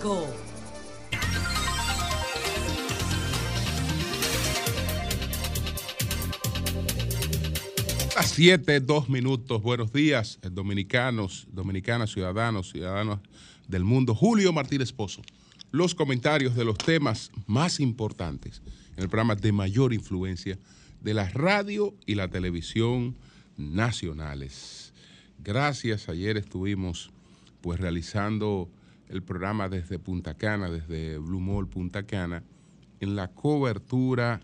5. Las 7, 2 minutos. Buenos días, eh, dominicanos, dominicanas, ciudadanos, ciudadanos del mundo. Julio Martínez Pozo. Los comentarios de los temas más importantes en el programa de mayor influencia de la radio y la televisión nacionales. Gracias, ayer estuvimos pues realizando el programa desde Punta Cana, desde Blue Mall Punta Cana, en la cobertura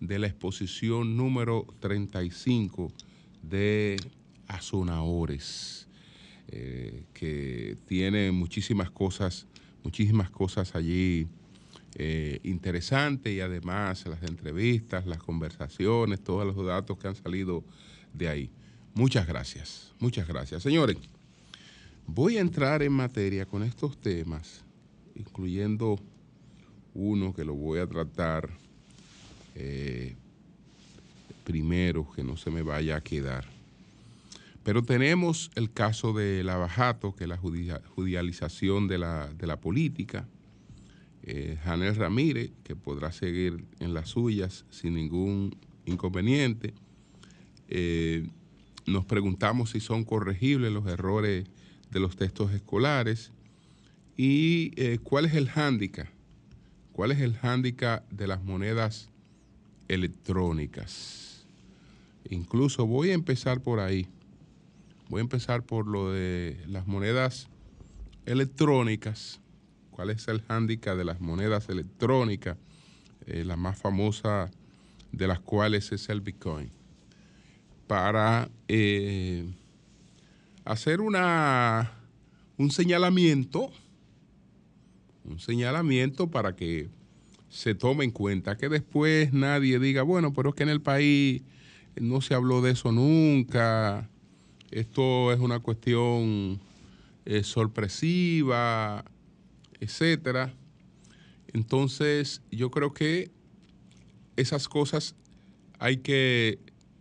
de la exposición número 35 de Azonadores, eh, que tiene muchísimas cosas, muchísimas cosas allí eh, interesantes y además las entrevistas, las conversaciones, todos los datos que han salido de ahí. Muchas gracias, muchas gracias. Señores, voy a entrar en materia con estos temas, incluyendo uno que lo voy a tratar eh, primero, que no se me vaya a quedar. Pero tenemos el caso de Lavajato, que es la judicialización de la, de la política. Eh, Janel Ramírez, que podrá seguir en las suyas sin ningún inconveniente. Eh, nos preguntamos si son corregibles los errores de los textos escolares y eh, cuál es el hándicap, cuál es el hándicap de las monedas electrónicas. Incluso voy a empezar por ahí. Voy a empezar por lo de las monedas electrónicas. ¿Cuál es el hándicap de las monedas electrónicas? Eh, la más famosa de las cuales es el Bitcoin. Para eh, hacer una, un señalamiento, un señalamiento para que se tome en cuenta, que después nadie diga, bueno, pero es que en el país no se habló de eso nunca, esto es una cuestión eh, sorpresiva, etcétera. Entonces, yo creo que esas cosas hay que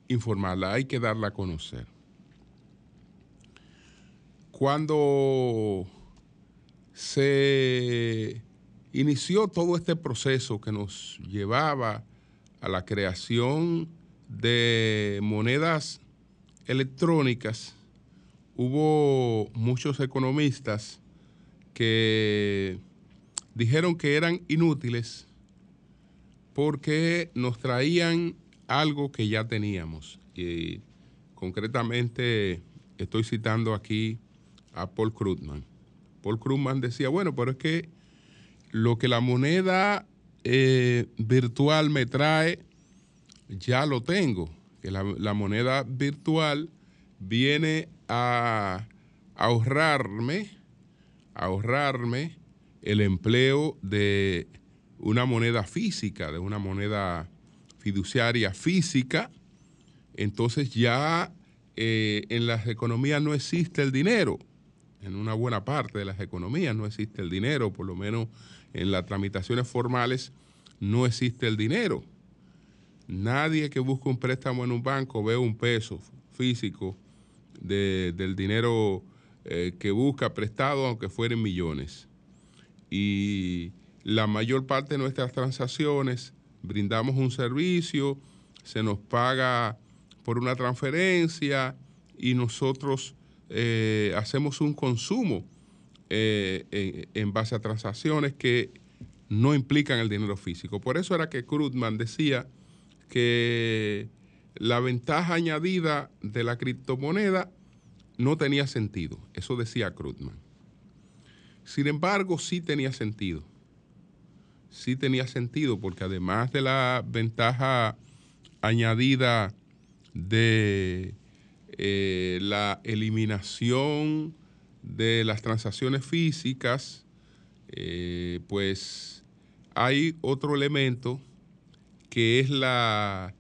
informarlas, hay que darla a conocer. Cuando se inició todo este proceso que nos llevaba a la creación de monedas electrónicas, hubo muchos economistas que dijeron que eran inútiles porque nos traían algo que ya teníamos. Y concretamente estoy citando aquí a Paul Krugman. Paul Krugman decía, bueno, pero es que lo que la moneda eh, virtual me trae, ya lo tengo. Que la, moneda virtual viene a ahorrarme, ahorrarme el empleo de una moneda física, de una moneda fiduciaria física. Entonces ya eh, en las economías no existe el dinero. En una buena parte de las economías no existe el dinero, por lo menos en las tramitaciones formales no existe el dinero. Nadie que busque un préstamo en un banco ve un peso físico del dinero eh, que busca prestado, aunque fueren millones. Y la mayor parte de nuestras transacciones brindamos un servicio, se nos paga por una transferencia y nosotros eh, hacemos un consumo eh, en, base a transacciones que no implican el dinero físico. Por eso era que Krugman decía que la ventaja añadida de la criptomoneda no tenía sentido. Eso decía Krugman. Sin embargo, sí tenía sentido. Sí tenía sentido porque además de la ventaja añadida de eh, la eliminación de las transacciones físicas, eh, pues hay otro elemento que es la,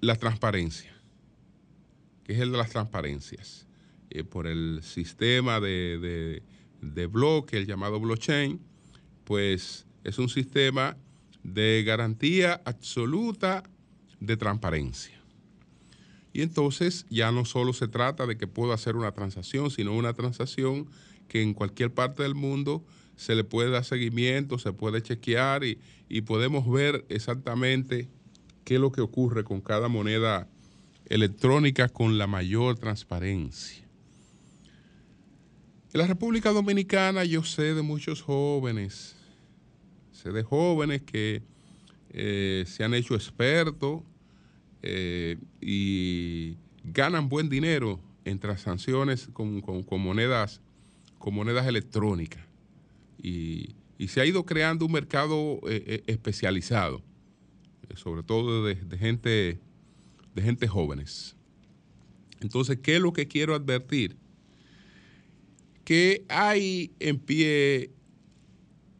la transparencia, que es el de las transparencias. Eh, por el sistema de, de, bloque, el llamado blockchain, pues es un sistema de garantía absoluta de transparencia. Y entonces ya no solo se trata de que puedo hacer una transacción, sino una transacción que en cualquier parte del mundo se le puede dar seguimiento, se puede chequear y, y podemos ver exactamente qué es lo que ocurre con cada moneda electrónica con la mayor transparencia. En la República Dominicana yo sé de muchos jóvenes, sé de jóvenes que eh, se han hecho expertos eh, y ganan buen dinero en transacciones con, monedas, con monedas electrónicas. Y, se ha ido creando un mercado eh, especializado, sobre todo de, gente, de gente jóvenes. Entonces, ¿qué es lo que quiero advertir? Que hay en pie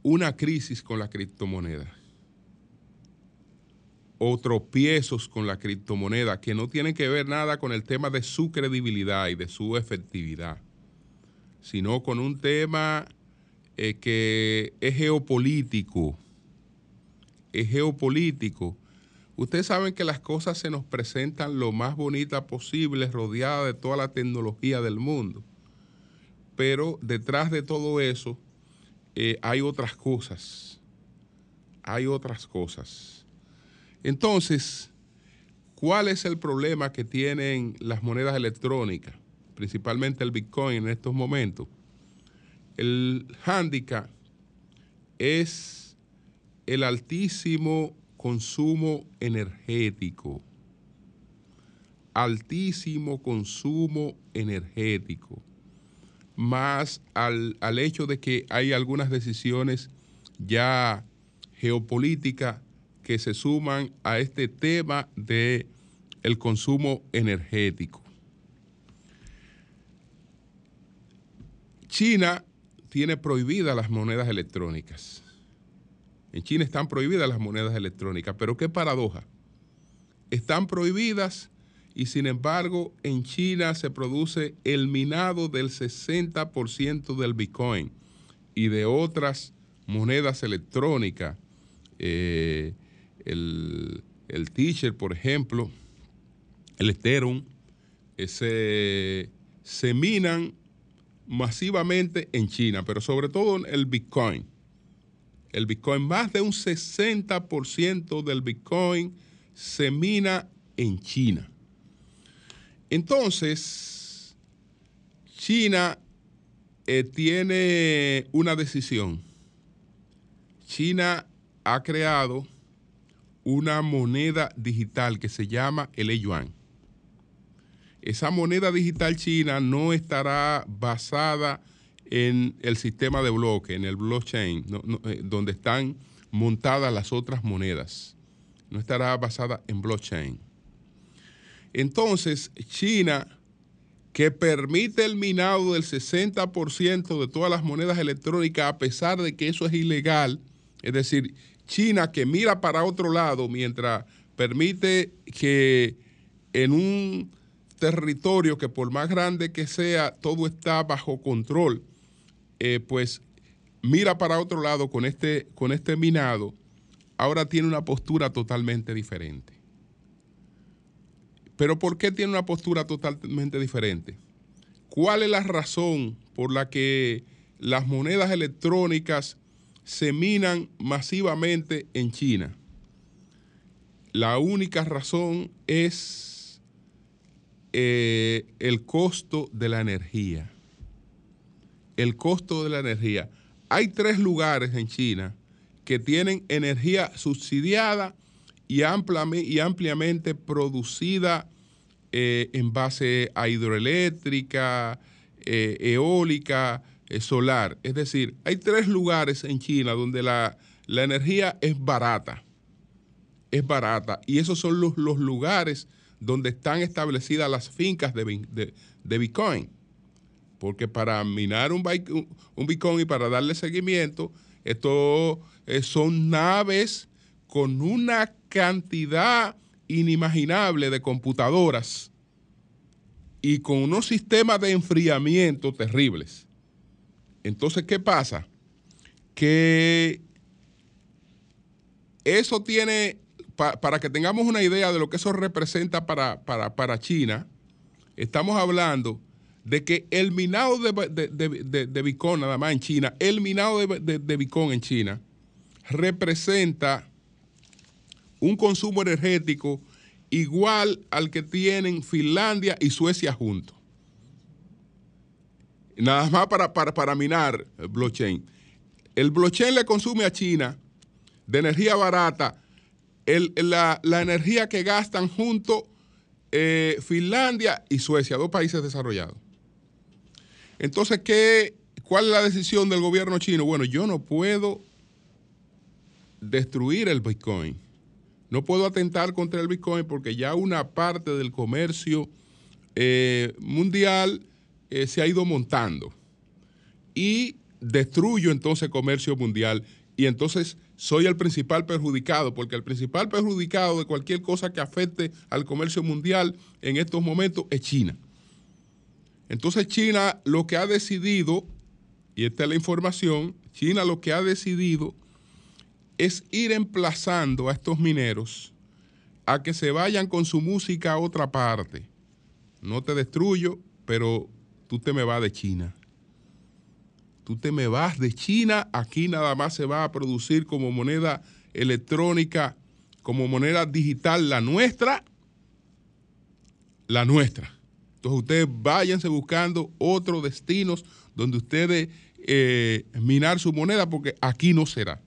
una crisis con la criptomoneda o tropiezos con la criptomoneda que no tienen que ver nada con el tema de su credibilidad y de su efectividad, sino con un tema eh, que es geopolítico. Es geopolítico. Ustedes saben que las cosas se nos presentan lo más bonitas posible, rodeadas de toda la tecnología del mundo. Pero detrás de todo eso eh, hay otras cosas. Hay otras cosas. Entonces, ¿cuál es el problema que tienen las monedas electrónicas, principalmente el Bitcoin en estos momentos? El hándicap es el altísimo consumo energético. Altísimo consumo energético. Más al, al hecho de que hay algunas decisiones ya geopolíticas que se suman a este tema de el consumo energético. China tiene prohibidas las monedas electrónicas. En China están prohibidas las monedas electrónicas, pero qué paradoja. Están prohibidas y sin embargo en China se produce el minado del 60% del Bitcoin y de otras monedas electrónicas eh, el, el teacher, por ejemplo, el Ethereum, se, se minan masivamente en China, pero sobre todo el Bitcoin. El Bitcoin, más de un 60% del Bitcoin se mina en China. Entonces, China eh, tiene una decisión. China ha creado una moneda digital que se llama el yuan. Esa moneda digital china no estará basada en el sistema de bloque, en el blockchain, eh, donde están montadas las otras monedas. No estará basada en blockchain. Entonces, China, que permite el minado del 60% de todas las monedas electrónicas, a pesar de que eso es ilegal, es decir, China que mira para otro lado mientras permite que en un territorio que por más grande que sea, todo está bajo control, eh, pues mira para otro lado con este, con este minado, ahora tiene una postura totalmente diferente. Pero ¿por qué tiene una postura totalmente diferente? ¿Cuál es la razón por la que las monedas electrónicas se minan masivamente en China. La única razón es eh, el costo de la energía. El costo de la energía. Hay tres lugares en China que tienen energía subsidiada y, ampliamente, producida eh, en base a hidroeléctrica, eh, eólica, solar. Es decir, hay tres lugares en China donde la, energía es barata. Es barata. Y esos son los, los lugares donde están establecidas las fincas de, Bitcoin. Porque para minar un, un, Bitcoin y para darle seguimiento, esto eh, son naves con una cantidad inimaginable de computadoras y con unos sistemas de enfriamiento terribles. Entonces, ¿qué pasa? Que eso tiene, para que tengamos una idea de lo que eso representa para, para, China, estamos hablando de que el minado de, Bitcoin, nada más en China, el minado de, Bitcoin en China representa un consumo energético igual al que tienen Finlandia y Suecia juntos. Nada más para, para, minar el blockchain. El blockchain le consume a China de energía barata la, energía que gastan junto eh, Finlandia y Suecia, dos países desarrollados. Entonces, ¿qué, ¿cuál es la decisión del gobierno chino? Bueno, yo no puedo destruir el Bitcoin. No puedo atentar contra el Bitcoin porque ya una parte del comercio eh, mundial eh, se ha ido montando. Y destruyo entonces comercio mundial. Y entonces soy el principal perjudicado, porque el principal perjudicado de cualquier cosa que afecte al comercio mundial en estos momentos es China. Entonces China lo que ha decidido, y esta es la información, China lo que ha decidido es ir emplazando a estos mineros a que se vayan con su música a otra parte. No te destruyo, pero tú te me vas de China. Tú te me vas de China, aquí nada más se va a producir como moneda electrónica, como moneda digital la nuestra, la nuestra. Entonces ustedes váyanse buscando otros destinos donde ustedes eh, minar su moneda porque aquí no será.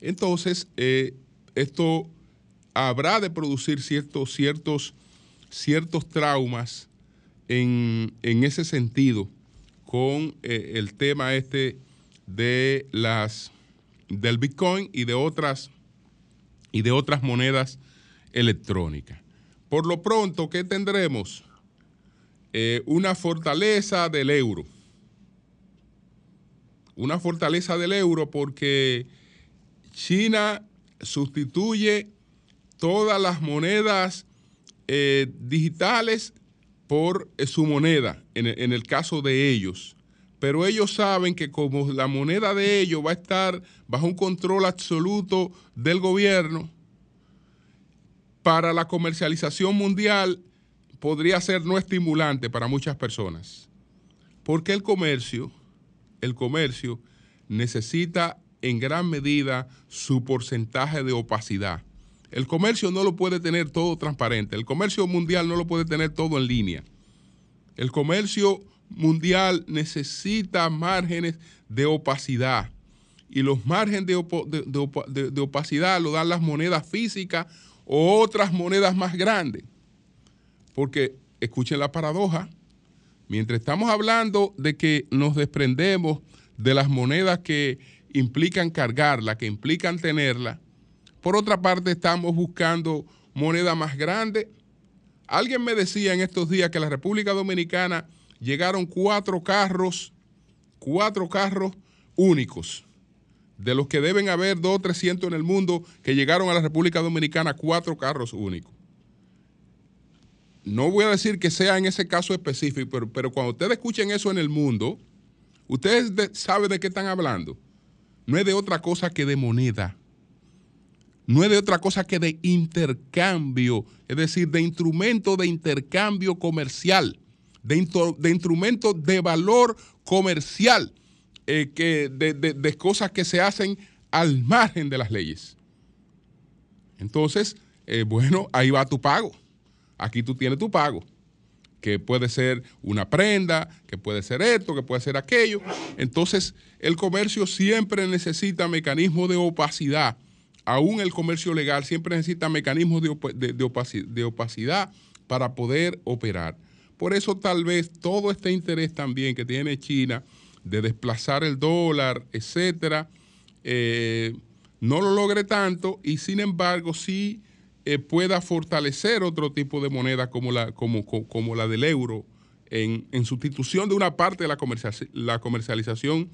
Entonces, eh, esto habrá de producir ciertos, ciertos, ciertos traumas en, ese sentido con eh, el tema este de las del Bitcoin y de otras y de otras monedas electrónicas. Por lo pronto, ¿qué tendremos? Eh, una fortaleza del euro. Una fortaleza del euro porque China sustituye todas las monedas eh, digitales por eh, su moneda, en, en, el caso de ellos. Pero ellos saben que como la moneda de ellos va a estar bajo un control absoluto del gobierno, para la comercialización mundial podría ser no estimulante para muchas personas. Porque el comercio, el comercio necesita en gran medida su porcentaje de opacidad. El comercio no lo puede tener todo transparente. El comercio mundial no lo puede tener todo en línea. El comercio mundial necesita márgenes de opacidad. Y los márgenes de, opacidad lo dan las monedas físicas o otras monedas más grandes. Porque escuchen la paradoja. Mientras estamos hablando de que nos desprendemos de las monedas que implican cargarla, que implican tenerla, por otra parte estamos buscando moneda más grande. Alguien me decía en estos días que a la República Dominicana llegaron cuatro carros, cuatro carros únicos. De los que deben haber dos o trescientos en el mundo que llegaron a la República Dominicana, cuatro carros únicos no voy a decir que sea en ese caso específico, pero, cuando ustedes escuchen eso en el mundo, ustedes saben de qué están hablando. No es de otra cosa que de moneda. No es de otra cosa que de intercambio, es decir, de instrumento de intercambio comercial, de, instrumento de valor comercial, eh, que, de cosas que se hacen al margen de las leyes. Entonces, eh, bueno, ahí va tu pago. Aquí tú tienes tu pago, que puede ser una prenda, que puede ser esto, que puede ser aquello. Entonces, el comercio siempre necesita mecanismos de opacidad. Aún el comercio legal siempre necesita mecanismos de, opacidad, para poder operar. Por eso tal vez todo este interés también que tiene China de desplazar el dólar, etcétera, eh, no lo logre tanto y sin embargo sí eh, pueda fortalecer otro tipo de moneda como la, como, la del euro en, sustitución de una parte de la, la comercialización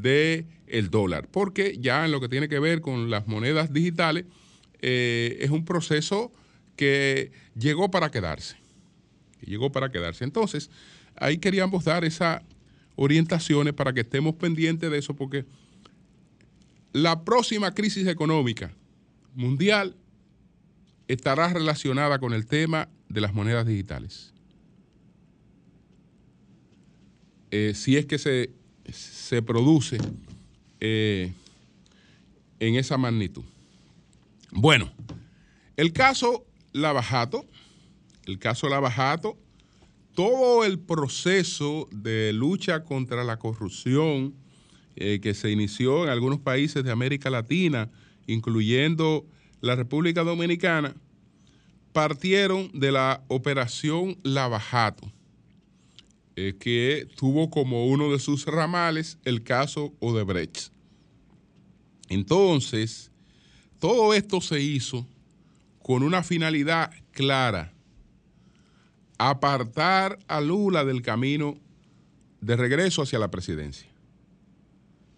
del el dólar. Porque ya en lo que tiene que ver con las monedas digitales, eh, es un proceso que llegó para quedarse. llegó para quedarse. Entonces, ahí queríamos dar esas orientaciones para que estemos pendientes de eso, porque la próxima crisis económica mundial estará relacionada con el tema de las monedas digitales. eh, si es que se, se produce eh, en esa magnitud. Bueno, el caso Lavajato, el caso Lavajato, todo el proceso de lucha contra la corrupción eh, que se inició en algunos países de América Latina, incluyendo la República Dominicana, partieron de la operación Lavajato, que tuvo como uno de sus ramales el caso Odebrecht. Entonces, todo esto se hizo con una finalidad clara, apartar a Lula del camino de regreso hacia la presidencia.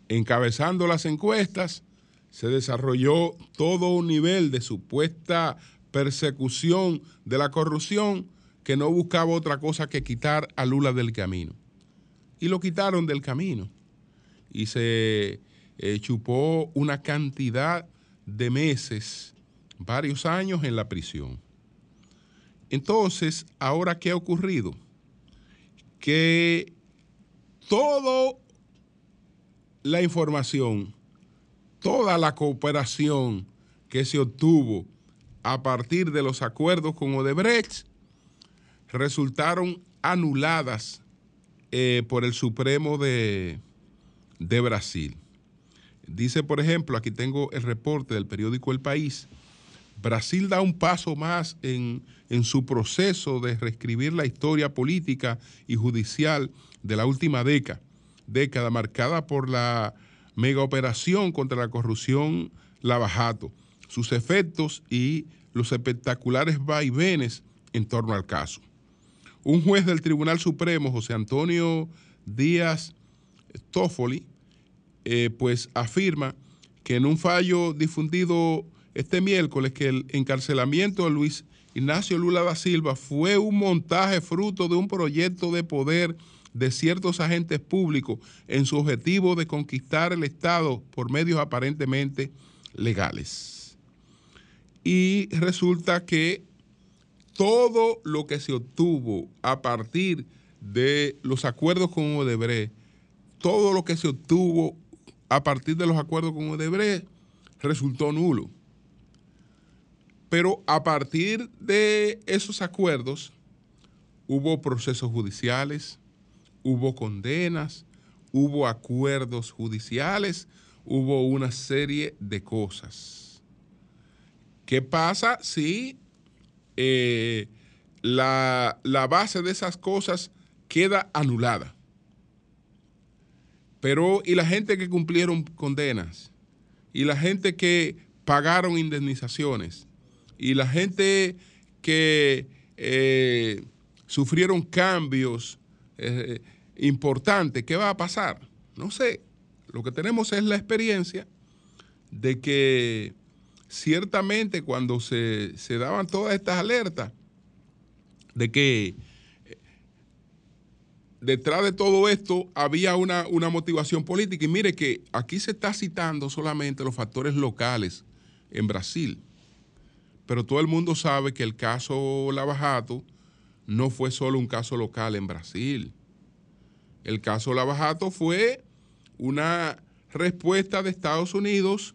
Encabezando las encuestas, se desarrolló todo un nivel de supuesta persecución de la corrupción que no buscaba otra cosa que quitar a Lula del camino. Y lo quitaron del camino. Y se eh, chupó una cantidad de meses, varios años en la prisión. Entonces, ahora, ¿qué ha ocurrido? Que toda la información, toda la cooperación que se obtuvo a partir de los acuerdos con Odebrecht resultaron anuladas eh, por el Supremo de, de Brasil. Dice, por ejemplo, aquí tengo el reporte del periódico El País, Brasil da un paso más en, su proceso de reescribir la historia política y judicial de la última década, década marcada por la mega operación contra la corrupción Lavajato, sus efectos y los espectaculares vaivenes en torno al caso. Un juez del Tribunal Supremo, José Antonio Díaz Toffoli, eh, pues afirma que en un fallo difundido este miércoles que el encarcelamiento de Luis Ignacio Lula da Silva fue un montaje fruto de un proyecto de poder de ciertos agentes públicos en su objetivo de conquistar el Estado por medios aparentemente legales. Y resulta que todo lo que se obtuvo a partir de los acuerdos con Odebrecht, todo lo que se obtuvo a partir de los acuerdos con Odebrecht resultó nulo. Pero a partir de esos acuerdos hubo procesos judiciales, hubo condenas, hubo acuerdos judiciales, hubo una serie de cosas. ¿Qué pasa si eh, la, la base de esas cosas queda anulada? Pero, ¿y la gente que cumplieron condenas? ¿Y la gente que pagaron indemnizaciones? y la gente que eh, sufrieron cambios eh, importantes, ¿qué va a pasar? No sé. Lo que tenemos es la experiencia de que ciertamente cuando se, daban todas estas alertas, de que eh, detrás de todo esto había una, una, motivación política. Y mire que aquí se está citando solamente los factores locales en Brasil. Pero todo el mundo sabe que el caso Lavajato no fue solo un caso local en Brasil. El caso Lavajato fue una respuesta de Estados Unidos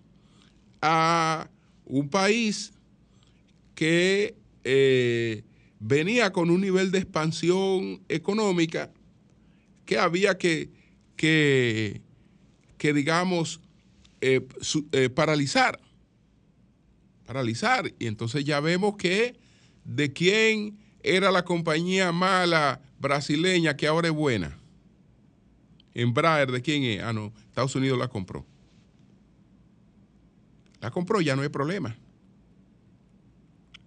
a un país que eh, venía con un nivel de expansión económica que había que, que, digamos, eh, eh, paralizar paralizar. Y entonces ya vemos que de quién era la compañía mala brasileña que ahora es buena. Embraer, ¿de quién es? Ah, no, Estados Unidos la compró. La compró, ya no hay problema.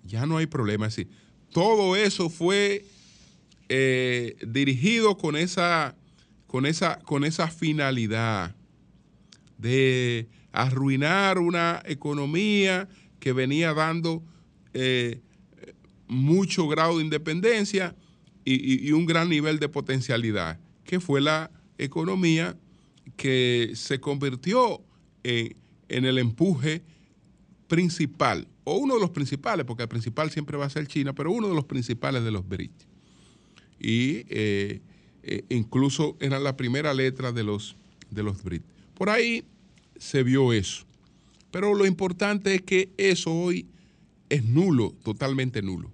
Ya no hay problema. Es todo eso fue eh, dirigido con esa, con, esa, con esa finalidad de arruinar una economía que venía dando eh, mucho grado de independencia y, un gran nivel de potencialidad, que fue la economía que se convirtió en, el empuje principal, o uno de los principales, porque el principal siempre va a ser China, pero uno de los principales de los BRICS. Y eh, eh, incluso eran la primera letra de los, de los Brit. Por ahí se vio eso. Pero lo importante es que eso hoy es nulo, totalmente nulo.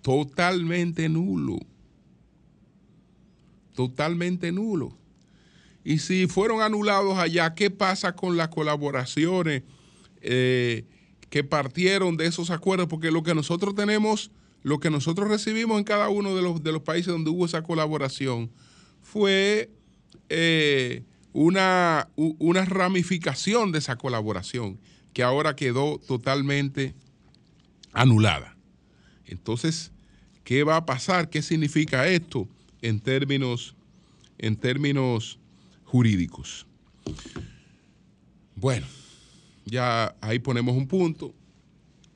Totalmente nulo. Totalmente nulo. Y si fueron anulados allá, ¿qué pasa con las colaboraciones eh, que partieron de esos acuerdos? Porque lo que nosotros tenemos, lo que nosotros recibimos en cada uno de los, de los países donde hubo esa colaboración fue eh, una, una ramificación de esa colaboración que ahora quedó totalmente anulada. Entonces, ¿qué va a pasar? ¿Qué significa esto en términos, en términos jurídicos? Bueno, ya ahí ponemos un punto.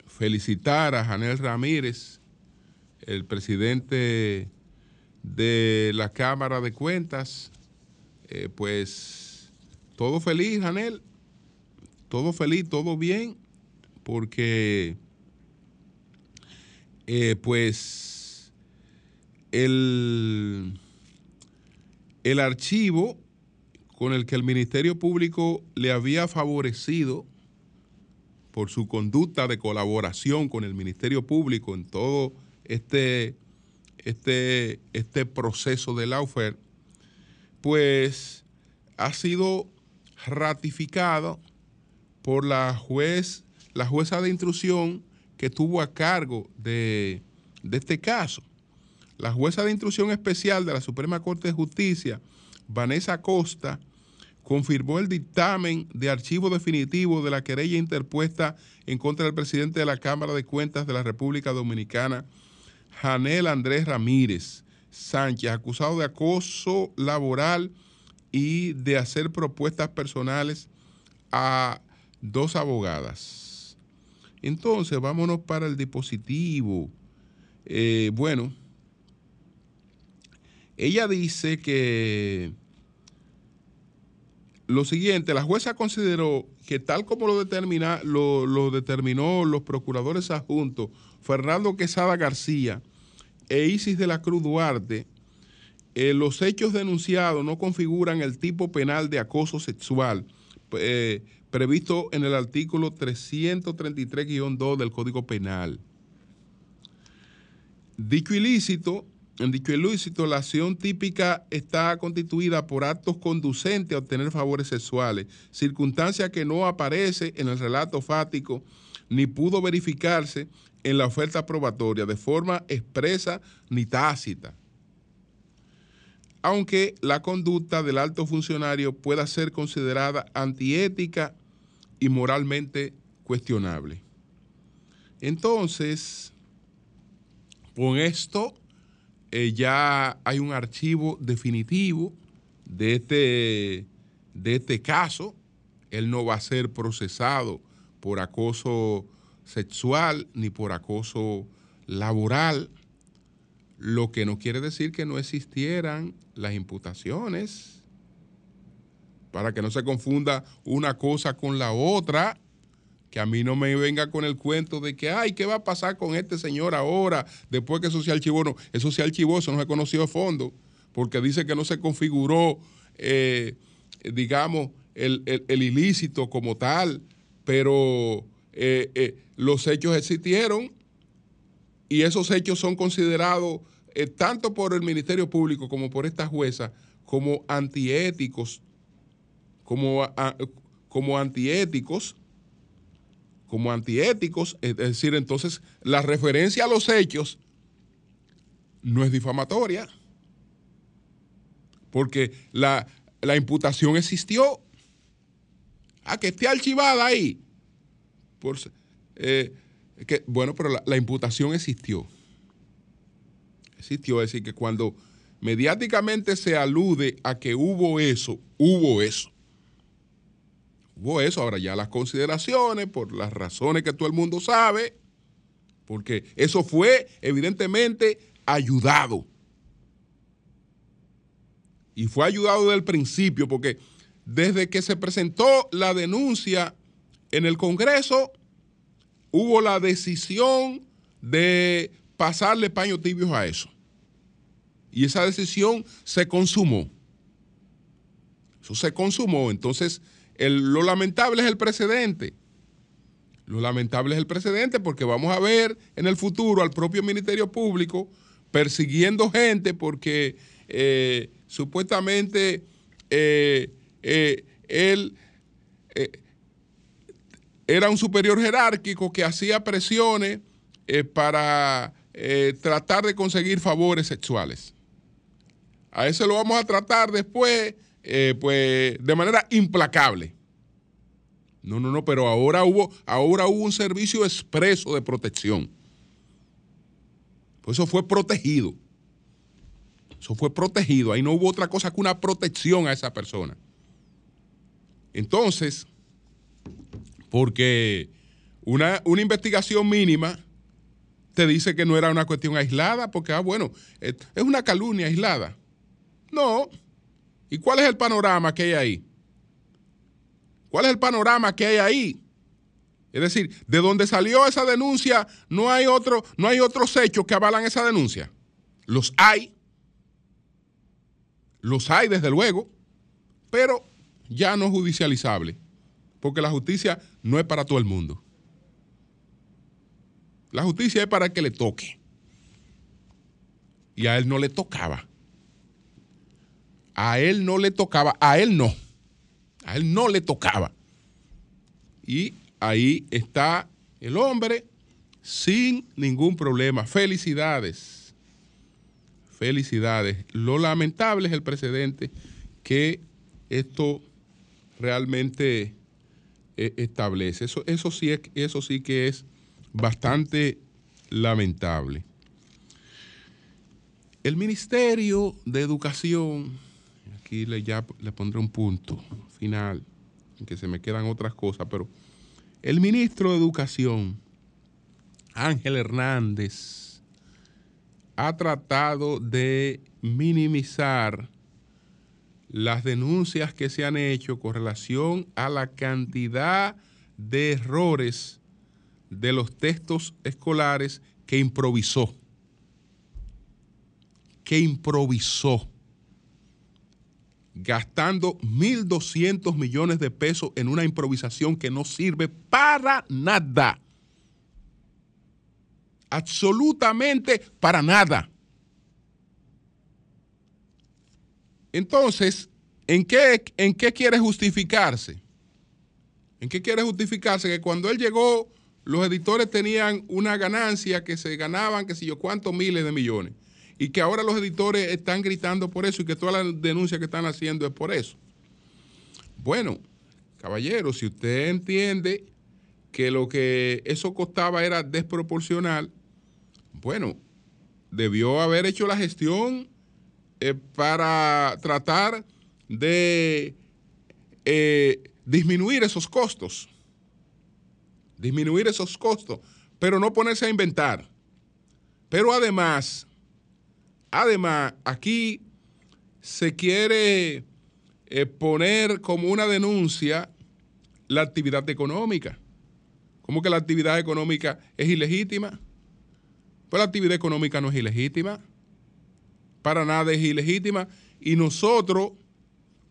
Felicitar a Janel Ramírez, el presidente de la Cámara de Cuentas. Eh, pues todo feliz, Janel. Todo feliz, todo bien, porque eh, pues el, el archivo con el que el Ministerio Público le había favorecido por su conducta de colaboración con el Ministerio Público en todo este, este, este proceso de la pues ha sido ratificado por la juez, la jueza de instrucción que estuvo a cargo de, este caso. La jueza de instrucción especial de la Suprema Corte de Justicia, Vanessa Costa, confirmó el dictamen de archivo definitivo de la querella interpuesta en contra del presidente de la Cámara de Cuentas de la República Dominicana, Janel Andrés Ramírez Sánchez, acusado de acoso laboral y de hacer propuestas personales a dos abogadas. Entonces, vámonos para el dispositivo. Eh, bueno, ella dice que lo siguiente, la jueza consideró que tal como lo, determina, determinó los procuradores adjuntos Fernando Quesada García e Isis de la Cruz Duarte, eh, los hechos denunciados no configuran el tipo penal de acoso sexual. Eh, previsto en el artículo 333-2 del Código Penal. Dicho ilícito, en dicho ilícito, la acción típica está constituida por actos conducentes a obtener favores sexuales, circunstancia que no aparece en el relato fático ni pudo verificarse en la oferta probatoria de forma expresa ni tácita. Aunque la conducta del alto funcionario pueda ser considerada antiética y moralmente cuestionable. Entonces, con esto eh, ya hay un archivo definitivo de este, de este caso. Él no va a ser procesado por acoso sexual ni por acoso laboral, lo que no quiere decir que no existieran las imputaciones para que no se confunda una cosa con la otra, que a mí no me venga con el cuento de que, ay, ¿qué va a pasar con este señor ahora, después que eso se archivó? No, eso se archivó, eso no se conoció fondo, porque dice que no se configuró, eh, digamos, el, ilícito como tal, pero eh, eh, los hechos existieron y esos hechos son considerados tanto por el Ministerio Público como por esta jueza como antiéticos como, como antiéticos, como antiéticos, es decir, entonces la referencia a los hechos no es difamatoria, porque la, imputación existió. Ah, que esté archivada ahí. Eh, bueno, pero la, la, imputación existió. Existió, es decir, que cuando mediáticamente se alude a que hubo eso, hubo eso hubo eso. Ahora ya las consideraciones, por las razones que todo el mundo sabe, porque eso fue evidentemente ayudado. Y fue ayudado desde el principio, porque desde que se presentó la denuncia en el Congreso, hubo la decisión de pasarle paños tibios a eso. y esa decisión se consumó. Eso se consumó. Entonces, lo lamentable es el precedente. Lo lamentable es el precedente porque vamos a ver en el futuro al propio Ministerio Público persiguiendo gente porque eh, supuestamente eh, eh, él era un superior jerárquico que hacía presiones para tratar de conseguir favores sexuales. A eso lo vamos a tratar después, pues, de manera implacable. No, no, no, pero ahora hubo, ahora hubo un servicio expreso de protección. Pues eso fue protegido. Eso fue protegido. Ahí no hubo otra cosa que una protección a esa persona. Entonces, porque una, una investigación mínima te dice que no era una cuestión aislada, porque, ah, bueno, es una calumnia aislada. No. ¿Y cuál es el panorama que hay ahí? ¿Cuál es el panorama que hay ahí? Es decir, de donde salió esa denuncia, no hay, otro, no hay otros hechos que avalan esa denuncia. Los hay. Los hay, desde luego. Pero ya no judicializable. Porque la justicia no es para todo el mundo. La justicia es para el que le toque. Y a él no le tocaba. A él no le tocaba. A él no. A él no le tocaba. Y ahí está el hombre sin ningún problema. Felicidades. Felicidades. Lo lamentable es el precedente que esto realmente eh, establece. Eso, eso, sí es, eso sí que es bastante lamentable. El Ministerio de Educación, aquí le, ya le pondré un punto, final, que se me quedan otras cosas, pero el ministro de Educación, Ángel Hernández, ha tratado de minimizar las denuncias que se han hecho con relación a la cantidad de errores de los textos escolares que improvisó. Que improvisó gastando 1.200 millones de pesos en una improvisación que no sirve para nada. Absolutamente para nada. Entonces, ¿en qué, ¿en qué quiere justificarse? ¿En qué quiere justificarse? Que cuando él llegó, los editores tenían una ganancia que se ganaban, que sé yo, cuántos miles de millones y que ahora los editores están gritando por eso y que todas las denuncias que están haciendo es por eso. Bueno, caballero, si usted entiende que lo que eso costaba era desproporcional, bueno, debió haber hecho la gestión eh, para tratar de eh, disminuir esos costos, disminuir esos costos, pero no ponerse a inventar. Pero además, Además, aquí se quiere eh, poner como una denuncia la actividad económica. ¿Cómo que la actividad económica es ilegítima? Pues la actividad económica no es ilegítima. Para nada es ilegítima. Y nosotros,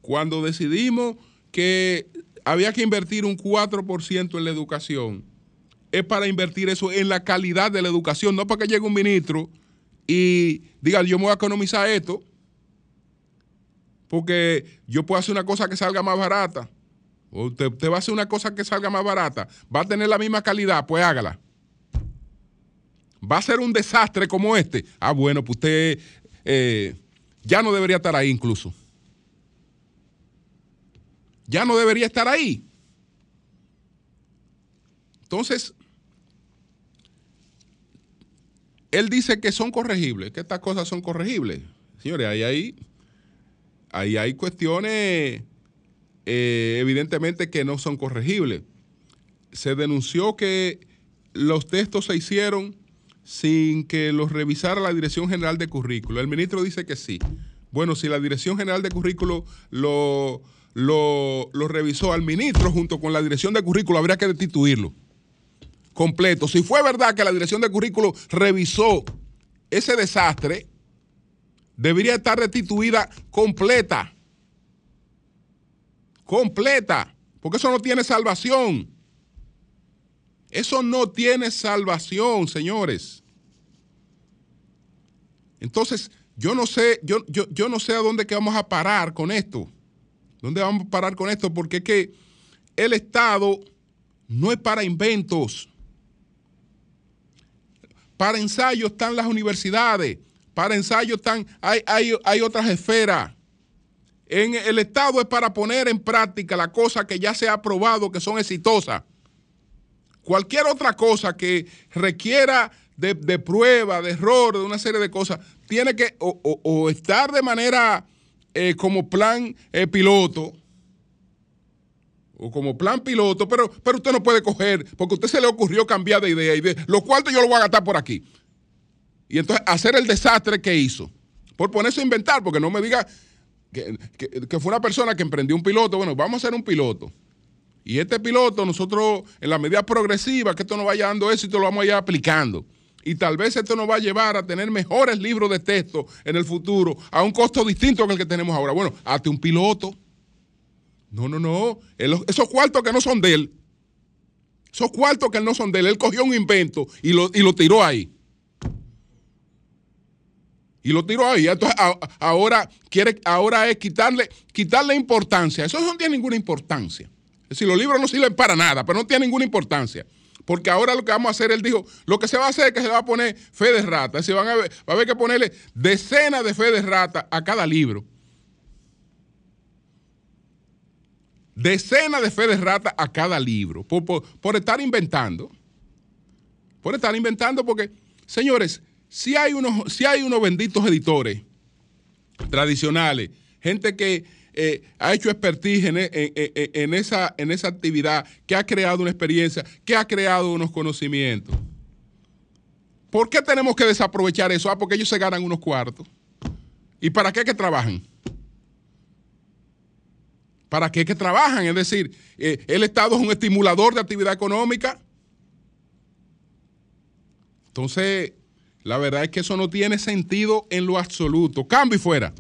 cuando decidimos que había que invertir un 4% en la educación, es para invertir eso en la calidad de la educación, no para que llegue un ministro y diga, yo me voy a economizar esto, porque yo puedo hacer una cosa que salga más barata. O usted, va a hacer una cosa que salga más barata, va a tener la misma calidad, pues hágala. Va a ser un desastre como este. Ah, bueno, pues usted eh, ya no debería estar ahí incluso. Ya no debería estar ahí. Entonces, él dice que son corregibles, que estas cosas son corregibles. Señores, ahí hay, ahí hay cuestiones eh, evidentemente que no son corregibles. Se denunció que los textos se hicieron sin que los revisara la Dirección General de Currículo. El ministro dice que sí. Bueno, si la Dirección General de Currículo lo, lo, lo revisó al ministro junto con la Dirección de Currículo, habría que destituirlo completo. Si fue verdad que la dirección de currículo revisó ese desastre, debería estar restituida completa. Completa. Porque eso no tiene salvación. Eso no tiene salvación, señores. Entonces, yo no sé, yo, yo, no sé a dónde que vamos a parar con esto. ¿Dónde vamos a parar con esto? Porque es que el Estado no es para inventos. Para ensayo están las universidades. Para ensayo están, hay, hay, hay otras esferas. En el Estado es para poner en práctica la cosa que ya se ha probado que son exitosas. Cualquier otra cosa que requiera de, prueba, de error, de una serie de cosas, tiene que o, estar de manera eh, como plan eh, piloto, o como plan piloto, pero, pero usted no puede coger, porque a usted se le ocurrió cambiar de idea y de los cuartos yo lo voy a gastar por aquí. Y entonces hacer el desastre que hizo. Por ponerse a inventar, porque no me diga que, que fue una persona que emprendió un piloto. Bueno, vamos a hacer un piloto. Y este piloto, nosotros, en la medida progresiva, que esto nos vaya dando éxito, lo vamos a ir aplicando. Y tal vez esto nos va a llevar a tener mejores libros de texto en el futuro, a un costo distinto que el que tenemos ahora. Bueno, hazte un piloto. No, no, no. esos cuartos que no son de él, esos cuartos que no son de él, él cogió un invento y lo, y lo tiró ahí. Y lo tiró ahí. Entonces, ahora, quiere, ahora es quitarle, quitarle importancia. Eso no tiene ninguna importancia. Es decir, los libros no sirven para nada, pero no tienen ninguna importancia. Porque ahora lo que vamos a hacer, él dijo, lo que se va a hacer es que se va a poner fe de rata. Es decir, van a va a haber que ponerle decenas de fe de rata a cada libro. Decenas de fe de rata a cada libro. Por, estar inventando. Por estar inventando, porque, señores, si hay unos, si hay unos benditos editores tradicionales, gente que eh, ha hecho expertise en, esa, en esa actividad, que ha creado una experiencia, que ha creado unos conocimientos. ¿Por qué tenemos que desaprovechar eso? Ah, porque ellos se ganan unos cuartos. ¿Y para qué que trabajan? ¿Para qué que trabajan? Es decir, eh, el Estado es un estimulador de actividad económica. Entonces, la verdad es que eso no tiene sentido en lo absoluto. Cambio y fuera.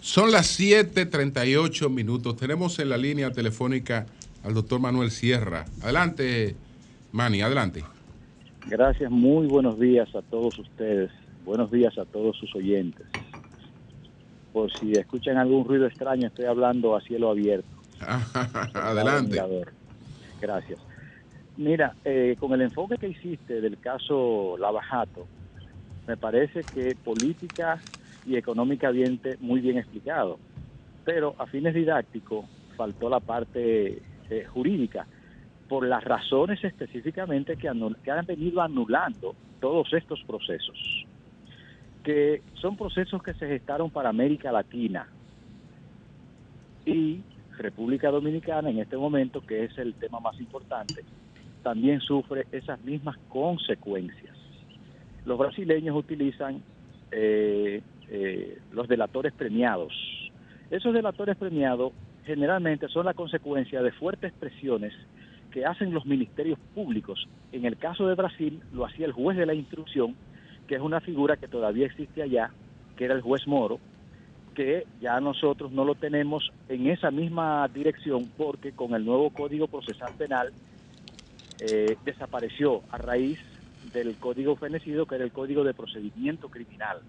Son las 7:38 minutos. Tenemos en la línea telefónica al doctor Manuel Sierra. Adelante, Manny, adelante. Gracias, muy buenos días a todos ustedes. Buenos días a todos sus oyentes. Por si escuchan algún ruido extraño, estoy hablando a cielo abierto. adelante. Gracias. Mira, eh, con el enfoque que hiciste del caso Lavajato, me parece que política y económicamente muy bien explicado. Pero a fines didácticos faltó la parte eh, jurídica por las razones específicamente que, han venido anulando todos estos procesos, que son procesos que se gestaron para América Latina y República Dominicana en este momento, que es el tema más importante, también sufre esas mismas consecuencias. Los brasileños utilizan eh, eh, los delatores premiados. Esos delatores premiados generalmente son la consecuencia de fuertes presiones que hacen los ministerios públicos. En el caso de Brasil lo hacía el juez de la instrucción, que es una figura que todavía existe allá, que era el juez Moro, que ya nosotros no lo tenemos en esa misma dirección porque con el nuevo Código Procesal Penal eh, desapareció a raíz del código fenecido, que era el Código de Procedimiento Criminal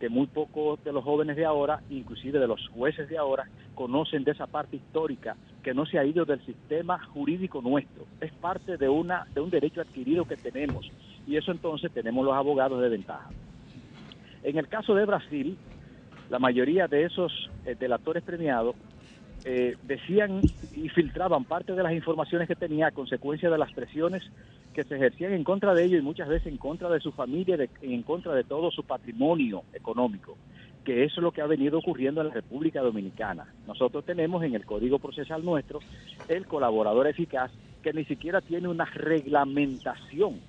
que muy pocos de los jóvenes de ahora, inclusive de los jueces de ahora, conocen de esa parte histórica que no se ha ido del sistema jurídico nuestro. Es parte de, una, de un derecho adquirido que tenemos y eso entonces tenemos los abogados de ventaja. En el caso de Brasil, la mayoría de esos eh, delatores premiados eh, decían y filtraban parte de las informaciones que tenía a consecuencia de las presiones que se ejercían en contra de ellos y muchas veces en contra de su familia, y en contra de todo su patrimonio económico, que eso es lo que ha venido ocurriendo en la República Dominicana. Nosotros tenemos en el Código Procesal nuestro el colaborador eficaz que ni siquiera tiene una reglamentación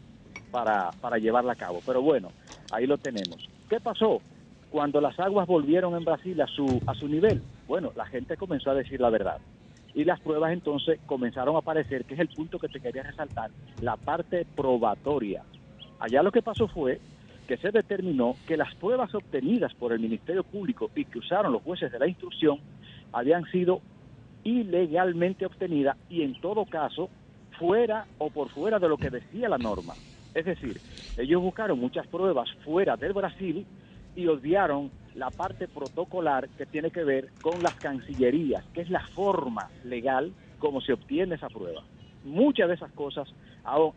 para, para llevarla a cabo. Pero bueno, ahí lo tenemos. ¿Qué pasó? Cuando las aguas volvieron en Brasil a su, a su nivel, Bueno, la gente comenzó a decir la verdad. Y las pruebas entonces comenzaron a aparecer, que es el punto que te quería resaltar, la parte probatoria. Allá lo que pasó fue que se determinó que las pruebas obtenidas por el Ministerio Público y que usaron los jueces de la instrucción habían sido ilegalmente obtenidas y en todo caso fuera o por fuera de lo que decía la norma. Es decir, ellos buscaron muchas pruebas fuera del Brasil y obviaron la parte protocolar que tiene que ver con las cancillerías, que es la forma legal como se obtiene esa prueba. Muchas de esas cosas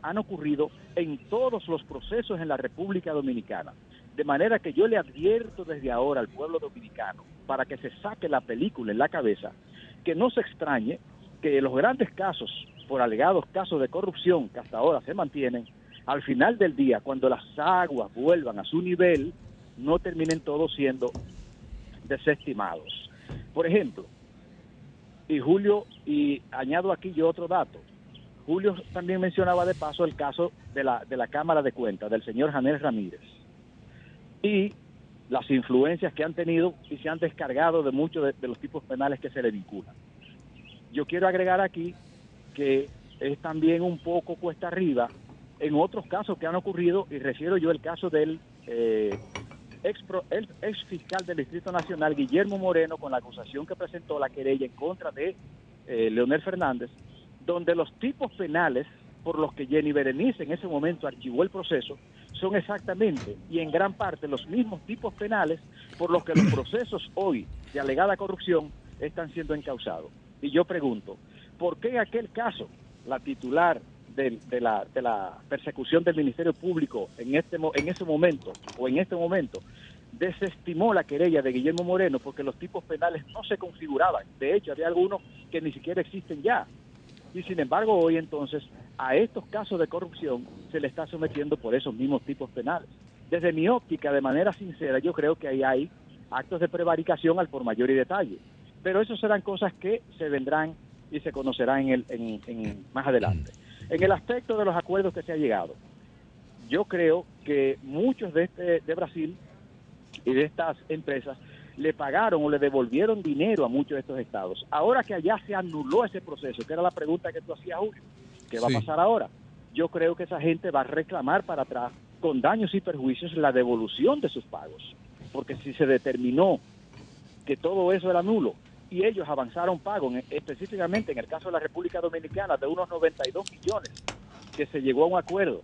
han ocurrido en todos los procesos en la República Dominicana. De manera que yo le advierto desde ahora al pueblo dominicano, para que se saque la película en la cabeza, que no se extrañe que los grandes casos, por alegados casos de corrupción que hasta ahora se mantienen, al final del día, cuando las aguas vuelvan a su nivel, no terminen todos siendo desestimados. Por ejemplo, y Julio, y añado aquí yo otro dato, Julio también mencionaba de paso el caso de la, de la Cámara de Cuentas, del señor Janel Ramírez, y las influencias que han tenido y se han descargado de muchos de, los tipos penales que se le vinculan. Yo quiero agregar aquí que es también un poco cuesta arriba en otros casos que han ocurrido, y refiero yo el caso del eh, ex, el ex fiscal del Distrito Nacional, Guillermo Moreno, con la acusación que presentó la querella en contra de eh, Leonel Fernández, donde los tipos penales por los que Jenny Berenice en ese momento archivó el proceso son exactamente y en gran parte los mismos tipos penales por los que los procesos hoy de alegada corrupción están siendo encausados. Y yo pregunto, ¿por qué en aquel caso la titular de, la, de la persecución del Ministerio Público en, este, en ese momento o en este momento desestimó la querella de Guillermo Moreno porque los tipos penales no se configuraban. De hecho, había algunos que ni siquiera existen ya. Y sin embargo, hoy entonces a estos casos de corrupción se le está sometiendo por esos mismos tipos penales. Desde mi óptica, de manera sincera, yo creo que ahí hay actos de prevaricación al por mayor y detalle. Pero eso serán cosas que se vendrán y se conocerán en el, en, más adelante. En el aspecto de los acuerdos que se ha llegado, yo creo que muchos de, este, de Brasil y de estas empresas le pagaron o le devolvieron dinero a muchos de estos estados. Ahora que allá se anuló ese proceso, que era la pregunta que tú hacías, Julio, ¿qué va a pasar ahora? Yo creo que esa gente va a reclamar para atrás con daños y perjuicios la devolución de sus pagos. Porque si se determinó que todo eso era nulo y ellos avanzaron pagos, específicamente en el caso de la República Dominicana, de unos 92 millones, que se llegó a un acuerdo,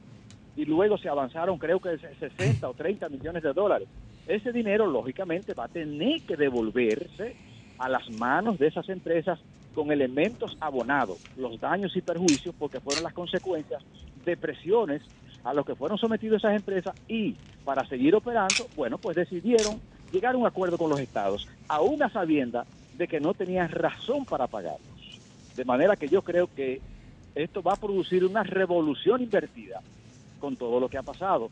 y luego se avanzaron creo que 60 o 30 millones de dólares. Ese dinero lógicamente va a tener que devolverse a las manos de esas empresas con elementos abonados, los daños y perjuicios, porque fueron las consecuencias de presiones a los que fueron sometidos esas empresas y para seguir operando, bueno, pues decidieron llegar a un acuerdo con los estados, aún a sabienda de que no tenían razón para pagarlos. De manera que yo creo que esto va a producir una revolución invertida con todo lo que ha pasado.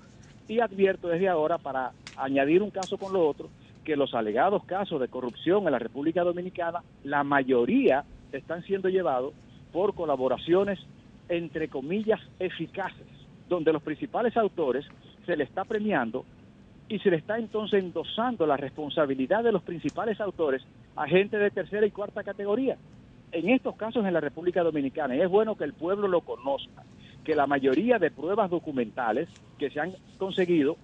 Y advierto desde ahora para añadir un caso con lo otro, que los alegados casos de corrupción en la República Dominicana, la mayoría están siendo llevados por colaboraciones entre comillas eficaces, donde los principales autores se le está premiando y se le está entonces endosando la responsabilidad de los principales autores a gente de tercera y cuarta categoría. En estos casos en la República Dominicana, y es bueno que el pueblo lo conozca, que la mayoría de pruebas documentales que se han conseguido,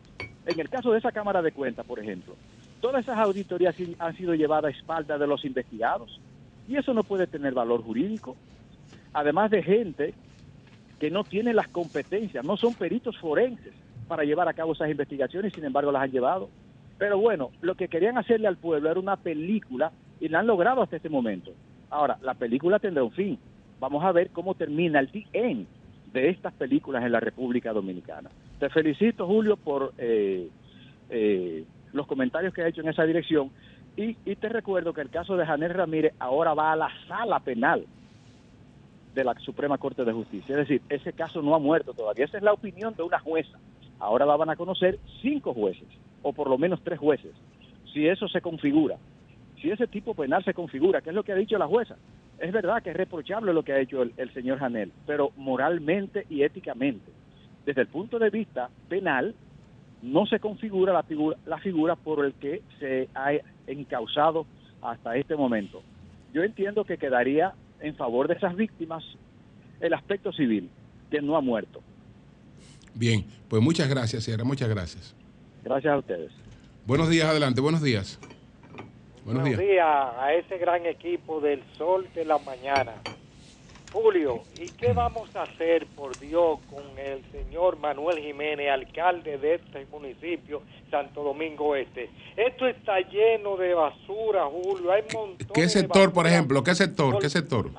en el caso de esa Cámara de Cuentas, por ejemplo, todas esas auditorías han sido llevadas a espaldas de los investigados y eso no puede tener valor jurídico. Además de gente que no tiene las competencias, no son peritos forenses para llevar a cabo esas investigaciones sin embargo las han llevado. Pero bueno, lo que querían hacerle al pueblo era una película y la han logrado hasta este momento. Ahora, la película tendrá un fin. Vamos a ver cómo termina el TN de estas películas en la República Dominicana. Te felicito, Julio, por eh, eh, los comentarios que ha hecho en esa dirección y, te recuerdo que el caso de Janel Ramírez ahora va a la sala penal de la Suprema Corte de Justicia. Es decir, ese caso no ha muerto todavía. Esa es la opinión de una jueza. Ahora la van a conocer cinco jueces, o por lo menos tres jueces. Si eso se configura, si ese tipo penal se configura, que es lo que ha dicho la jueza, es verdad que es reprochable lo que ha hecho el, señor Janel, pero moralmente y éticamente, desde el punto de vista penal, no se configura la figura, la figura por el que se ha encausado hasta este momento. Yo entiendo que quedaría en favor de esas víctimas el aspecto civil, que no ha muerto. Bien, pues muchas gracias, Sierra, muchas gracias. Gracias a ustedes. Buenos días, adelante, buenos días. Buenos, días. días a ese gran equipo del Sol de la Mañana. Julio, ¿y qué vamos a hacer, por Dios, con el señor Manuel Jiménez, alcalde de este municipio, Santo Domingo Este? Esto está lleno de basura, Julio. Hay montones ¿Qué sector, por ejemplo? ¿Qué sector? ¿Qué sector?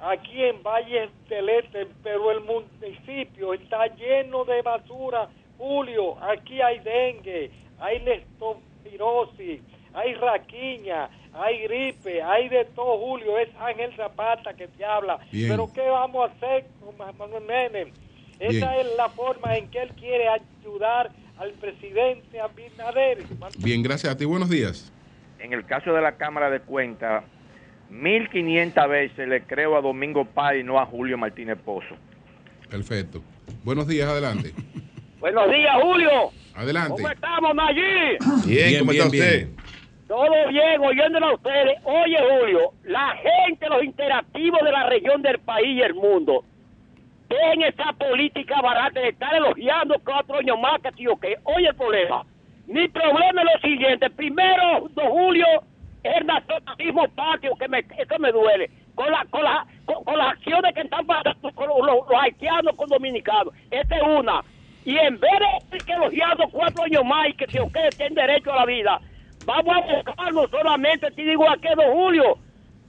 aquí en Valle del Este, pero el municipio está lleno de basura, Julio. Aquí hay dengue, hay leptospirosis, hay raquiña, hay gripe, hay de todo, Julio, es Ángel Zapata que te habla. Pero ¿qué vamos a hacer con Manuel Menem? Esa es la forma en que él quiere ayudar al presidente Abinader. Bien, gracias a ti. Buenos días. En el caso de la Cámara de Cuentas, 1500 veces le creo a Domingo Paz y no a Julio Martínez Pozo. Perfecto. Buenos días, adelante. Buenos días, Julio. Adelante. ¿Cómo estamos, allí? Bien, ¿cómo está usted? Todo bien, oyéndolo a ustedes. Oye, Julio, la gente, los interactivos de la región del país y el mundo, ven esa política barata de estar elogiando cuatro años más que tío que. Oye, el problema. Mi problema es lo siguiente. Primero, don Julio, es el nacionalismo patio, que me, eso me duele. Con, la, con, la, con, las acciones que están pasando con los, los, haitianos con dominicanos. Esta es una. Y en vez de que elogiando cuatro años más y que si ustedes tienen derecho a la vida, Vamos a buscarlo solamente, te digo a que don Julio,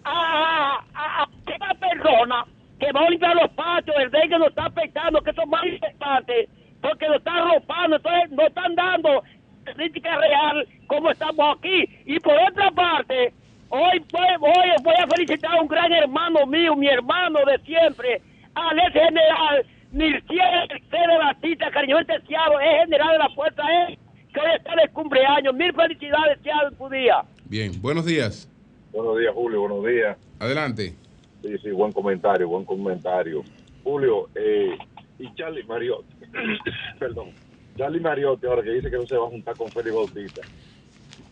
a, a, una persona que va a limpiar los patios, el de que nos está afectando, que son más importantes, porque nos están arropando, entonces nos están dando crítica real como estamos aquí. Y por otra parte, hoy, hoy voy a felicitar a un gran hermano mío, mi hermano de siempre, al ex general Mirciel de Batista, cariño deseado, es general de la Fuerza E que está de cumpleaños. Mil felicidades, Chávez, tu día. Bien, buenos días. Buenos días, Julio, buenos días. Adelante. Sí, sí, buen comentario, buen comentario. Julio, eh, y Charlie Mariotti, perdón, Charlie Mariotti ahora que dice que no se va a juntar con Félix Bautista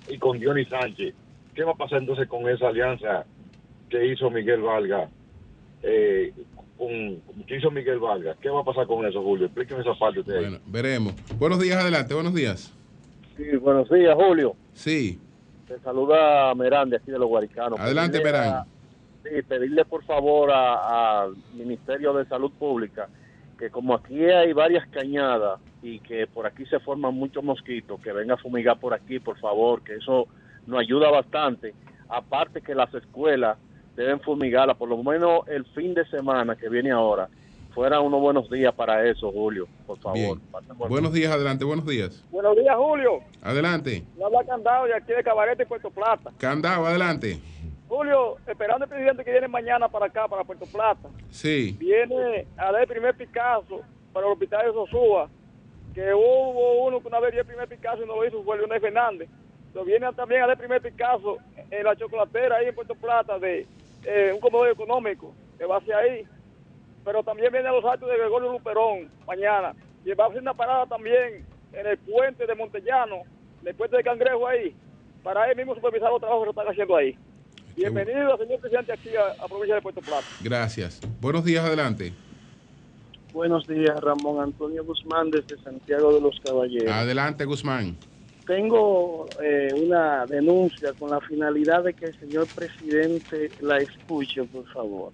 y con Diony Sánchez, ¿qué va a pasar entonces con esa alianza que hizo Miguel Valga? Eh, con, ¿Qué hizo Miguel Valga? ¿Qué va a pasar con eso, Julio? Explíqueme esa parte. Usted bueno, veremos. Buenos días, adelante, buenos días. Sí, buenos días, Julio. Sí. Te saluda Merán de aquí de los Guaricanos. Adelante, Merán. Sí, pedirle por favor al Ministerio de Salud Pública que como aquí hay varias cañadas y que por aquí se forman muchos mosquitos, que venga a fumigar por aquí, por favor, que eso nos ayuda bastante. Aparte que las escuelas deben fumigarla, por lo menos el fin de semana que viene ahora fueran unos buenos días para eso, Julio, por favor. Buenos días, adelante, buenos días. Buenos días, Julio. Adelante. habla Candado de aquí de Cabarete y Puerto Plata. Candado, adelante. Julio, esperando el presidente que viene mañana para acá, para Puerto Plata. Sí. Viene a dar el primer Picasso para el hospital de Sosúa, que hubo uno que una vez dio el primer Picasso y no lo hizo, fue Leonel Fernández. Lo viene también a dar el primer Picasso en la chocolatera ahí en Puerto Plata de eh, un comedor económico que va hacia ahí pero también viene a los actos de Gregorio Luperón mañana. Y va a hacer una parada también en el puente de Montellano, en el puente de Cangrejo ahí, para él mismo supervisar los trabajos que están haciendo ahí. Bienvenido, señor presidente, aquí a, a provincia de Puerto Plata. Gracias. Buenos días, adelante. Buenos días, Ramón Antonio Guzmán, desde Santiago de los Caballeros. Adelante, Guzmán. Tengo eh, una denuncia con la finalidad de que el señor presidente la escuche, por favor.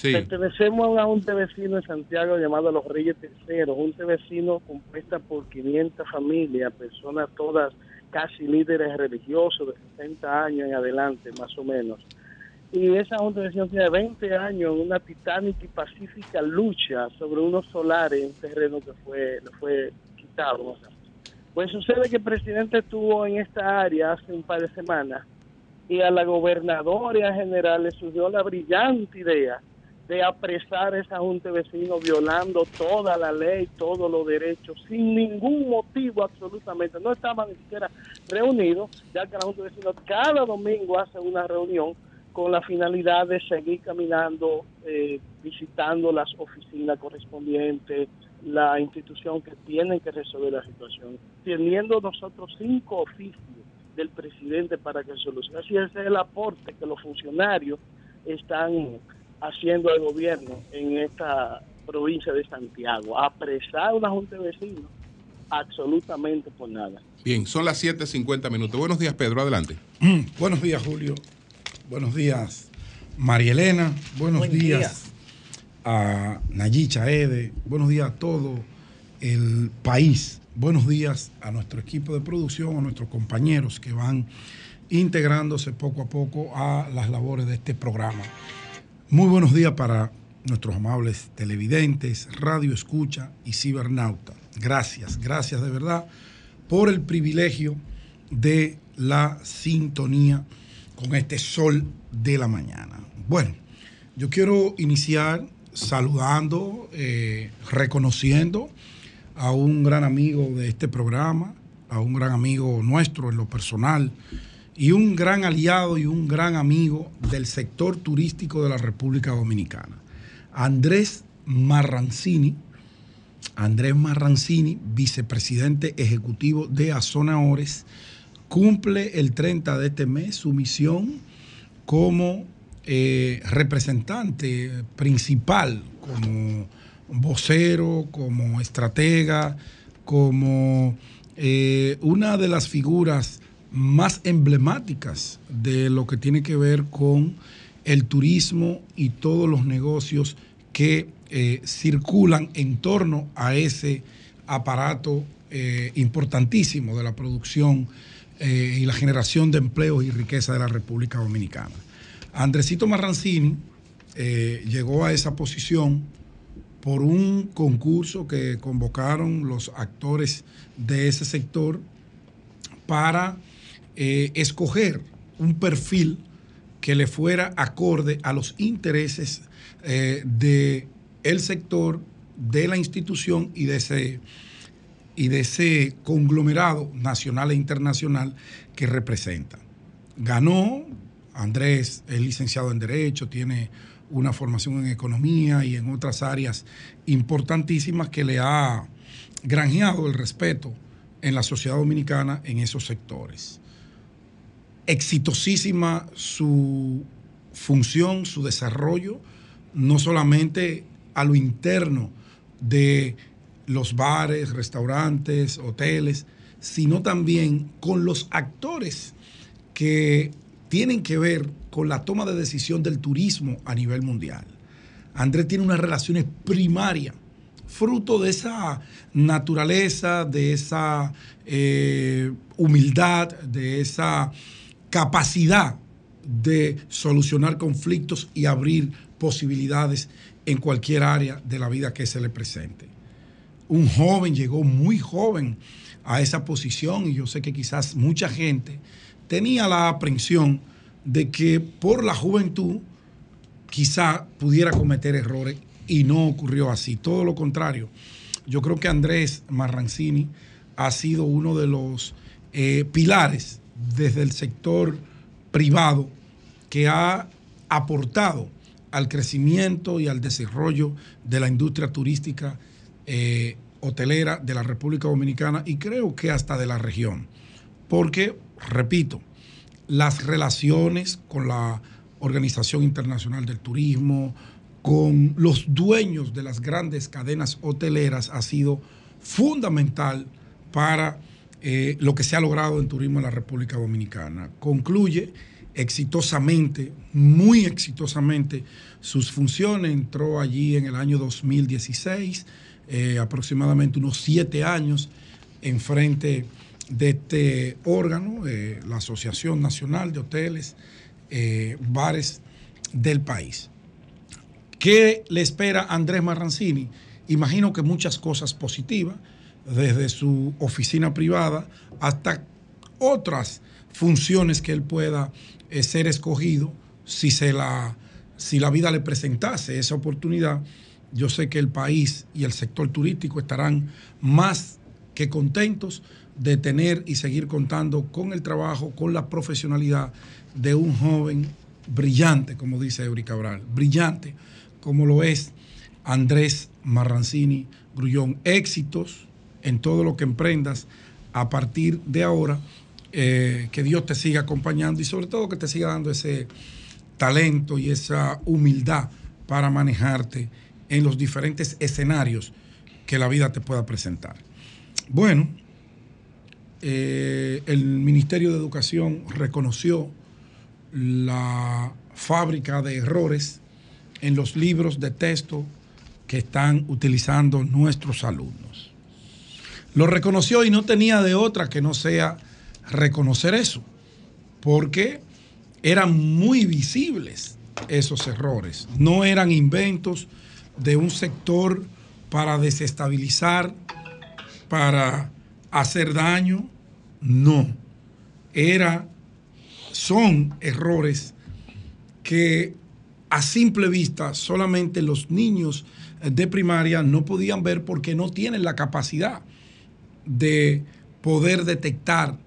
Pertenecemos a un vecino en Santiago llamado Los Reyes Terceros, un vecino compuesta por 500 familias, personas todas casi líderes religiosos de 60 años en adelante, más o menos. Y esa Junta de tiene 20 años en una titánica y pacífica lucha sobre unos solares, un terreno que fue, fue quitado. Pues sucede que el presidente estuvo en esta área hace un par de semanas y a la gobernadora general le surgió la brillante idea de apresar a esa junta de vecinos violando toda la ley, todos los derechos, sin ningún motivo absolutamente. No estaban ni siquiera reunidos, ya que la junta de cada domingo hace una reunión con la finalidad de seguir caminando, eh, visitando las oficinas correspondientes, la institución que tiene que resolver la situación, teniendo nosotros cinco oficios del presidente para que solucione. Así ese es el aporte que los funcionarios están haciendo al gobierno en esta provincia de Santiago. Apresar una junta de vecinos absolutamente por nada. Bien, son las 7.50 minutos. Buenos días, Pedro, adelante. buenos días, Julio. Buenos días, María Elena. Buenos días a Nayicha Ede. Buenos días a todo el país. Buenos días a nuestro equipo de producción, a nuestros compañeros que van integrándose poco a poco a las labores de este programa. Muy buenos días para nuestros amables televidentes, radio escucha y cibernauta. Gracias, gracias de verdad por el privilegio de la sintonía con este sol de la mañana. Bueno, yo quiero iniciar saludando, eh, reconociendo a un gran amigo de este programa, a un gran amigo nuestro en lo personal y un gran aliado y un gran amigo del sector turístico de la República Dominicana. Andrés Marrancini, Andrés Marrancini, vicepresidente ejecutivo de Azona Ores, cumple el 30 de este mes su misión como eh, representante principal, como vocero, como estratega, como eh, una de las figuras más emblemáticas de lo que tiene que ver con el turismo y todos los negocios que eh, circulan en torno a ese aparato importantísimo de la producción eh, y la generación de empleos y riqueza de la República Dominicana. Andresito Marrancini llegó a esa posición por un concurso que convocaron los actores de ese sector para escoger un perfil que le fuera acorde a los intereses eh, del sector, de la institución y de ese y de ese conglomerado nacional e internacional que representa. Ganó, Andrés es licenciado en Derecho, tiene una formación en economía y en otras áreas importantísimas que le ha granjeado el respeto en la sociedad dominicana en esos sectores exitosísima su función, su desarrollo, no solamente a lo interno de los bares, restaurantes, hoteles, sino también con los actores que tienen que ver con la toma de decisión del turismo a nivel mundial. Andrés tiene unas relaciones primarias, fruto de esa naturaleza, de esa eh, humildad, de esa capacidad de solucionar conflictos y abrir posibilidades en cualquier área de la vida que se le presente. Un joven llegó muy joven a esa posición y yo sé que quizás mucha gente tenía la aprensión de que por la juventud quizá pudiera cometer errores y no ocurrió así. Todo lo contrario. Yo creo que Andrés Marrancini ha sido uno de los eh, pilares desde el sector privado que ha aportado al crecimiento y al desarrollo de la industria turística eh, hotelera de la República Dominicana y creo que hasta de la región. Porque, repito, las relaciones con la Organización Internacional del Turismo, con los dueños de las grandes cadenas hoteleras ha sido fundamental para eh, lo que se ha logrado en turismo en la República Dominicana. Concluye exitosamente, muy exitosamente, sus funciones. Entró allí en el año 2016, eh, aproximadamente unos siete años, en frente de este órgano, eh, la Asociación Nacional de Hoteles, Bares del país. ¿Qué le espera Andrés Marrancini? Imagino que muchas cosas positivas desde su oficina privada hasta otras funciones que él pueda eh, ser escogido si, se la, si la vida le presentase esa oportunidad. Yo sé que el país y el sector turístico estarán más que contentos de tener y seguir contando con el trabajo, con la profesionalidad de un joven brillante, como dice Eury Cabral, brillante, como lo es Andrés Marrancini Grullón. Éxitos, en todo lo que emprendas a partir de ahora eh, que Dios te siga acompañando y sobre todo que te siga dando ese talento y esa humildad para manejarte en los diferentes escenarios que la vida te pueda presentar. Bueno, eh, el Ministerio de Educación reconoció la fábrica de errores en los libros de texto que están utilizando nuestros alumnos. Lo reconoció y no tenía de otra que no sea reconocer eso, porque eran muy visibles esos errores, no eran inventos de un sector para desestabilizar, para hacer daño, no, era, son errores que a simple vista solamente los niños de primaria no podían ver porque no tienen la capacidad de poder detectar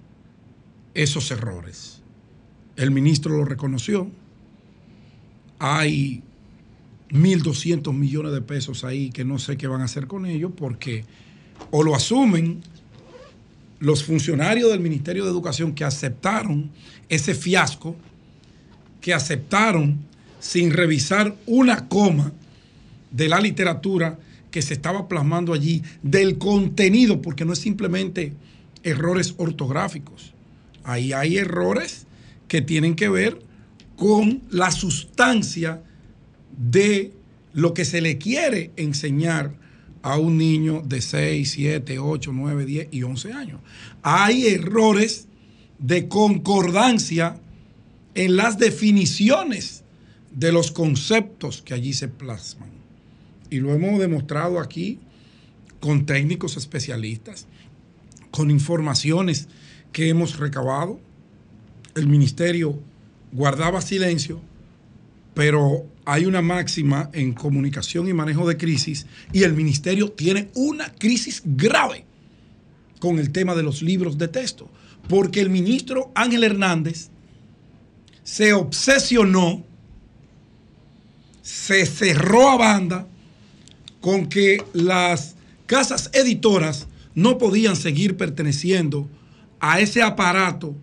esos errores. El ministro lo reconoció. Hay 1.200 millones de pesos ahí que no sé qué van a hacer con ellos porque o lo asumen los funcionarios del Ministerio de Educación que aceptaron ese fiasco, que aceptaron sin revisar una coma de la literatura que se estaba plasmando allí, del contenido, porque no es simplemente errores ortográficos. Ahí hay errores que tienen que ver con la sustancia de lo que se le quiere enseñar a un niño de 6, 7, 8, 9, 10 y 11 años. Hay errores de concordancia en las definiciones de los conceptos que allí se plasman. Y lo hemos demostrado aquí con técnicos especialistas, con informaciones que hemos recabado. El ministerio guardaba silencio, pero hay una máxima en comunicación y manejo de crisis y el ministerio tiene una crisis grave con el tema de los libros de texto, porque el ministro Ángel Hernández se obsesionó, se cerró a banda con que las casas editoras no podían seguir perteneciendo a ese aparato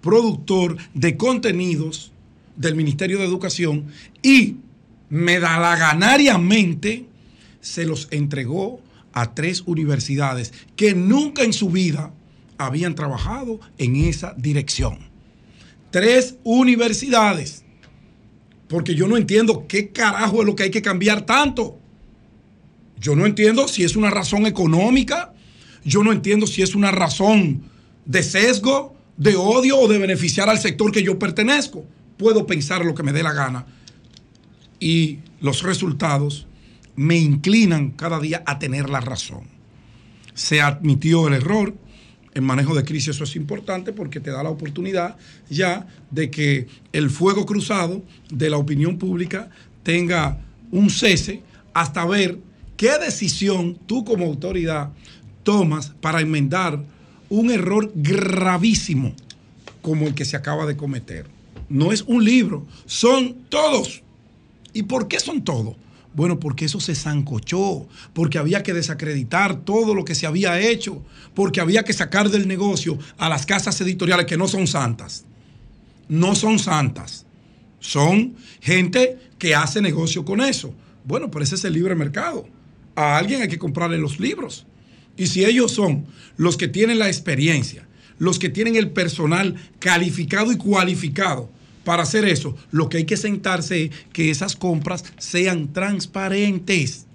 productor de contenidos del Ministerio de Educación y medalaganariamente se los entregó a tres universidades que nunca en su vida habían trabajado en esa dirección. Tres universidades. Porque yo no entiendo qué carajo es lo que hay que cambiar tanto. Yo no entiendo si es una razón económica, yo no entiendo si es una razón de sesgo, de odio o de beneficiar al sector que yo pertenezco. Puedo pensar lo que me dé la gana. Y los resultados me inclinan cada día a tener la razón. Se admitió el error. En manejo de crisis eso es importante porque te da la oportunidad ya de que el fuego cruzado de la opinión pública tenga un cese hasta ver qué decisión tú como autoridad tomas para enmendar un error gravísimo como el que se acaba de cometer. No es un libro, son todos. ¿Y por qué son todos? Bueno, porque eso se zancochó, porque había que desacreditar todo lo que se había hecho, porque había que sacar del negocio a las casas editoriales que no son santas. No son santas. Son gente que hace negocio con eso. Bueno, pero ese es el libre mercado. A alguien hay que comprarle los libros. Y si ellos son los que tienen la experiencia, los que tienen el personal calificado y cualificado para hacer eso, lo que hay que sentarse es que esas compras sean transparentes,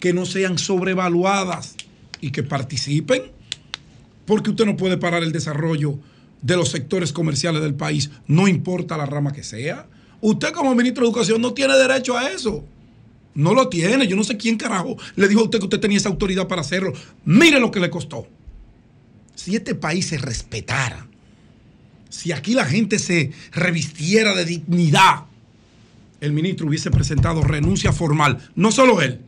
que no sean sobrevaluadas y que participen, porque usted no puede parar el desarrollo de los sectores comerciales del país, no importa la rama que sea. Usted como ministro de Educación no tiene derecho a eso. No lo tiene. Yo no sé quién carajo le dijo a usted que usted tenía esa autoridad para hacerlo. Mire lo que le costó. Si este país se respetara, si aquí la gente se revistiera de dignidad, el ministro hubiese presentado renuncia formal. No solo él,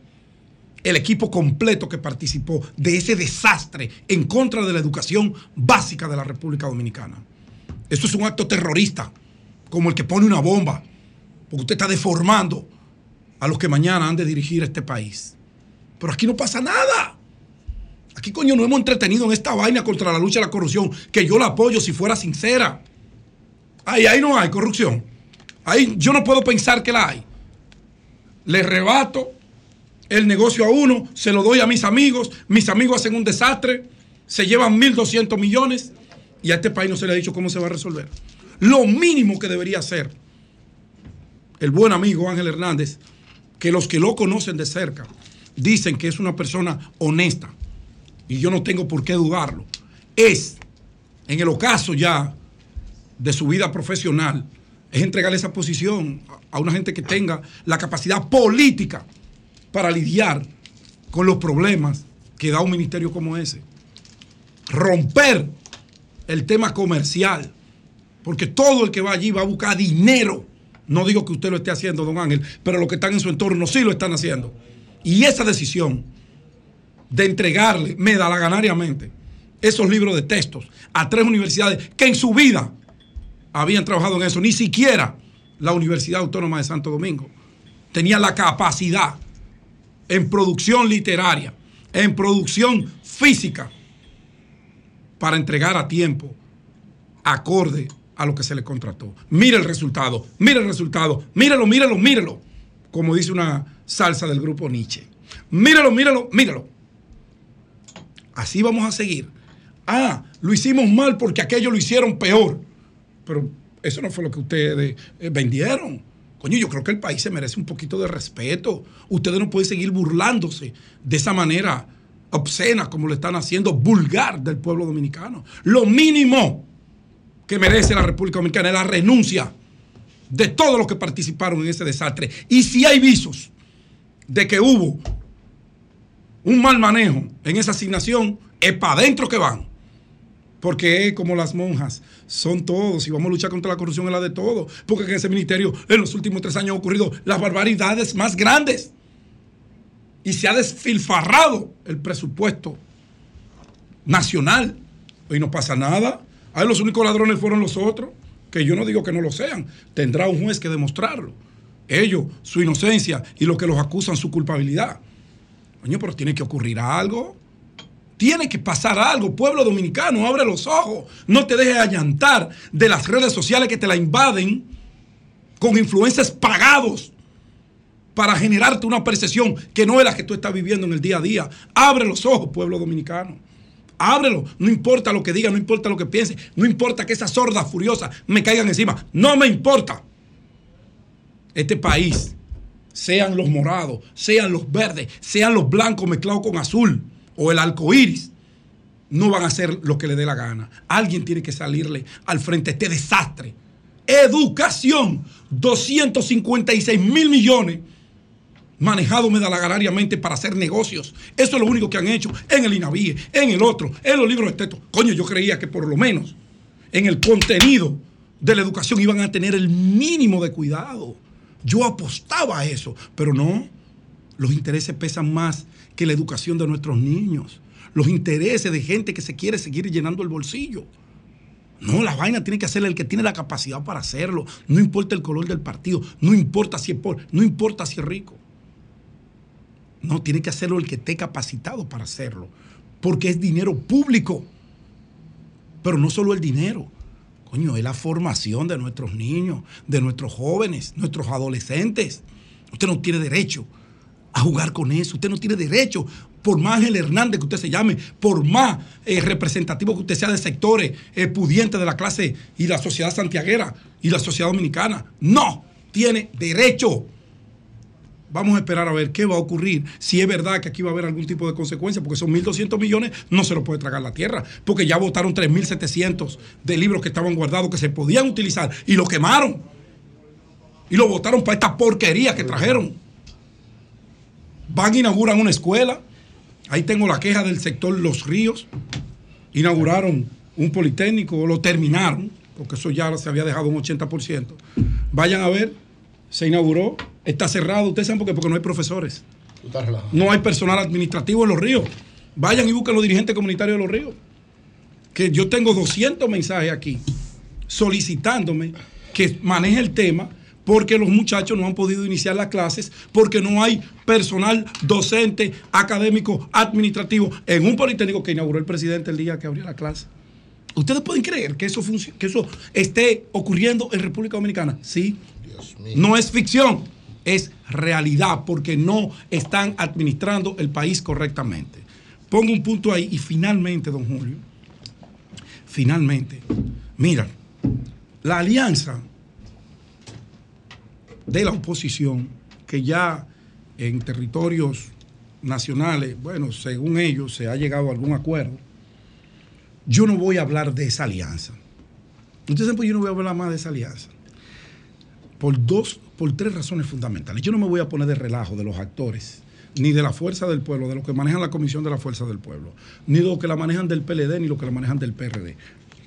el equipo completo que participó de ese desastre en contra de la educación básica de la República Dominicana. Esto es un acto terrorista, como el que pone una bomba, porque usted está deformando a los que mañana han de dirigir este país. Pero aquí no pasa nada. Aquí ¿Qué coño no hemos entretenido en esta vaina contra la lucha de la corrupción? Que yo la apoyo si fuera sincera. Ahí, ahí no hay corrupción. Ahí yo no puedo pensar que la hay. Le rebato el negocio a uno, se lo doy a mis amigos, mis amigos hacen un desastre, se llevan 1.200 millones y a este país no se le ha dicho cómo se va a resolver. Lo mínimo que debería hacer el buen amigo Ángel Hernández, que los que lo conocen de cerca dicen que es una persona honesta, y yo no tengo por qué dudarlo, es, en el ocaso ya de su vida profesional, es entregarle esa posición a una gente que tenga la capacidad política para lidiar con los problemas que da un ministerio como ese. Romper el tema comercial, porque todo el que va allí va a buscar dinero. No digo que usted lo esté haciendo, don Ángel, pero los que están en su entorno sí lo están haciendo. Y esa decisión de entregarle medalaganariamente esos libros de textos a tres universidades que en su vida habían trabajado en eso, ni siquiera la Universidad Autónoma de Santo Domingo tenía la capacidad en producción literaria, en producción física, para entregar a tiempo, acorde a lo que se le contrató. Mire el resultado, mire el resultado, mírelo, mírelo, mírelo, como dice una salsa del grupo Nietzsche. Mírelo, mírelo, mírelo. Así vamos a seguir. Ah, lo hicimos mal porque aquello lo hicieron peor. Pero eso no fue lo que ustedes eh, vendieron. Coño, yo creo que el país se merece un poquito de respeto. Ustedes no pueden seguir burlándose de esa manera obscena como lo están haciendo, vulgar del pueblo dominicano. Lo mínimo que merece la República Dominicana es la renuncia de todos los que participaron en ese desastre. Y si hay visos de que hubo un mal manejo en esa asignación, es para adentro que van. Porque como las monjas, son todos. Y vamos a luchar contra la corrupción es la de todos. Porque en ese ministerio en los últimos tres años han ocurrido las barbaridades más grandes. Y se ha desfilfarrado el presupuesto nacional. Hoy no pasa nada. Ahí los únicos ladrones fueron los otros. Que yo no digo que no lo sean. Tendrá un juez que demostrarlo. Ellos, su inocencia y los que los acusan, su culpabilidad. Coño, pero tiene que ocurrir algo. Tiene que pasar algo. Pueblo dominicano, abre los ojos. No te dejes allantar de las redes sociales que te la invaden con influencias pagados para generarte una percepción que no es la que tú estás viviendo en el día a día. Abre los ojos, pueblo dominicano. Ábrelo. No importa lo que diga, no importa lo que piense, no importa que esas sordas furiosas me caigan encima. No me importa. Este país sean los morados, sean los verdes, sean los blancos mezclados con azul o el arco iris, no van a hacer lo que le dé la gana. Alguien tiene que salirle al frente a este desastre. Educación, 256 mil millones manejado medalaganariamente para hacer negocios. Eso es lo único que han hecho en el INAVIE, en el otro, en los libros de texto. Coño, yo creía que por lo menos en el contenido de la educación iban a tener el mínimo de cuidado. Yo apostaba a eso, pero no. Los intereses pesan más que la educación de nuestros niños. Los intereses de gente que se quiere seguir llenando el bolsillo. No, la vaina tiene que hacer el que tiene la capacidad para hacerlo. No importa el color del partido, no importa si es pobre, no importa si es rico. No, tiene que hacerlo el que esté capacitado para hacerlo. Porque es dinero público. Pero no solo el dinero. Es la formación de nuestros niños, de nuestros jóvenes, nuestros adolescentes. Usted no tiene derecho a jugar con eso. Usted no tiene derecho, por más el Hernández que usted se llame, por más eh, representativo que usted sea de sectores eh, pudientes de la clase y la sociedad santiaguera y la sociedad dominicana. No tiene derecho. Vamos a esperar a ver qué va a ocurrir, si es verdad que aquí va a haber algún tipo de consecuencia, porque son 1.200 millones, no se lo puede tragar la tierra, porque ya votaron 3.700 de libros que estaban guardados, que se podían utilizar, y lo quemaron. Y lo votaron para esta porquería que trajeron. Van a inaugurar una escuela. Ahí tengo la queja del sector Los Ríos. Inauguraron un politécnico, lo terminaron, porque eso ya se había dejado un 80%. Vayan a ver, se inauguró Está cerrado, ustedes saben por qué, porque no hay profesores. No hay personal administrativo en los ríos. Vayan y busquen los dirigentes comunitarios de los ríos. Que yo tengo 200 mensajes aquí solicitándome que maneje el tema porque los muchachos no han podido iniciar las clases, porque no hay personal docente, académico, administrativo en un politécnico que inauguró el presidente el día que abrió la clase. ¿Ustedes pueden creer que eso, que eso esté ocurriendo en República Dominicana? Sí. No es ficción, es realidad, porque no están administrando el país correctamente. Pongo un punto ahí y finalmente, don Julio, finalmente, mira, la alianza de la oposición, que ya en territorios nacionales, bueno, según ellos se ha llegado a algún acuerdo, yo no voy a hablar de esa alianza. Entonces, pues yo no voy a hablar más de esa alianza. Por dos, por tres razones fundamentales. Yo no me voy a poner de relajo de los actores, ni de la fuerza del pueblo, de los que manejan la Comisión de la Fuerza del Pueblo, ni de los que la manejan del PLD, ni los que la manejan del PRD.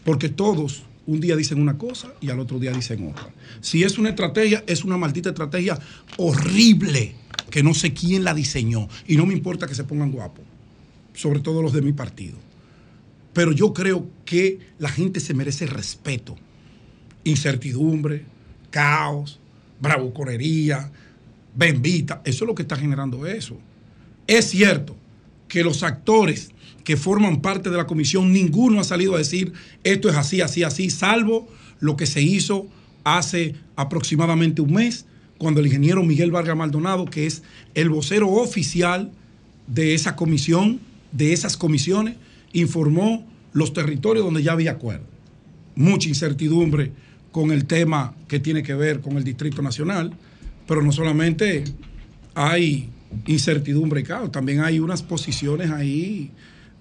Porque todos un día dicen una cosa y al otro día dicen otra. Si es una estrategia, es una maldita estrategia horrible que no sé quién la diseñó. Y no me importa que se pongan guapos, sobre todo los de mi partido. Pero yo creo que la gente se merece respeto, incertidumbre, caos, bravuconería, bendita. Eso es lo que está generando eso. Es cierto que los actores que forman parte de la comisión, ninguno ha salido a decir esto es así, así, así, salvo lo que se hizo hace aproximadamente un mes, cuando el ingeniero Miguel Vargas Maldonado, que es el vocero oficial de esa comisión, de esas comisiones, informó los territorios donde ya había acuerdo. Mucha incertidumbre con el tema que tiene que ver con el Distrito Nacional, pero no solamente hay incertidumbre y caos, también hay unas posiciones ahí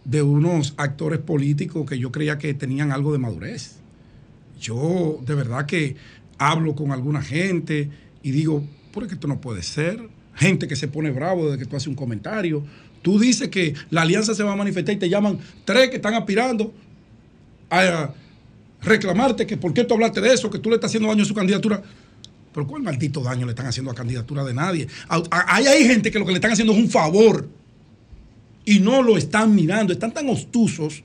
de unos actores políticos que yo creía que tenían algo de madurez. Yo de verdad que hablo con alguna gente y digo, ¿por qué esto no puede ser? Gente que se pone bravo desde que tú haces un comentario. Tú dices que la alianza se va a manifestar y te llaman tres que están aspirando a reclamarte que por qué tú hablaste de eso, que tú le estás haciendo daño a su candidatura. Pero ¿cuál maldito daño le están haciendo a candidatura de nadie? Hay, hay gente que lo que le están haciendo es un favor y no lo están mirando. Están tan obtusos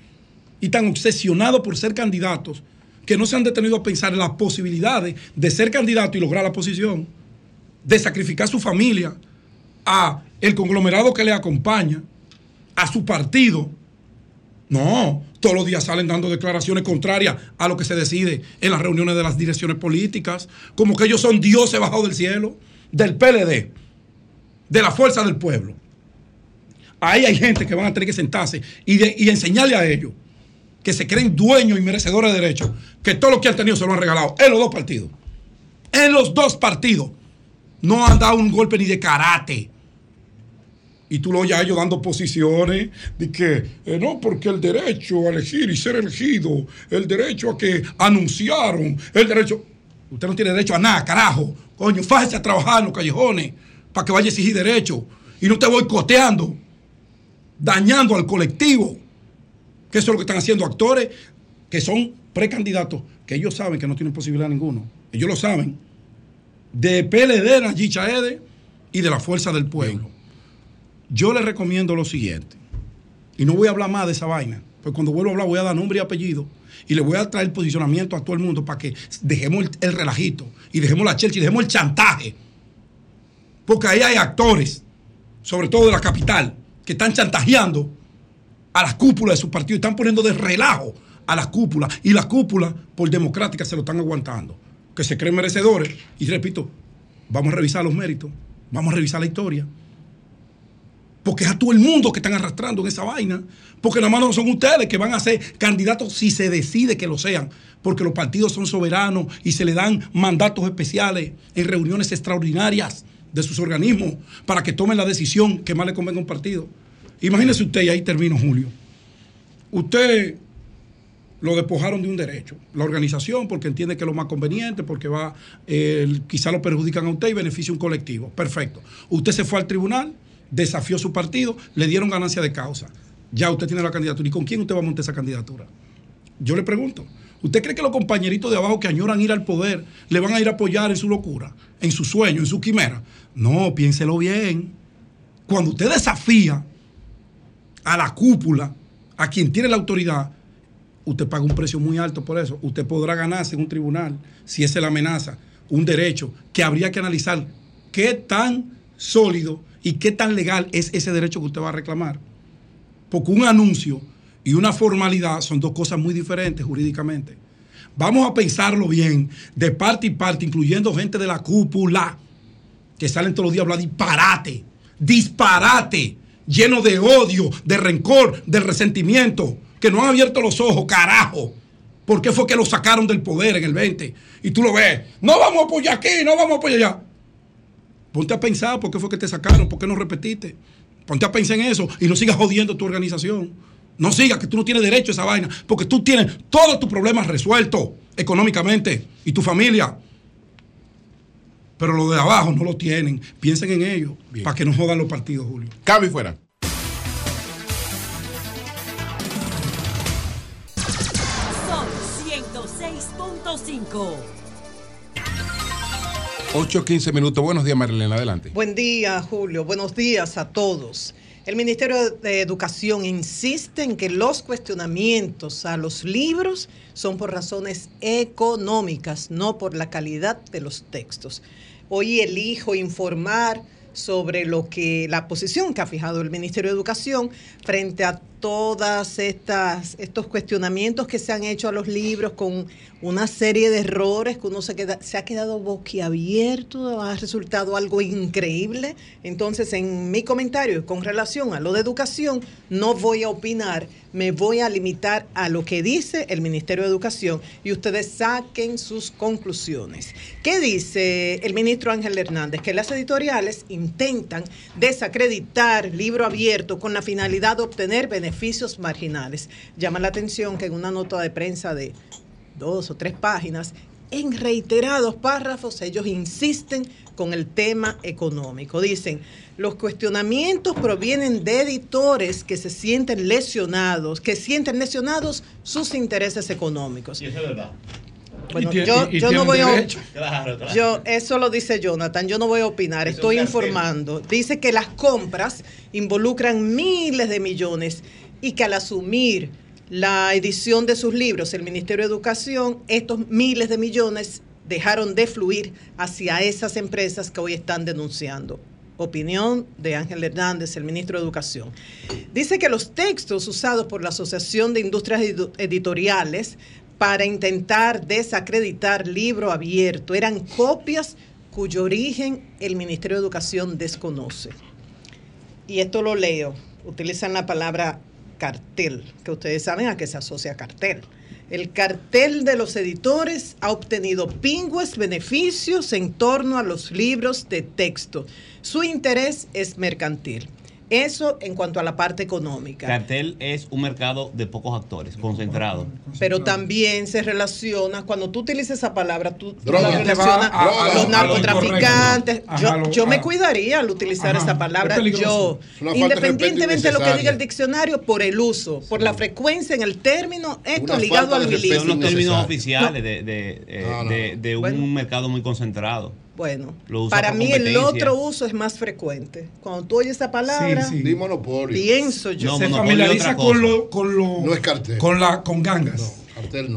y tan obsesionados por ser candidatos que no se han detenido a pensar en las posibilidades de ser candidato y lograr la posición, de sacrificar su familia, a el conglomerado que le acompaña, a su partido. No, todos los días salen dando declaraciones contrarias a lo que se decide en las reuniones de las direcciones políticas, como que ellos son dioses bajo del cielo, del PLD, de la fuerza del pueblo. Ahí hay gente que van a tener que sentarse y, enseñarle a ellos que se creen dueños y merecedores de derechos, que todo lo que han tenido se lo han regalado en los dos partidos. En los dos partidos. No han dado un golpe ni de karate. Y tú lo oyes a ellos dando posiciones de que eh, no, porque el derecho a elegir y ser elegido, el derecho a que anunciaron, el derecho. Usted no tiene derecho a nada, carajo. Coño, fájese a trabajar en los callejones para que vaya a exigir derecho. Y no te voy coteando dañando al colectivo, que eso es lo que están haciendo actores que son precandidatos, que ellos saben que no tienen posibilidad ninguno, ellos lo saben, de PLD, Nayib Chaede y de la Fuerza del Pueblo. Yo les recomiendo lo siguiente, y no voy a hablar más de esa vaina, porque cuando vuelvo a hablar voy a dar nombre y apellido y le voy a traer posicionamiento a todo el mundo para que dejemos el, relajito y dejemos la chelcha y dejemos el chantaje. Porque ahí hay actores, sobre todo de la capital, que están chantajeando a las cúpulas de su partido, están poniendo de relajo a las cúpulas y las cúpulas por democrática se lo están aguantando, que se creen merecedores. Y repito, vamos a revisar los méritos, vamos a revisar la historia. Porque es a todo el mundo que están arrastrando en esa vaina. Porque nada más no son ustedes que van a ser candidatos si se decide que lo sean. Porque los partidos son soberanos y se le dan mandatos especiales en reuniones extraordinarias de sus organismos para que tomen la decisión que más le convenga a un partido. Imagínese usted, y ahí termino, Julio. Usted lo despojaron de un derecho. La organización, porque entiende que es lo más conveniente, porque va, quizá lo perjudican a usted y beneficia un colectivo. Perfecto. Usted se fue al tribunal, desafió su partido, le dieron ganancia de causa. Ya usted tiene la candidatura. ¿Y con quién usted va a montar esa candidatura? Yo le pregunto. ¿Usted cree que los compañeritos de abajo que añoran ir al poder le van a ir a apoyar en su locura, en su sueño, en su quimera? No, piénselo bien. Cuando usted desafía a la cúpula, a quien tiene la autoridad, usted paga un precio muy alto por eso. Usted podrá ganarse en un tribunal si esa es la amenaza. un derecho que habría que analizar qué tan sólido y qué tan legal es ese derecho que usted va a reclamar. Porque un anuncio y una formalidad son dos cosas muy diferentes jurídicamente. Vamos a pensarlo bien, de parte y parte, incluyendo gente de la cúpula, que salen todos los días a hablar disparate, disparate, lleno de odio, de rencor, de resentimiento, que no han abierto los ojos, carajo. ¿Por qué fue que lo sacaron del poder en el 20? Y tú lo ves, no vamos a apoyar aquí, no vamos a allá. Ponte a pensar por qué fue que te sacaron, por qué no repetiste. Ponte a pensar en eso y no sigas jodiendo tu organización. No sigas que tú no tienes derecho a esa vaina, porque tú tienes todos tus problemas resueltos económicamente y tu familia. Pero lo de abajo no lo tienen. Piensen en ello para que no jodan los partidos, Julio. Cabe fuera. Son 106.5. 8.15 minutos. Buenos días, Marilena. Adelante. Buen día, Julio. Buenos días a todos. El Ministerio de Educación insiste en que los cuestionamientos a los libros son por razones económicas, no por la calidad de los textos. Hoy elijo informar sobre lo que la posición que ha fijado el Ministerio de Educación frente a todas estas estos cuestionamientos que se han hecho a los libros con una serie de errores que uno se, queda, se ha quedado boquiabierto, ha resultado algo increíble. Entonces, en mi comentario con relación a lo de educación, no voy a opinar, me voy a limitar a lo que dice el Ministerio de Educación y ustedes saquen sus conclusiones. ¿Qué dice el ministro Ángel Hernández? Que las editoriales intentan desacreditar libro abierto con la finalidad de obtener beneficios marginales. Llama la atención que en una nota de prensa de dos o tres páginas, en reiterados párrafos ellos insisten con el tema económico. Dicen, los cuestionamientos provienen de editores que se sienten lesionados, que sienten lesionados sus intereses económicos. Y eso es verdad. Bueno, yo, yo no voy a. Yo, eso lo dice Jonathan, yo no voy a opinar, estoy informando. Dice que las compras involucran miles de millones y que al asumir la edición de sus libros, el Ministerio de Educación, estos miles de millones dejaron de fluir hacia esas empresas que hoy están denunciando. Opinión de Ángel Hernández, el ministro de Educación. Dice que los textos usados por la Asociación de Industrias Editoriales para intentar desacreditar libro abierto eran copias cuyo origen el Ministerio de Educación desconoce. Y esto lo leo. Utilizan la palabra cartel, que ustedes saben a qué se asocia cartel. El cartel de los editores ha obtenido pingües beneficios en torno a los libros de texto. Su interés es mercantil. Eso en cuanto a la parte económica. Cartel es un mercado de pocos actores, concentrado. Pero también se relaciona, cuando tú utilizas esa palabra, tú, la relacionas a, los narcotraficantes. yo, me cuidaría al utilizar esa palabra. Yo, independientemente de lo que diga el diccionario, por el uso, por la frecuencia en el término, esto ligado al milismo. Son los términos oficiales de, de, de, un mercado muy concentrado. Bueno, para mí el otro uso es más frecuente. Cuando tú oyes esa palabra, pienso yo. se familiariza con lo, con lo, no es cartel. con la con gangas.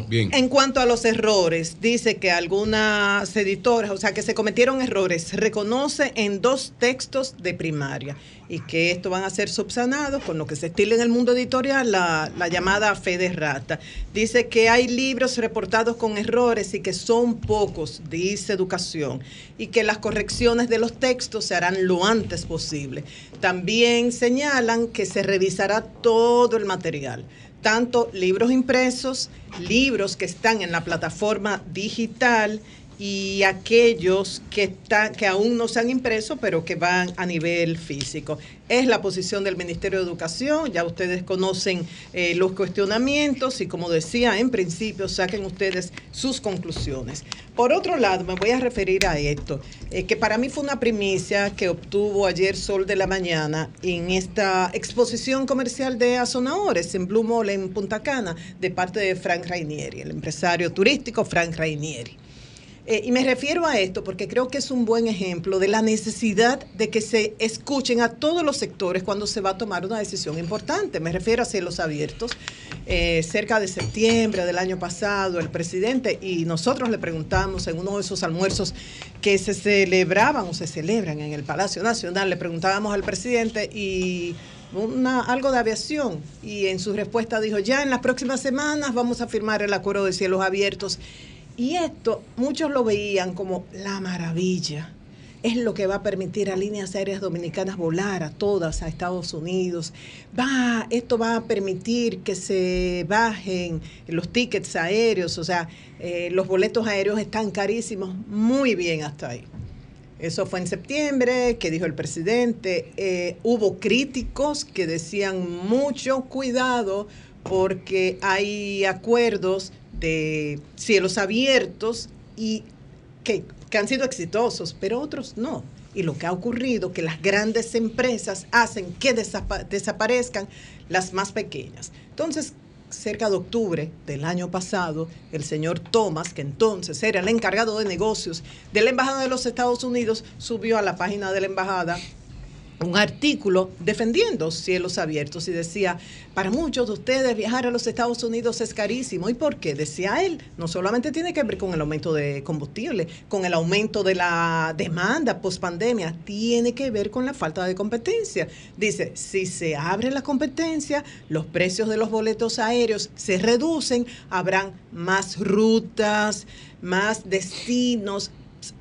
Bien. En cuanto a los errores, dice que algunas editoras, o sea, que se cometieron errores, reconoce en dos textos de primaria y que esto van a ser subsanados con lo que se estila en el mundo editorial, la, la llamada fe de rata. Dice que hay libros reportados con errores y que son pocos, dice Educación, y que las correcciones de los textos se harán lo antes posible. También señalan que se revisará todo el material tanto libros impresos, libros que están en la plataforma digital y aquellos que, están, que aún no se han impreso, pero que van a nivel físico. Es la posición del Ministerio de Educación, ya ustedes conocen eh, los cuestionamientos y como decía, en principio saquen ustedes sus conclusiones. Por otro lado, me voy a referir a esto, eh, que para mí fue una primicia que obtuvo ayer Sol de la Mañana en esta exposición comercial de Azonadores en Blue Mall en Punta Cana, de parte de Frank Rainieri, el empresario turístico Frank Rainieri. Eh, y me refiero a esto porque creo que es un buen ejemplo de la necesidad de que se escuchen a todos los sectores cuando se va a tomar una decisión importante. Me refiero a cielos abiertos. Eh, cerca de septiembre del año pasado, el presidente y nosotros le preguntamos en uno de esos almuerzos que se celebraban o se celebran en el Palacio Nacional, le preguntábamos al presidente y una, algo de aviación y en su respuesta dijo, ya en las próximas semanas vamos a firmar el acuerdo de cielos abiertos y esto muchos lo veían como la maravilla. Es lo que va a permitir a líneas aéreas dominicanas volar a todas a Estados Unidos. Va, esto va a permitir que se bajen los tickets aéreos, o sea, eh, los boletos aéreos están carísimos, muy bien hasta ahí. Eso fue en septiembre, que dijo el presidente. Eh, hubo críticos que decían mucho cuidado porque hay acuerdos de cielos abiertos y que, han sido exitosos, pero otros no. Y lo que ha ocurrido, que las grandes empresas hacen que desaparezcan las más pequeñas. Entonces, cerca de octubre del año pasado, el señor Thomas, que entonces era el encargado de negocios de la Embajada de los Estados Unidos, subió a la página de la Embajada un artículo defendiendo cielos abiertos y decía, para muchos de ustedes viajar a los Estados Unidos es carísimo. ¿Y por qué? Decía él, no solamente tiene que ver con el aumento de combustible, con el aumento de la demanda post pandemia, tiene que ver con la falta de competencia. Dice, si se abre la competencia, los precios de los boletos aéreos se reducen, habrán más rutas, más destinos,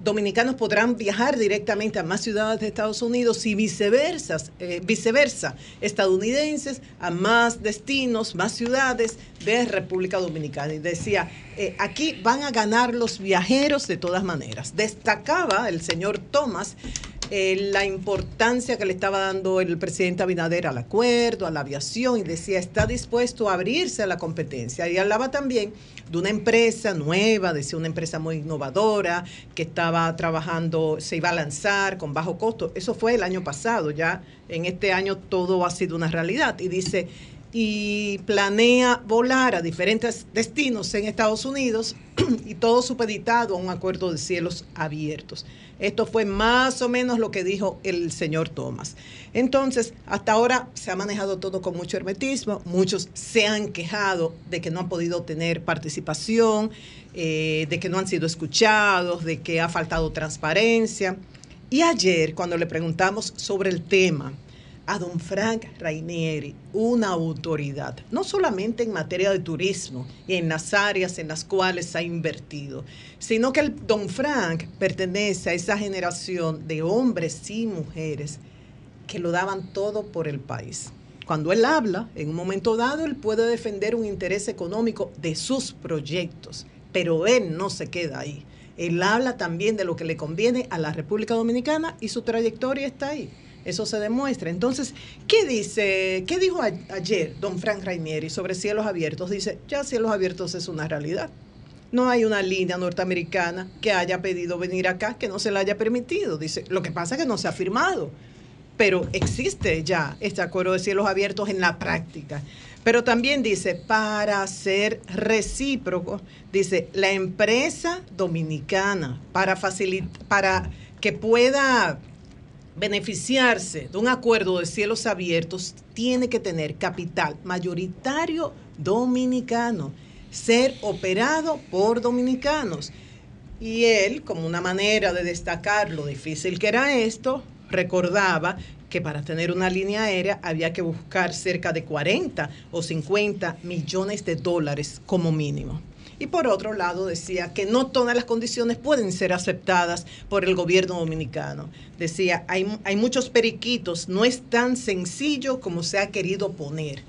dominicanos podrán viajar directamente a más ciudades de Estados Unidos y viceversa, eh, viceversa, estadounidenses a más destinos, más ciudades de República Dominicana. Y decía, eh, aquí van a ganar los viajeros de todas maneras. Destacaba el señor Thomas eh, la importancia que le estaba dando el presidente Abinader al acuerdo, a la aviación, y decía, está dispuesto a abrirse a la competencia. Y hablaba también de una empresa nueva, decía una empresa muy innovadora, que estaba trabajando, se iba a lanzar con bajo costo. Eso fue el año pasado, ya en este año todo ha sido una realidad. Y dice, y planea volar a diferentes destinos en Estados Unidos y todo supeditado a un acuerdo de cielos abiertos. Esto fue más o menos lo que dijo el señor Thomas. Entonces, hasta ahora se ha manejado todo con mucho hermetismo. Muchos se han quejado de que no han podido tener participación, eh, de que no han sido escuchados, de que ha faltado transparencia. Y ayer, cuando le preguntamos sobre el tema, a don Frank Rainieri, una autoridad, no solamente en materia de turismo y en las áreas en las cuales ha invertido, sino que el don Frank pertenece a esa generación de hombres y mujeres que lo daban todo por el país. Cuando él habla, en un momento dado, él puede defender un interés económico de sus proyectos, pero él no se queda ahí. Él habla también de lo que le conviene a la República Dominicana y su trayectoria está ahí. Eso se demuestra. Entonces, ¿qué dice, qué dijo ayer don Frank Rainieri sobre cielos abiertos? Dice, ya cielos abiertos es una realidad. No hay una línea norteamericana que haya pedido venir acá que no se le haya permitido. Dice, lo que pasa es que no se ha firmado, pero existe ya este acuerdo de cielos abiertos en la práctica. Pero también dice, para ser recíproco, dice, la empresa dominicana, para facilitar, para que pueda beneficiarse de un acuerdo de cielos abiertos, tiene que tener capital mayoritario dominicano, ser operado por dominicanos. Y él, como una manera de destacar lo difícil que era esto, recordaba que para tener una línea aérea había que buscar cerca de 40 o 50 millones de dólares como mínimo. Y por otro lado decía que no todas las condiciones pueden ser aceptadas por el gobierno dominicano. Decía, hay, hay muchos periquitos, no es tan sencillo como se ha querido poner.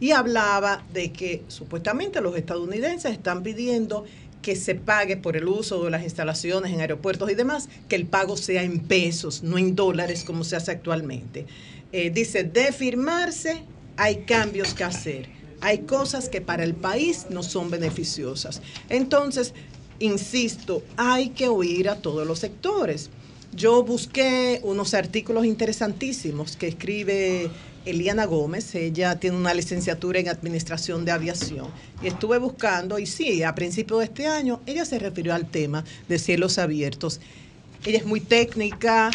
Y hablaba de que supuestamente los estadounidenses están pidiendo que se pague por el uso de las instalaciones en aeropuertos y demás, que el pago sea en pesos, no en dólares como se hace actualmente. Eh, dice, de firmarse hay cambios que hacer hay cosas que para el país no son beneficiosas. Entonces, insisto, hay que oír a todos los sectores. Yo busqué unos artículos interesantísimos que escribe Eliana Gómez, ella tiene una licenciatura en Administración de Aviación. Y estuve buscando, y sí, a principios de este año, ella se refirió al tema de cielos abiertos. Ella es muy técnica,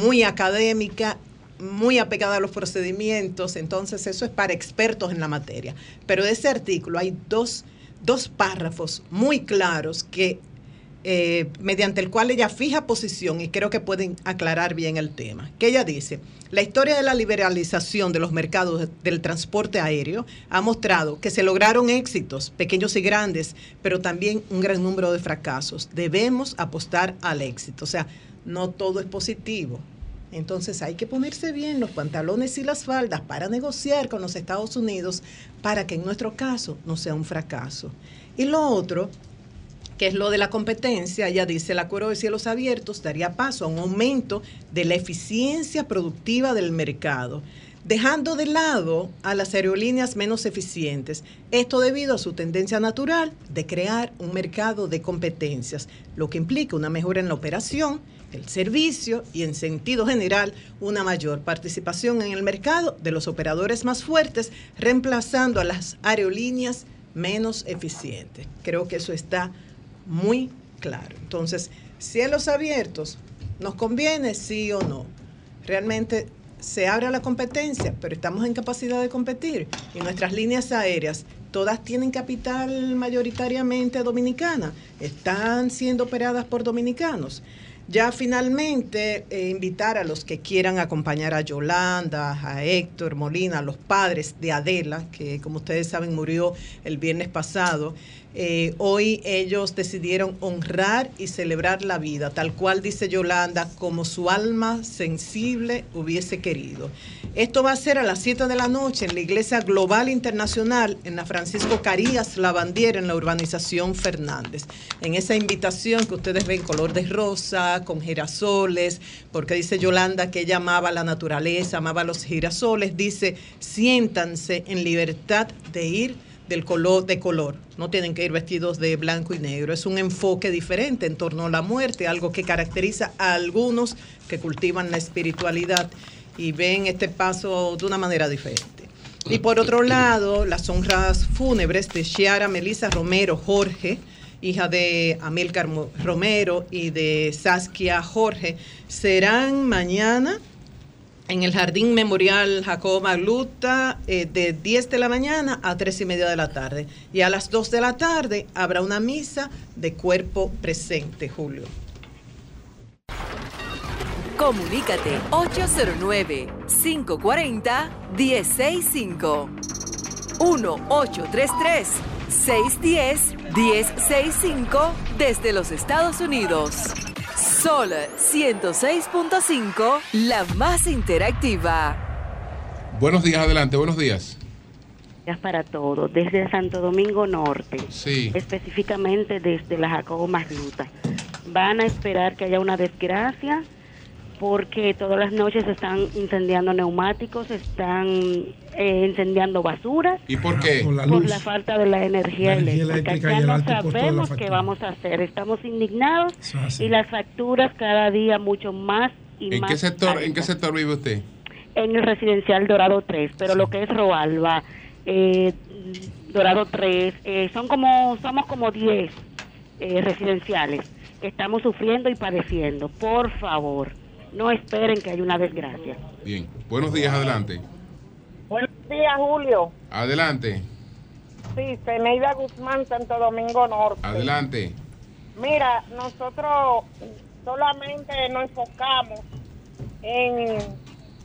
muy académica, muy apegada a los procedimientos, entonces eso es para expertos en la materia. Pero de ese artículo hay dos, dos párrafos muy claros que eh, mediante el cual ella fija posición y creo que pueden aclarar bien el tema. Que ella dice, la historia de la liberalización de los mercados del transporte aéreo ha mostrado que se lograron éxitos, pequeños y grandes, pero también un gran número de fracasos. Debemos apostar al éxito. O sea, no todo es positivo. Entonces hay que ponerse bien los pantalones y las faldas para negociar con los Estados Unidos para que en nuestro caso no sea un fracaso. Y lo otro que es lo de la competencia, ella dice, el acuerdo de cielos abiertos daría paso a un aumento de la eficiencia productiva del mercado, dejando de lado a las aerolíneas menos eficientes. Esto debido a su tendencia natural de crear un mercado de competencias, lo que implica una mejora en la operación, el servicio y en sentido general una mayor participación en el mercado de los operadores más fuertes, reemplazando a las aerolíneas menos eficientes. Creo que eso está muy claro. Entonces, cielos abiertos, ¿nos conviene sí o no? Realmente se abre la competencia, pero estamos en capacidad de competir. Y nuestras líneas aéreas, todas tienen capital mayoritariamente dominicana, están siendo operadas por dominicanos. Ya finalmente eh, invitar a los que quieran acompañar a Yolanda, a Héctor Molina, a los padres de Adela, que como ustedes saben murió el viernes pasado, eh, hoy ellos decidieron honrar y celebrar la vida, tal cual dice Yolanda, como su alma sensible hubiese querido. Esto va a ser a las 7 de la noche en la Iglesia Global Internacional, en la Francisco Carías Lavandiera, en la urbanización Fernández. En esa invitación que ustedes ven color de rosa, con girasoles, porque dice Yolanda que ella amaba la naturaleza, amaba los girasoles, dice, siéntanse en libertad de ir del color de color. No tienen que ir vestidos de blanco y negro. Es un enfoque diferente en torno a la muerte, algo que caracteriza a algunos que cultivan la espiritualidad y ven este paso de una manera diferente. Y por otro lado, las honras fúnebres de Chiara Melissa Romero Jorge, hija de Amilcar Romero y de Saskia Jorge, serán mañana en el Jardín Memorial Jacob Magluta eh, de 10 de la mañana a 3 y media de la tarde. Y a las 2 de la tarde habrá una misa de cuerpo presente, Julio. Comunícate 809-540-1065. 1-833-610-1065 desde los Estados Unidos. Sol 106.5, la más interactiva. Buenos días, adelante, buenos días. Días para todos, desde Santo Domingo Norte, sí. específicamente desde la Jacobo Magluta. Van a esperar que haya una desgracia porque todas las noches están incendiando neumáticos, están eh, incendiando basuras. ¿Y por qué? Por la, falta de la energía, eléctrica. Ya no sabemos qué vamos a hacer. Estamos indignados y las facturas cada día mucho más y ¿En más. Qué sector, ¿En qué sector vive usted? En el residencial Dorado 3, pero lo que es Roalba, eh, Dorado 3, eh, son como, somos como 10 residenciales. Estamos sufriendo y padeciendo. Por favor no esperen que haya una desgracia. Bien, buenos días, adelante. Buenos días, Julio. Adelante. Sí, Ceneida Guzmán, Santo Domingo Norte. Adelante. Mira, nosotros solamente nos enfocamos en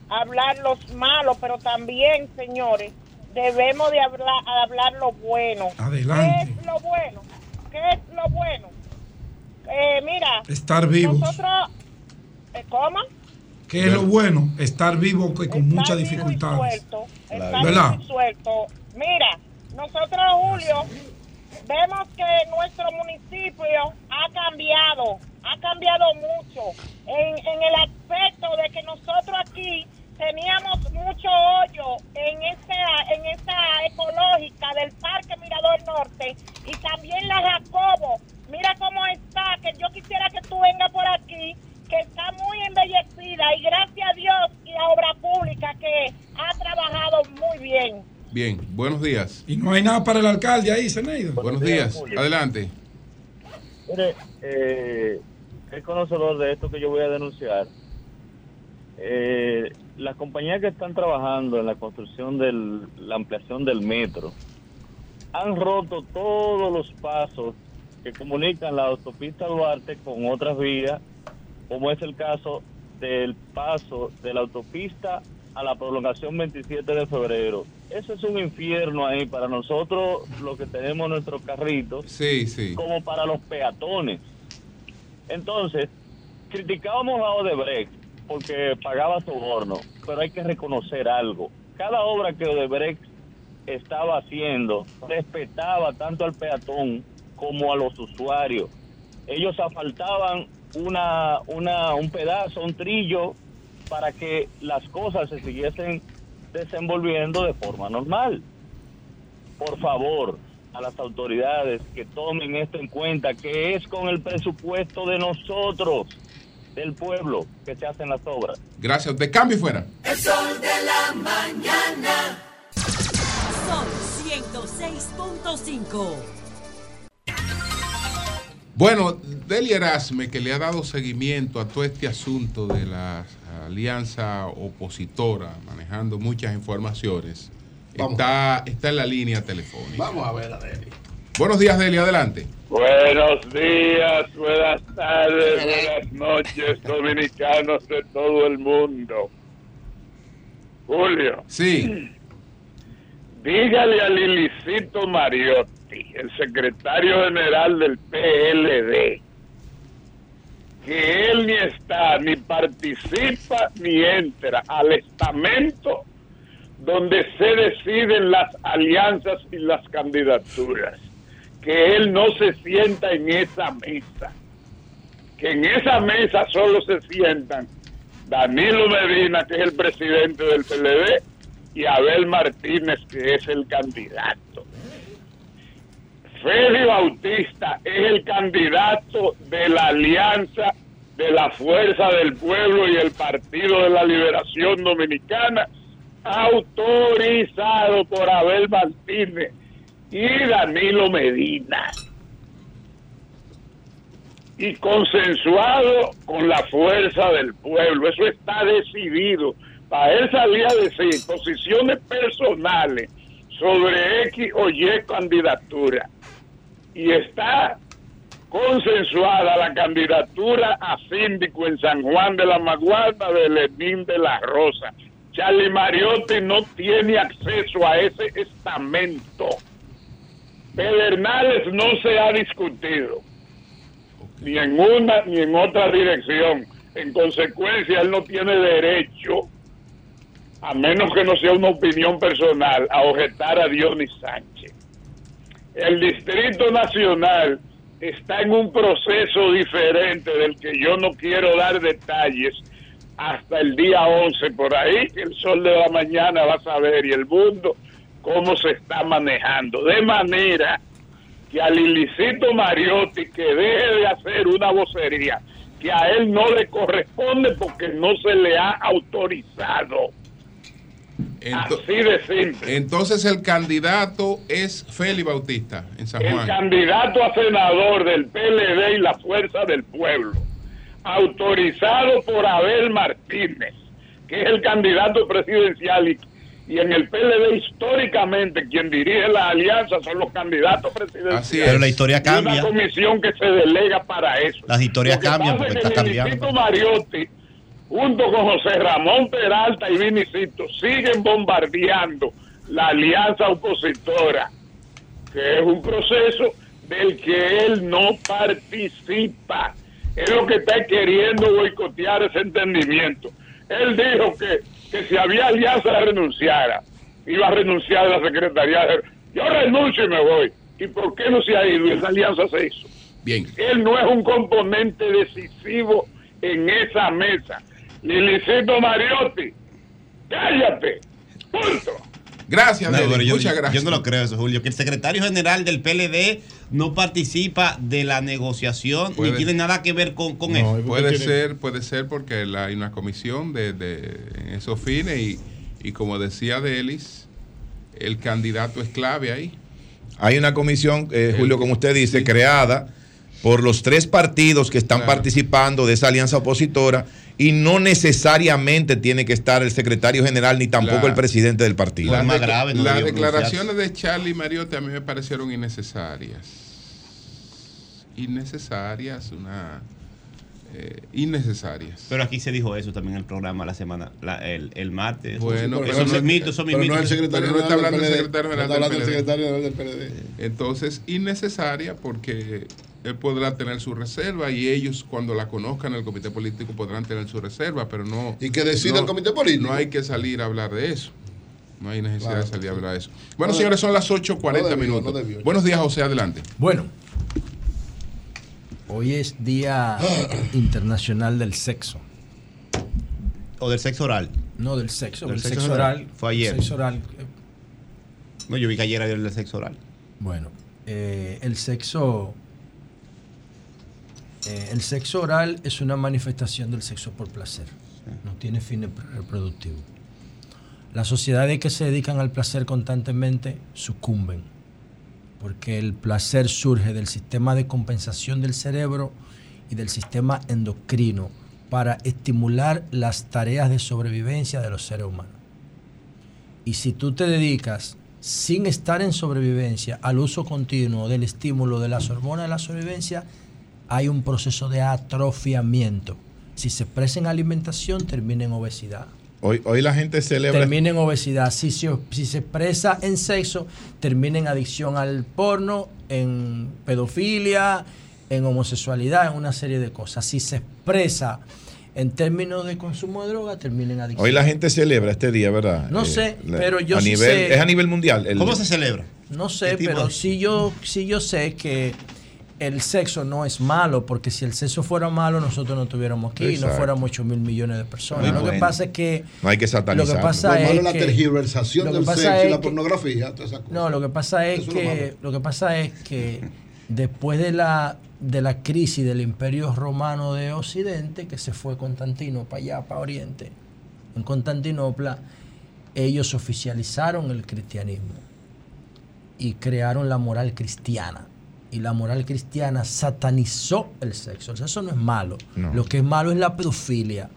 hablar los malos, pero también, señores, debemos de hablar, hablar lo bueno. Adelante. ¿Qué es lo bueno? ¿Qué es lo bueno? Eh, mira, estar vivos. Nosotros ¿Eh, ¿Qué es lo bueno? Estar vivo con estar muchas dificultades. Suelto, estar suelto. Mira, nosotros, Julio, vemos que nuestro municipio ha cambiado, ha cambiado mucho en, en el aspecto de que nosotros aquí teníamos mucho hoyo en esa, en esa ecológica del Parque Mirador Norte y también la Jacobo. Mira cómo está, que yo quisiera que tú vengas por aquí que está muy embellecida y gracias a Dios y la obra pública que ha trabajado muy bien. Buenos días. Y no hay nada para el alcalde ahí, Seneido. Buenos días, adelante. Mire, eh, es conocedor de esto que yo voy a denunciar. Eh, las compañías que están trabajando en la construcción de la ampliación del metro han roto todos los pasos que comunican la autopista Duarte con otras vías, como es el caso del paso de la autopista a la prolongación 27 de febrero. Eso es un infierno ahí para nosotros, los que tenemos nuestros carritos, sí, sí. como para los peatones. Entonces, criticábamos a Odebrecht porque pagaba soborno, pero hay que reconocer algo. Cada obra que Odebrecht estaba haciendo respetaba tanto al peatón como a los usuarios. Ellos asfaltaban una, una, un pedazo, un trillo, para que las cosas se siguiesen desenvolviendo de forma normal. Por favor, a las autoridades que tomen esto en cuenta, que es con el presupuesto de nosotros, del pueblo, que se hacen las obras. Gracias. De cambio y fuera. El sol de la mañana. Sol 106.5. Bueno, Delia Erasme, que le ha dado seguimiento a todo este asunto de la alianza opositora, manejando muchas informaciones, está, está en la línea telefónica. Vamos a ver a Delia. Buenos días, Delia, adelante. Buenos días, buenas tardes, buenas noches, dominicanos de todo el mundo. Julio. Sí. Dígale a Lilicito Mariotti, el secretario general del PLD, que él ni está, ni participa, ni entra al estamento donde se deciden las alianzas y las candidaturas. Que él no se sienta en esa mesa. Que en esa mesa solo se sientan Danilo Medina, que es el presidente del PLD, y Abel Martínez, que es el candidato. Félix Bautista es el candidato de la alianza de la Fuerza del Pueblo y el Partido de la Liberación Dominicana, autorizado por Abel Martínez y Danilo Medina. Y consensuado con la Fuerza del Pueblo. Eso está decidido. Para él salir a decir posiciones personales sobre X o Y candidatura y está consensuada la candidatura a síndico en San Juan de la Maguarda de Lenín de la Rosa. Charlie Mariotti no tiene acceso a ese estamento. Pedernales no se ha discutido, ni en una ni en otra dirección. En consecuencia, él no tiene derecho, a menos que no sea una opinión personal, a objetar a Dionis Sánchez el Distrito Nacional está en un proceso diferente del que yo no quiero dar detalles hasta el día 11 por ahí, el sol de la mañana va a saber y el mundo cómo se está manejando. De manera que al ilícito Mariotti que deje de hacer una vocería que a él no le corresponde porque no se le ha autorizado Así de simple. Entonces el candidato es Félix Bautista en San Juan. El candidato a senador del PLD y la Fuerza del Pueblo, autorizado por Abel Martínez, que es el candidato presidencial y, en el PLD históricamente quien dirige la alianza son los candidatos presidenciales. Así Pero la historia cambia. una comisión que se delega para eso. Las historias cambian porque está cambiando. Mariotti junto con José Ramón Peralta y Vinicito, siguen bombardeando la alianza opositora, que es un proceso del que él no participa. Es lo que está queriendo boicotear ese entendimiento. Él dijo que, que si había alianza renunciara, iba a renunciar a la Secretaría de... Yo renuncio y me voy. ¿Y por qué no se ha ido? Esa alianza se hizo. Bien. Él no es un componente decisivo en esa mesa. Lilicito Mariotti, cállate, punto. Gracias, yo, muchas gracias. Yo no lo creo eso, Julio, que el secretario general del PLD no participa de la negociación ni tiene nada que ver con, con eso. Puede ser, puede ser porque hay una comisión de, de, esos fines y, y como decía Delis, el candidato es clave ahí. Hay una comisión, eh, Julio, como usted dice, creada por los tres partidos que están participando de esa alianza opositora y no necesariamente tiene que estar el secretario general ni tampoco el presidente del partido. Las, decla- las declaraciones de Charlie Mariotti a mí me parecieron innecesarias. Innecesarias, una... eh, innecesarias. Pero aquí se dijo eso también en el programa la semana, la- el, el martes. Bueno, eso no es mito, eso es mito. Pero no está hablando del está hablando secretario general del PLD. Entonces, innecesaria porque él podrá tener su reserva y ellos cuando la conozcan el comité político podrán tener su reserva, pero no... Y que decida el comité político. No hay que salir a hablar de eso. No hay necesidad Claro, de salir a hablar de eso. Bueno, No señores, son las 8.40 No minutos. no debió. Buenos días, José, adelante. Bueno, hoy es Día Internacional del Sexo. O del sexo oral. No, del sexo. Del el sexo sexo oral. oral. Fue ayer. el Sexo oral. eh, No, yo vi que ayer era el del sexo oral. Bueno, eh, el sexo. Eh, el sexo oral es una manifestación del sexo por placer. No tiene fines reproductivos. Las sociedades que se dedican al placer constantemente sucumben. Porque el placer surge del sistema de compensación del cerebro y del sistema endocrino para estimular las tareas de sobrevivencia de los seres humanos. Y si tú te dedicas sin estar en sobrevivencia al uso continuo del estímulo de las hormonas de la sobrevivencia, hay un proceso de atrofiamiento. Si se expresa en alimentación, termina en obesidad. Hoy, hoy la gente celebra. Termina en obesidad. Si se, si se expresa en sexo, termina en adicción al porno, en pedofilia, en homosexualidad, en una serie de cosas. Si se expresa en términos de consumo de droga, termina en adicción. Hoy la gente celebra este día, ¿verdad? No sé, la- pero yo a sí nivel, sé- Es a nivel mundial. el- ¿Cómo se celebra? No sé, ¿Qué tipo pero sí yo, sí yo sé que el sexo no es malo, porque si el sexo fuera malo, nosotros no estuviéramos aquí, no Exacto. fuéramos 8 mil millones de personas. Muy lo que pasa es que... No hay que Lo satanizar. que pasa Lo malo la que- tergiversación lo que del pasa sexo y es la que- pornografía, todas esas cosas. No, lo que pasa es Eso lo que malo. lo que pasa es que después de la de la crisis del Imperio Romano de Occidente, que se fue Constantino para allá, para Oriente, en Constantinopla, ellos oficializaron el cristianismo y crearon la moral cristiana. Y la moral cristiana satanizó el sexo. El sexo no es malo. No. Lo que es malo es la pedofilia.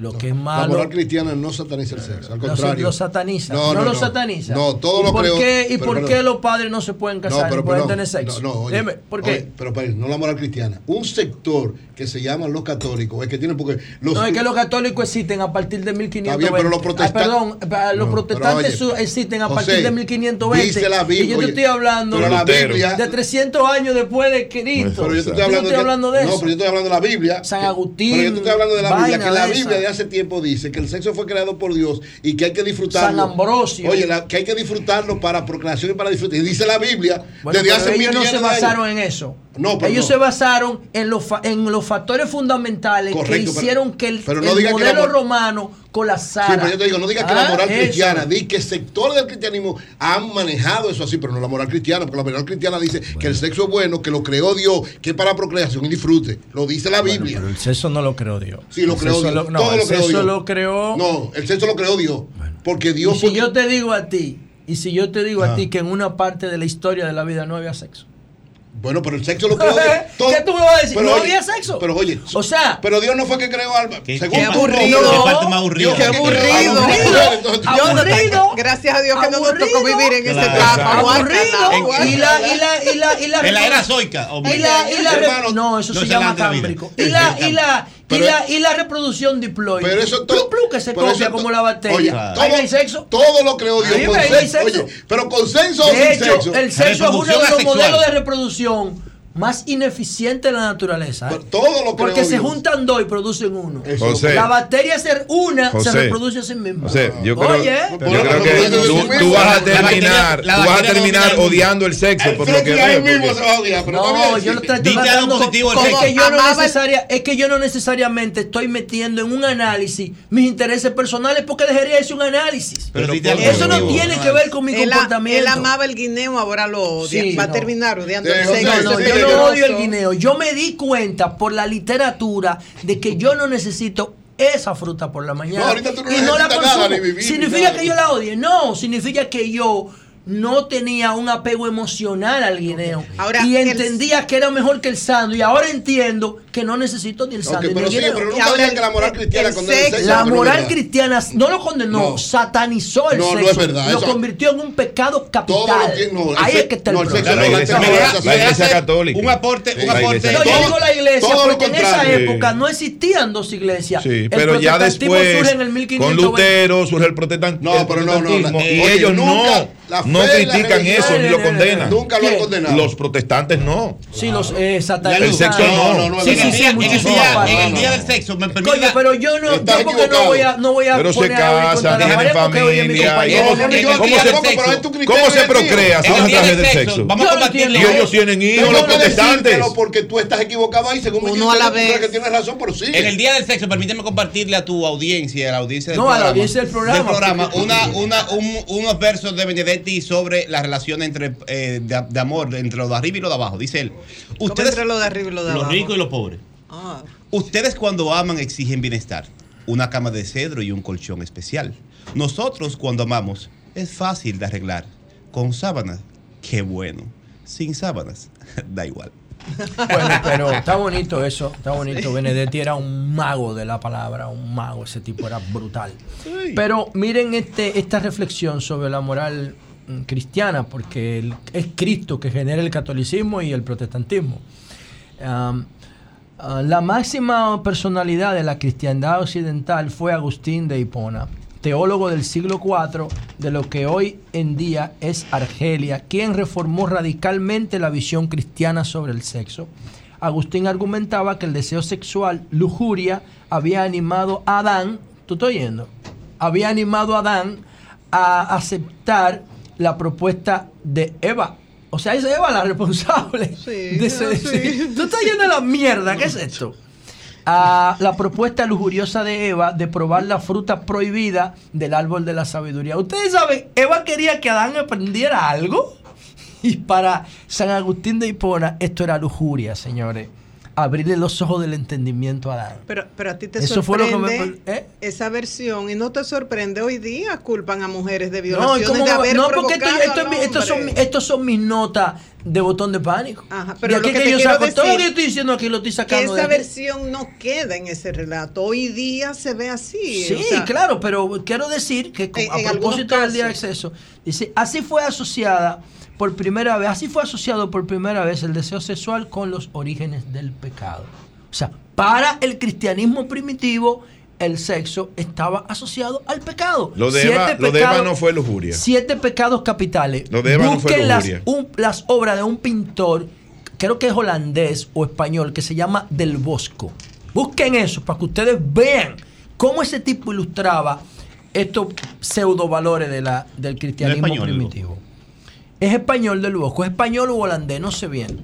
Lo que es La malo. moral cristiana no sataniza el sexo, al contrario. Lo sataniza. No, lo sataniza. No, todo ¿Y lo por creo. qué, ¿Y por qué los padres no se pueden casar pero y pueden tener sexo? No, no, oye, Dime, ¿por qué? oye, pero, pero no la moral cristiana. Un sector que se llaman los católicos es que tienen porque los no, es que los católicos existen a partir de 1520. Está bien, pero los Ah, protestantes- perdón, los No, protestantes oye, existen a José, partir de 1520. dice la Biblia, y yo te estoy hablando pero la Biblia- de 300 años después de Cristo. Pero yo te estoy no hablando, estoy hablando de no, eso. pero yo estoy hablando de la Biblia. San Agustín, Pero yo te estoy hablando de la Biblia, que la Biblia hace tiempo dice que el sexo fue creado por Dios y que hay que disfrutarlo. San Ambrosio. Oye, la- que hay que disfrutarlo para procreación y para disfrutar. Y dice la Biblia Bueno, desde pero hace ellos no 1500 se años. basaron en eso. No, pero ellos no. se basaron en los, en los factores fundamentales Correcto, que pero- hicieron que el, pero no el diga que la modelo mor- romano colapsara. Sí, pero yo te digo, no digas que la Ah, moral eso. cristiana, di que sectores del cristianismo han manejado eso así, pero no la moral cristiana, porque la moral cristiana dice que el sexo es bueno, que lo creó Dios, que es para procreación y disfrute. Lo dice la Bueno, Biblia. pero el sexo no lo creó Dios. Sí, lo El creó Dios. lo- no, Todo el lo creó sexo Dios. lo creó. No, el sexo lo creó Dios. Porque Dios y si yo te digo a ti, y si yo te digo Ah. a ti que en una parte de la historia de la vida no había sexo. Bueno, pero el sexo lo creó Dios. ¿Qué tú me vas a decir? Pero no oye, había sexo. Pero oye, o sea, pero Dios no fue que creó alma. Según qué tú, aburrido. no, Qué parte más fue Qué aburrido. a la mujer, entonces- Yo no te- gracias a Dios que no nos tocó vivir en esa etapa. aburrido. Y la, y la, y la, y la, En la era zoica, Y la, y la Hermano, no, eso no se se llama cámbrico. Y la, y la, y Pero- la, y la reproducción diploide. Pero eso Plu, plu, que se copia como la bacteria. Oye, Ahí hay sexo. Todo lo creó Dios Ahí con sexo. sexo. Oye, pero consenso o De sin hecho, sexo. el sexo es uno de los modelos de reproducción más ineficiente de la naturaleza. ¿eh? todo lo Porque se Dios. juntan dos y producen uno. José. La bacteria ser una José. se reproduce a sí misma. José, yo creo, Oye, yo creo que tú, tú vas a terminar, tú vas a terminar odiando el sexo por lo que veo. porque- No, yo no estoy tratando positivo del es sexo. que yo no el- necesaria, es que yo no necesariamente estoy metiendo en un análisis mis intereses personales porque dejaría de ser un análisis. Pero dite algo Eso no tiene que ver con mi comportamiento. él amaba el guineo, ahora lo odia. Va a terminar odiando Sí, el sexo. Sí. odio el guineo. Yo me di cuenta por la literatura de que yo no necesito esa fruta por la mañana. No, ahorita tú no y no la nada, consumo. ni vivir, ni significa nada. que yo la odie. No, significa que yo no tenía un apego emocional al guineo. Ahora, y el- entendía que era mejor que el sándwich. Y ahora entiendo que no necesito ni el sándwich. pero el sí, pero Y nunca ahora digan que la moral cristiana el condena el sexo- La no moral cristiana no lo condenó, satanizó el No, no sexo. es verdad, Lo eso- convirtió en un pecado capital. que- no, el Ahí es que está el no, el problema. no, la iglesia- La iglesia- la iglesia católica. Un aporte, Sí, un la aporte. iglesia No, yo digo la iglesia, porque en esa época no existían dos iglesias. Sí, El pero ya después, surge en el con 1520. Lutero, surge el protestantismo. No, pero no, no, y ellos no, no critican eso, ni lo condenan. Nunca lo han condenado. Los protestantes no. Sí, los eh, satanistas. El sexo no. No, no, no, Sí, sí, sí, en el día, del sexo, me permite. Coño, pero yo no, porque no voy a, no voy a Pero se casan, tienen familia. compañero. ¿Cómo- No, no, yo ¿Cómo estoy se- de acuerdo, pero es tu criterio ¿Cómo se y el mío. procrea si no a través del del sexo, vamos a no compartirlo. Y ellos tienen hijos, los protestantes. porque tú estás equivocado ahí, según Uno a la vez. que tienes razón, pero sí. En el día del sexo, permíteme compartirle a tu audiencia, a la audiencia del No, a la programa, audiencia del programa, una, un- unos versos de Benedetti sobre la relación entre eh, de, de amor entre lo de arriba y lo de abajo. Dice él, ¿Cómo ustedes, entre lo de arriba y lo de los abajo? ricos y los pobres, Ah. ustedes cuando aman exigen bienestar, una cama de cedro y un colchón especial. Nosotros cuando amamos es fácil de arreglar, con sábanas, qué bueno, sin sábanas, da igual. Bueno, pero está bonito eso, está bonito. Benedetti era un mago de la palabra, un mago, ese tipo era brutal. Pero miren este, esta reflexión sobre la moral cristiana, porque es Cristo que genera el catolicismo y el protestantismo. Ah, la máxima personalidad de la cristiandad occidental fue Agustín de Hipona, teólogo del siglo IV de lo que hoy en día es Argelia, quien reformó radicalmente la visión cristiana sobre el sexo. Agustín argumentaba que el deseo sexual, lujuria, había animado a Adán, ¿tú estás oyendo? Había animado a Adán a aceptar la propuesta de Eva. O sea, es Eva la responsable. de ese- ah, sí. Tú estás yendo a la mierda, ¿qué es esto? A la propuesta lujuriosa de Eva de probar la fruta prohibida del árbol de la sabiduría. Ustedes saben, Eva quería que Adán aprendiera algo. Y para San Agustín de Hipona, esto era lujuria, señores. Abrirle los ojos del entendimiento a Adán. Pero, pero a ti te Eso fue lo que me sorprende ¿eh? esa versión y no te sorprende hoy día culpan a mujeres de No, ¿y violaciones de haber no, porque esto, esto es al mi- estos, son, estos son mis notas de botón de pánico. pero de aquí lo que que, yo saco, todo lo decir que yo estoy diciendo aquí lo estoy que sacando de esa versión no queda en ese relato. Hoy día se ve así. Sí, o sea, claro, pero quiero decir que con- En- a propósito del día de acceso, dice, así fue asociada por primera vez, así fue asociado por primera vez el deseo sexual con los orígenes del pecado. O sea, para el cristianismo primitivo, el sexo estaba asociado al pecado. Lo de, Siete Eva, lo de Eva pecados- no fue lujuria. Siete pecados capitales. Lo de Eva no fue Busquen las, lujuria. un- las obras de un pintor, creo que es holandés o español, que se llama Del Bosco. Busquen eso para que ustedes vean cómo ese tipo ilustraba estos pseudo valores de la, del cristianismo español, primitivo. Es español del Bosco, es español o holandés, no sé bien.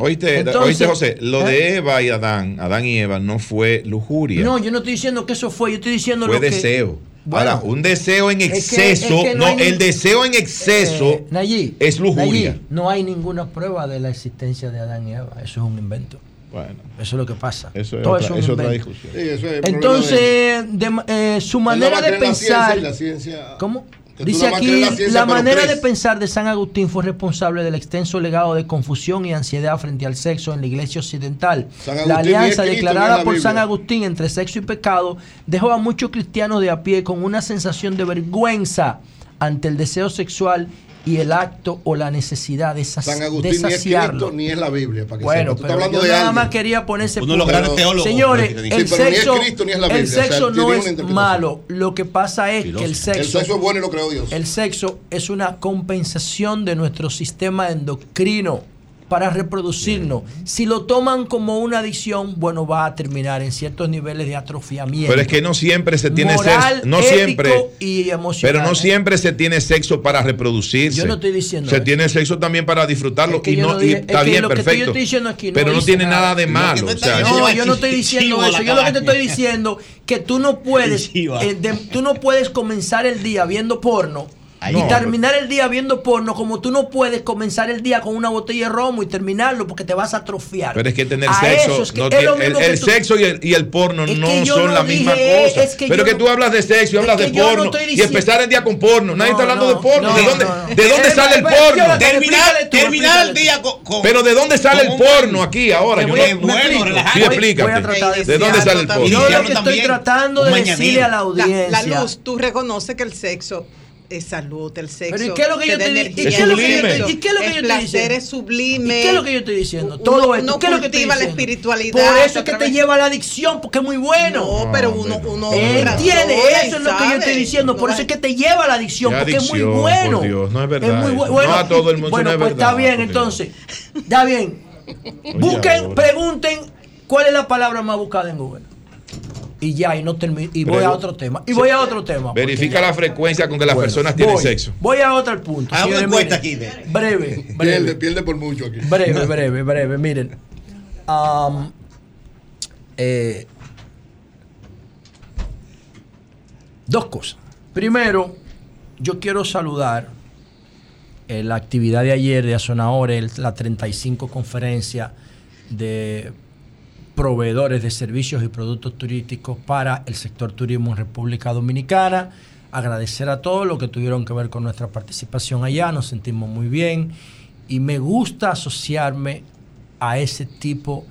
Oíste, Entonces, oíste, José, lo ¿eh? de Eva y Adán, Adán y Eva, no fue lujuria. No, yo no estoy diciendo que eso fue, yo estoy diciendo fue lo que... deseo. Bueno, Ahora, un deseo en es que- exceso, es que no el deseo en exceso Eh, Nayib, es lujuria. Nayib, no hay ninguna prueba de la existencia de Adán y Eva. Eso es un invento. Bueno, eso es lo que pasa. Eso es Todo otra- eso es otra discusión. Sí, eso es Entonces, de de ma- eh, su manera de la ciencia pensar. y la ciencia- ¿Cómo? Dice aquí, la la, manera de pensar de San Agustín fue responsable del extenso legado de confusión y ansiedad frente al sexo en la iglesia occidental. La alianza declarada por. San Agustín entre sexo y pecado dejó a muchos cristianos de a pie con una sensación de vergüenza ante el deseo sexual y el acto o la necesidad de, sas- San de Agustín ni es saciarlo. Cristo ni es la Biblia. Para que Bueno, sepa. Pero hablando yo de nada alguien. más quería poner ese Uno de los punto. grandes teólogos Señores, el. Sí, pero ni es sexo, Cristo ni es la el Biblia, o sea, sexo no es malo. Lo que pasa es que el sexo, El sexo es bueno y lo creó Dios. el sexo es una compensación de nuestro sistema endocrino para reproducirnos. Si lo toman como una adicción, bueno, va a terminar en ciertos niveles de atrofiamiento. Pero es que no siempre se tiene Moral, sexo. No siempre. y emocional. Pero no ¿eh? siempre se tiene sexo para reproducirse. Yo no estoy diciendo Se eso. tiene sexo también para disfrutarlo Es que y no, y está que bien, lo que yo perfecto. estoy diciendo aquí no pero no tiene nada. nada de malo. o sea, No, yo no estoy diciendo eso. Yo lo que te estoy diciendo que tú no puedes, eh, de- tú no puedes comenzar el día viendo porno y terminar el día viendo porno, como tú no puedes comenzar el día con una botella de romo y terminarlo porque te vas a atrofiar. Pero es que tener A sexo, es que no es tiene- lo el, sexo y el, y el porno Es no son no la misma dije, cosa. es que Pero que no- tú hablas de sexo y es hablas que de porno y empezar el día con porno. Nadie está hablando no, de porno. no, ¿De dónde, no, no. ¿de dónde sale el porno? Terminar- terminar el día con, Pero ¿de dónde sale el con porno aquí ahora? Yo Sí, explícate. De ¿De dónde sale el porno? Yo lo que estoy tratando de decirle a la audiencia. La, la luz, tú reconoces que el sexo es salud, el sexo. Pero ¿y qué es lo que te yo te di- energía, y qué es lo que yo te- es diciendo? sublime. ¿Y qué es lo que yo estoy diciendo? Todo esto. ¿qué es lo que cultiva la diciendo? espiritualidad Por eso es que te lleva a la adicción, porque es muy bueno. No, pero uno, uno Entiende, eso es lo que yo estoy diciendo. Por eso es que te lleva a la adicción, porque es muy bueno. Dios, no es verdad muy bueno. No a todo el mundo, Bueno, no es pues está bien, entonces. Está bien. Busquen, pregunten cuál es la palabra más buscada en Google. Y ya, y no termino. Y voy a otro tema. Y voy a otro tema. Verifica la frecuencia con que las Bueno, personas tienen voy. sexo. Voy a otro punto. Una señores, encuesta miren. aquí de- Breve, Pierde, breve. pierde por mucho aquí. Breve, breve, breve. Miren. Eh, dos cosas. Primero, yo quiero saludar eh, la actividad de ayer de el- la 35 conferencia de proveedores de servicios y productos turísticos para el sector turismo en República Dominicana. Agradecer a todos los que tuvieron que ver con nuestra participación allá, nos sentimos muy bien y me gusta asociarme a ese tipo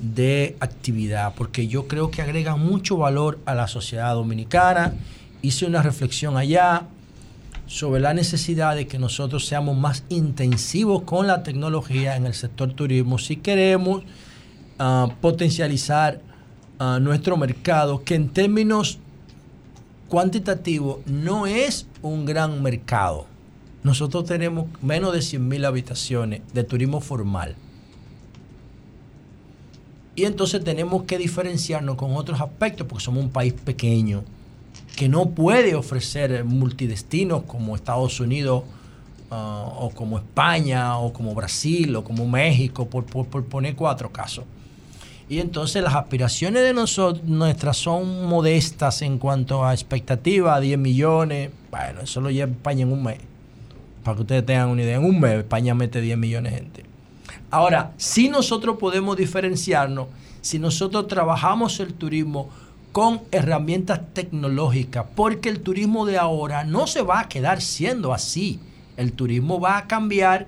de actividad porque yo creo que agrega mucho valor a la sociedad dominicana. Hice una reflexión allá sobre la necesidad de que nosotros seamos más intensivos con la tecnología en el sector turismo si queremos potencializar nuestro mercado, que en términos cuantitativos no es un gran mercado. Nosotros tenemos menos de 100.000 habitaciones de turismo formal. Y entonces tenemos que diferenciarnos con otros aspectos porque somos un país pequeño que no puede ofrecer multidestinos como Estados Unidos ah, o como España o como Brasil o como México, por poner cuatro casos. Y entonces las aspiraciones de nosotros, nuestras son modestas en cuanto a expectativa, 10 millones. Bueno, eso lo lleva España en un mes. Para que ustedes tengan una idea, en un mes España mete 10 millones de gente. Ahora, si nosotros podemos diferenciarnos, si nosotros trabajamos el turismo con herramientas tecnológicas, porque el turismo de ahora no se va a quedar siendo así. El turismo va a cambiar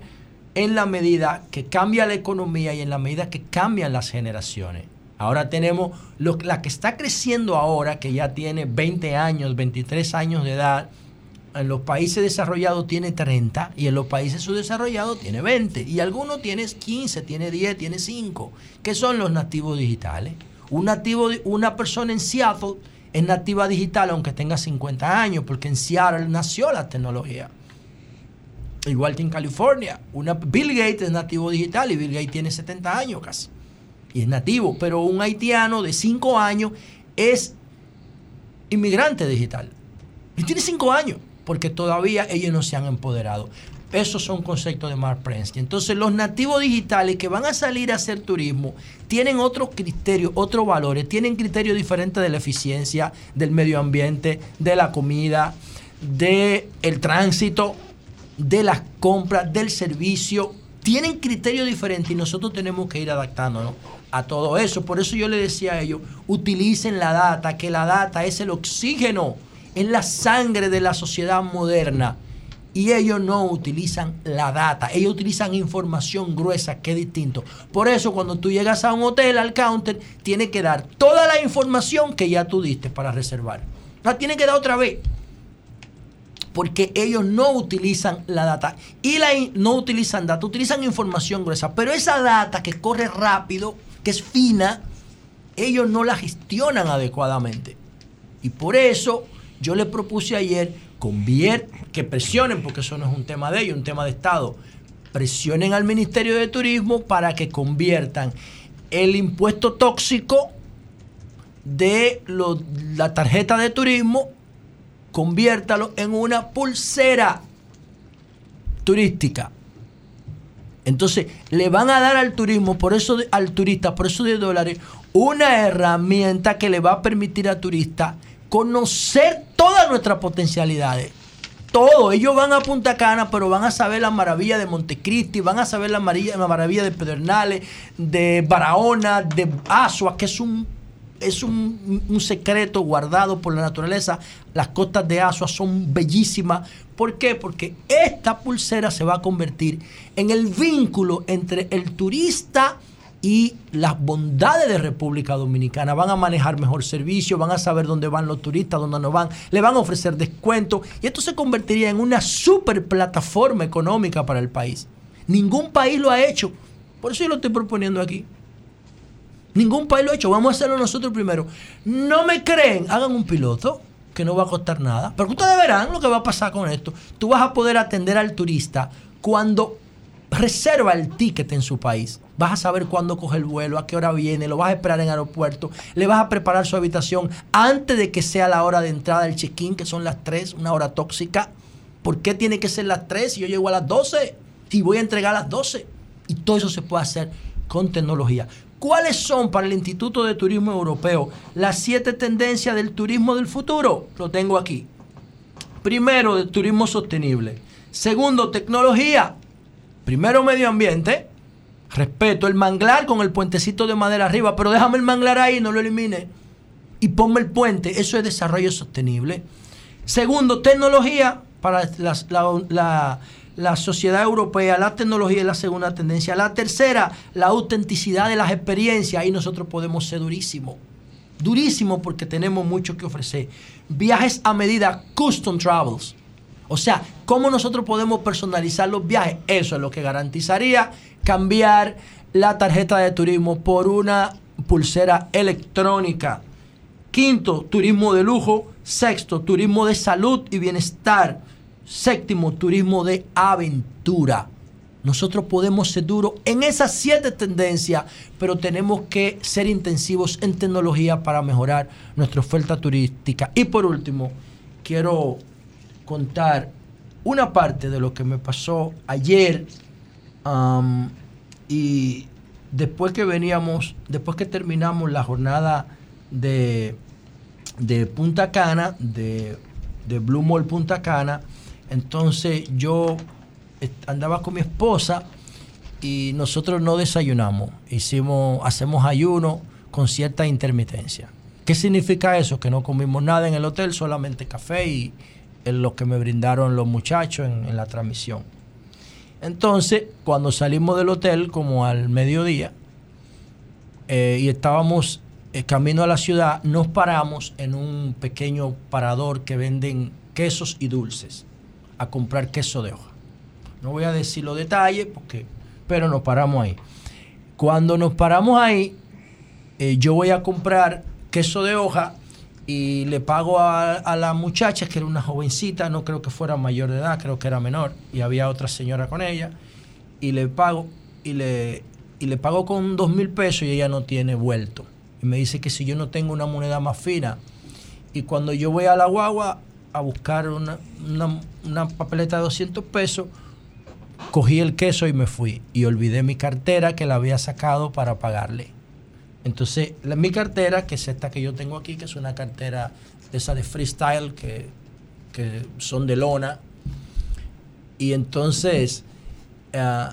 en la medida que cambia la economía y en la medida que cambian las generaciones. Ahora tenemos la que está creciendo ahora, que ya tiene 20 años, 23 años de edad, en los países desarrollados tiene 30 y en los países subdesarrollados tiene 20. Y algunos tiene 15, tiene 10, tiene 5. ¿Qué son los nativos digitales? Un nativo, una persona en Seattle es nativa digital aunque tenga 50 años, porque en Seattle nació la tecnología. Igual que en California. Una, Bill Gates es nativo digital y Bill Gates tiene 70 años casi. Y es nativo. Pero un haitiano de 5 años es inmigrante digital. Y tiene 5 años, porque todavía ellos no se han empoderado. Esos son conceptos de Mark Prensky. Entonces, los nativos digitales que van a salir a hacer turismo tienen otros criterios, otros valores, tienen criterios diferentes de la eficiencia, del medio ambiente, de la comida, del el tránsito, de las compras, del servicio. Tienen criterios diferentes y nosotros tenemos que ir adaptándonos a todo eso. Por eso yo le decía a ellos, utilicen la data, que la data es el oxígeno, es la sangre de la sociedad moderna. Y ellos no utilizan la data, ellos utilizan información gruesa, que es distinto. Por eso cuando tú llegas a un hotel, al counter, tienes que dar toda la información que ya tú diste para reservar. La tienes que dar otra vez. Porque ellos no utilizan la data. Y la, no utilizan data, utilizan información gruesa. Pero esa data que corre rápido, que es fina, ellos no la gestionan adecuadamente. Y por eso yo le propuse ayer convier- que presionen, porque eso no es un tema de ellos, un tema de Estado, presionen al Ministerio de Turismo para que conviertan el impuesto tóxico de lo- la tarjeta de turismo, conviértalo en una pulsera turística. Entonces, le van a dar al turismo, por eso al turista, por eso de dólares, una herramienta que le va a permitir al turista conocer todas nuestras potencialidades. todo. Ellos van a Punta Cana, pero van a saber la maravilla de Montecristi, van a saber la maravilla, la maravilla de Pedernales, de Barahona, de Asua, que es un es un, secreto guardado por la naturaleza. Las costas de Asua son bellísimas. ¿Por qué? Porque esta pulsera se va a convertir en el vínculo entre el turista y las bondades de República Dominicana. Van a manejar mejor servicio, van a saber dónde van los turistas, dónde no van, le van a ofrecer descuentos y esto se convertiría en una super plataforma económica para el país. Ningún país lo ha hecho. Por eso yo lo estoy proponiendo aquí. Ningún país lo ha hecho. Vamos a hacerlo nosotros primero. No me creen, hagan un piloto que no va a costar nada. Pero ustedes verán lo que va a pasar con esto. Tú vas a poder atender al turista cuando reserva el ticket en su país. Vas a saber cuándo coge el vuelo, a qué hora viene, lo vas a esperar en aeropuerto, le vas a preparar su habitación antes de que sea la hora de entrada del check-in, que son las 3, una hora tóxica. ¿Por qué tiene que ser las 3 si yo llego a las 12 y voy a entregar a las 12? Y todo eso se puede hacer con tecnología. ¿Cuáles son para el Instituto de Turismo Europeo las siete tendencias del turismo del futuro? Lo tengo aquí. Primero, de turismo sostenible. Segundo, tecnología. Primero, medio ambiente. Respeto el manglar con el puentecito de madera arriba, pero déjame el manglar ahí, no lo elimine. Y ponme el puente. Eso es desarrollo sostenible. Segundo, tecnología para la, la sociedad europea, la tecnología es la segunda tendencia. La tercera, la autenticidad de las experiencias. Ahí nosotros podemos ser durísimos. Durísimo porque tenemos mucho que ofrecer. Viajes a medida, custom travels. O sea, ¿cómo nosotros podemos personalizar los viajes? Eso es lo que garantizaría cambiar la tarjeta de turismo por una pulsera electrónica. Quinto, turismo de lujo. Sexto, turismo de salud y bienestar. Séptimo, turismo de aventura. Nosotros podemos ser duros en esas siete tendencias, pero tenemos que ser intensivos en tecnología para mejorar nuestra oferta turística. Y por último, quiero contar una parte de lo que me pasó ayer y después que veníamos, después que terminamos la jornada de, de Punta Cana, de, de Blue Mall Punta Cana, entonces yo andaba con mi esposa y nosotros no desayunamos. Hicimos, hacemos ayuno con cierta intermitencia. ¿Qué significa eso? Que no comimos nada en el hotel, solamente café y lo que me brindaron los muchachos en, la transmisión. Entonces, cuando salimos del hotel, como al mediodía, eh, y estábamos eh, camino a la ciudad, nos paramos en un pequeño parador que venden quesos y dulces a comprar queso de hoja. No voy a decir los detalles, porque, pero nos paramos ahí. Cuando nos paramos ahí, eh, yo voy a comprar queso de hoja y le pago a, la muchacha, que era una jovencita, no creo que fuera mayor de edad, creo que era menor, y había otra señora con ella, y le pago, y le, y le pago con dos mil pesos y ella no tiene vuelto. Y me dice que si yo no tengo una moneda más fina, y cuando yo voy a la guagua, a buscar una, papeleta de 200 pesos, cogí el queso y me fui. Y olvidé mi cartera que la había sacado para pagarle. Entonces, mi cartera, que es esta que yo tengo aquí, que es una cartera de esa de freestyle, que, que son de lona. Y entonces eh,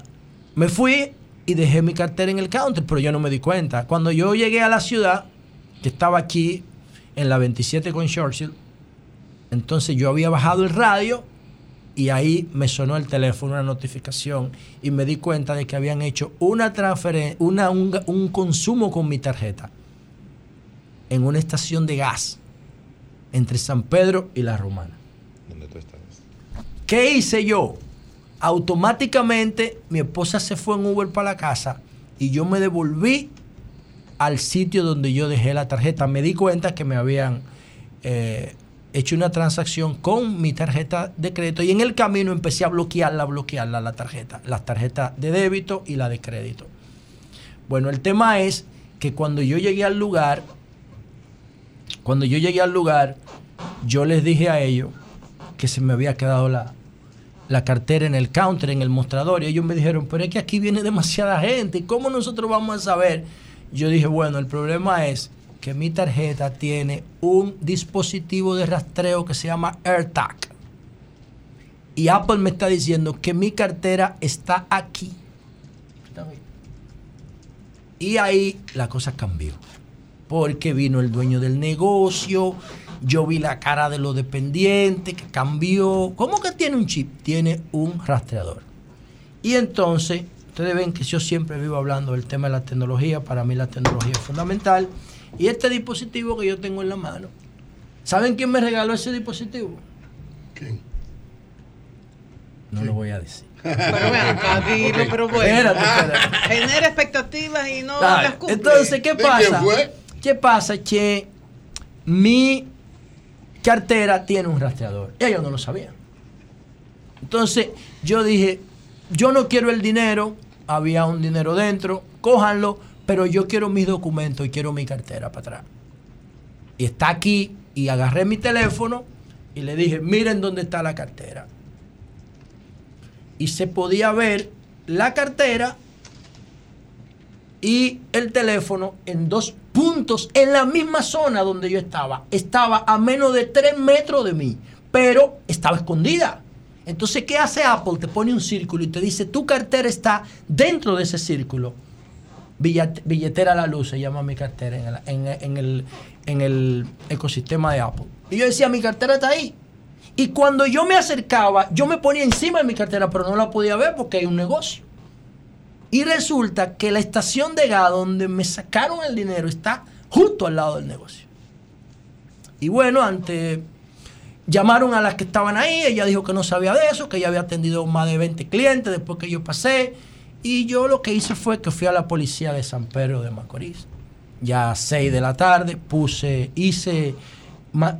me fui y dejé mi cartera en el counter, pero yo no me di cuenta. Cuando yo llegué a la ciudad, que estaba aquí en la 27 con Churchill, entonces yo había bajado el radio y ahí me sonó el teléfono, una notificación, y me di cuenta de que habían hecho una transferencia, una, un, consumo con mi tarjeta en una estación de gas entre San Pedro y La Romana. ¿Dónde tú estabas? ¿Qué hice yo? Automáticamente mi esposa se fue en Uber para la casa y yo me devolví al sitio donde yo dejé la tarjeta. Me di cuenta que me habían eh, hecho una transacción con mi tarjeta de crédito y en el camino empecé a bloquearla, bloquearla la tarjeta, las tarjetas de débito y la de crédito. Bueno, el tema es que cuando yo llegué al lugar, cuando yo llegué al lugar, yo les dije a ellos que se me había quedado la, la cartera en el counter, en el mostrador, y ellos me dijeron, pero es que aquí viene demasiada gente, ¿y cómo nosotros vamos a saber? Yo dije, bueno, el problema es que mi tarjeta tiene un dispositivo de rastreo que se llama AirTag. Y Apple me está diciendo que mi cartera está aquí. Y ahí la cosa cambió. Porque vino el dueño del negocio, yo vi la cara de los dependientes que cambió. ¿Cómo que tiene un chip? Tiene un rastreador. Y entonces, ustedes ven que yo siempre vivo hablando del tema de la tecnología. Para mí la tecnología es fundamental. Y este dispositivo que yo tengo en la mano, ¿saben quién me regaló ese dispositivo? ¿Quién? No lo voy a decir. Pero vean, dilo, pero bueno. Espérate, espérate. Genera expectativas y no Dale. las cumple. Entonces, ¿qué pasa? ¿Qué pasa? Que mi cartera tiene un rastreador. Ellos no lo sabían. Entonces, yo dije, yo no quiero el dinero, había un dinero dentro, cójanlo, pero yo quiero mis documentos y quiero mi cartera para atrás. Y está aquí, y agarré mi teléfono y le dije, miren dónde está la cartera. Y se podía ver la cartera y el teléfono en dos puntos en la misma zona donde yo estaba. Estaba a menos de tres metros de mí, pero estaba escondida. Entonces, ¿qué hace Apple? Te pone un círculo y te dice, tu cartera está dentro de ese círculo. Billet- Billetera a la luz se llama mi cartera en el ecosistema de Apple. Y yo decía, mi cartera está ahí. Y cuando yo me acercaba, yo me ponía encima de mi cartera, pero no la podía ver porque hay un negocio. Y resulta que la estación de gas donde me sacaron el dinero está justo al lado del negocio. Y bueno, antes llamaron a las que estaban ahí, ella dijo que no sabía de eso, que ella había atendido más de 20 clientes después que yo pasé. Y yo lo que hice fue que fui a la policía de San Pedro de Macorís. Ya a 6 de la tarde puse, hice,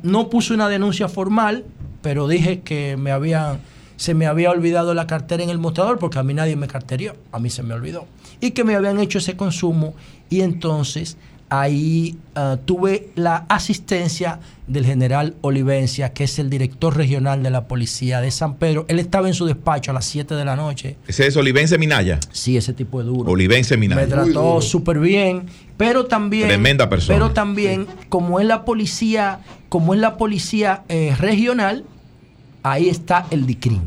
no puse una denuncia formal, pero dije que me habían, se me había olvidado la cartera en el mostrador porque a mí nadie me carterió, a mí se me olvidó. Y que me habían hecho ese consumo y entonces ahí ah, tuve la asistencia del general Olivencia, que es el director regional de la policía de San Pedro. Él estaba en su despacho a las 7 de la noche. Ese es Olivense Minaya. Sí, ese tipo de duro. Olivense Me Minaya. trató súper bien, pero también Tremenda persona. Pero también como es la policía, como es la policía eh, regional, ahí está el DICRIM.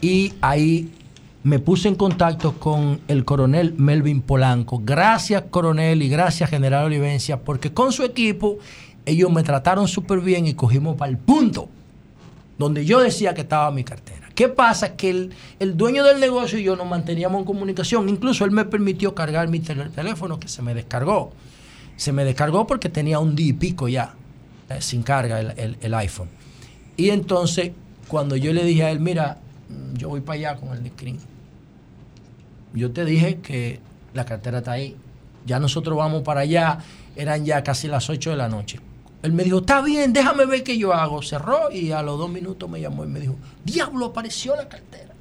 Y ahí me puse en contacto con el coronel Melvin Polanco. Gracias, coronel, y gracias, general Olivencia, porque con su equipo ellos me trataron súper bien y cogimos para el punto donde yo decía que estaba mi cartera. ¿Qué pasa? Que el, dueño del negocio y yo nos manteníamos en comunicación. Incluso él me permitió cargar mi tel- teléfono que se me descargó. Se me descargó porque tenía un día y pico ya eh, sin carga el, iPhone. Y entonces, cuando yo le dije a él, mira, yo voy para allá con el screen. Yo te dije que la cartera está ahí. Ya nosotros vamos para allá. Eran ya casi las 8 de la noche. Él me dijo, está bien, déjame ver qué yo hago. Cerró y a los dos minutos me llamó y me dijo, diablo, apareció la cartera.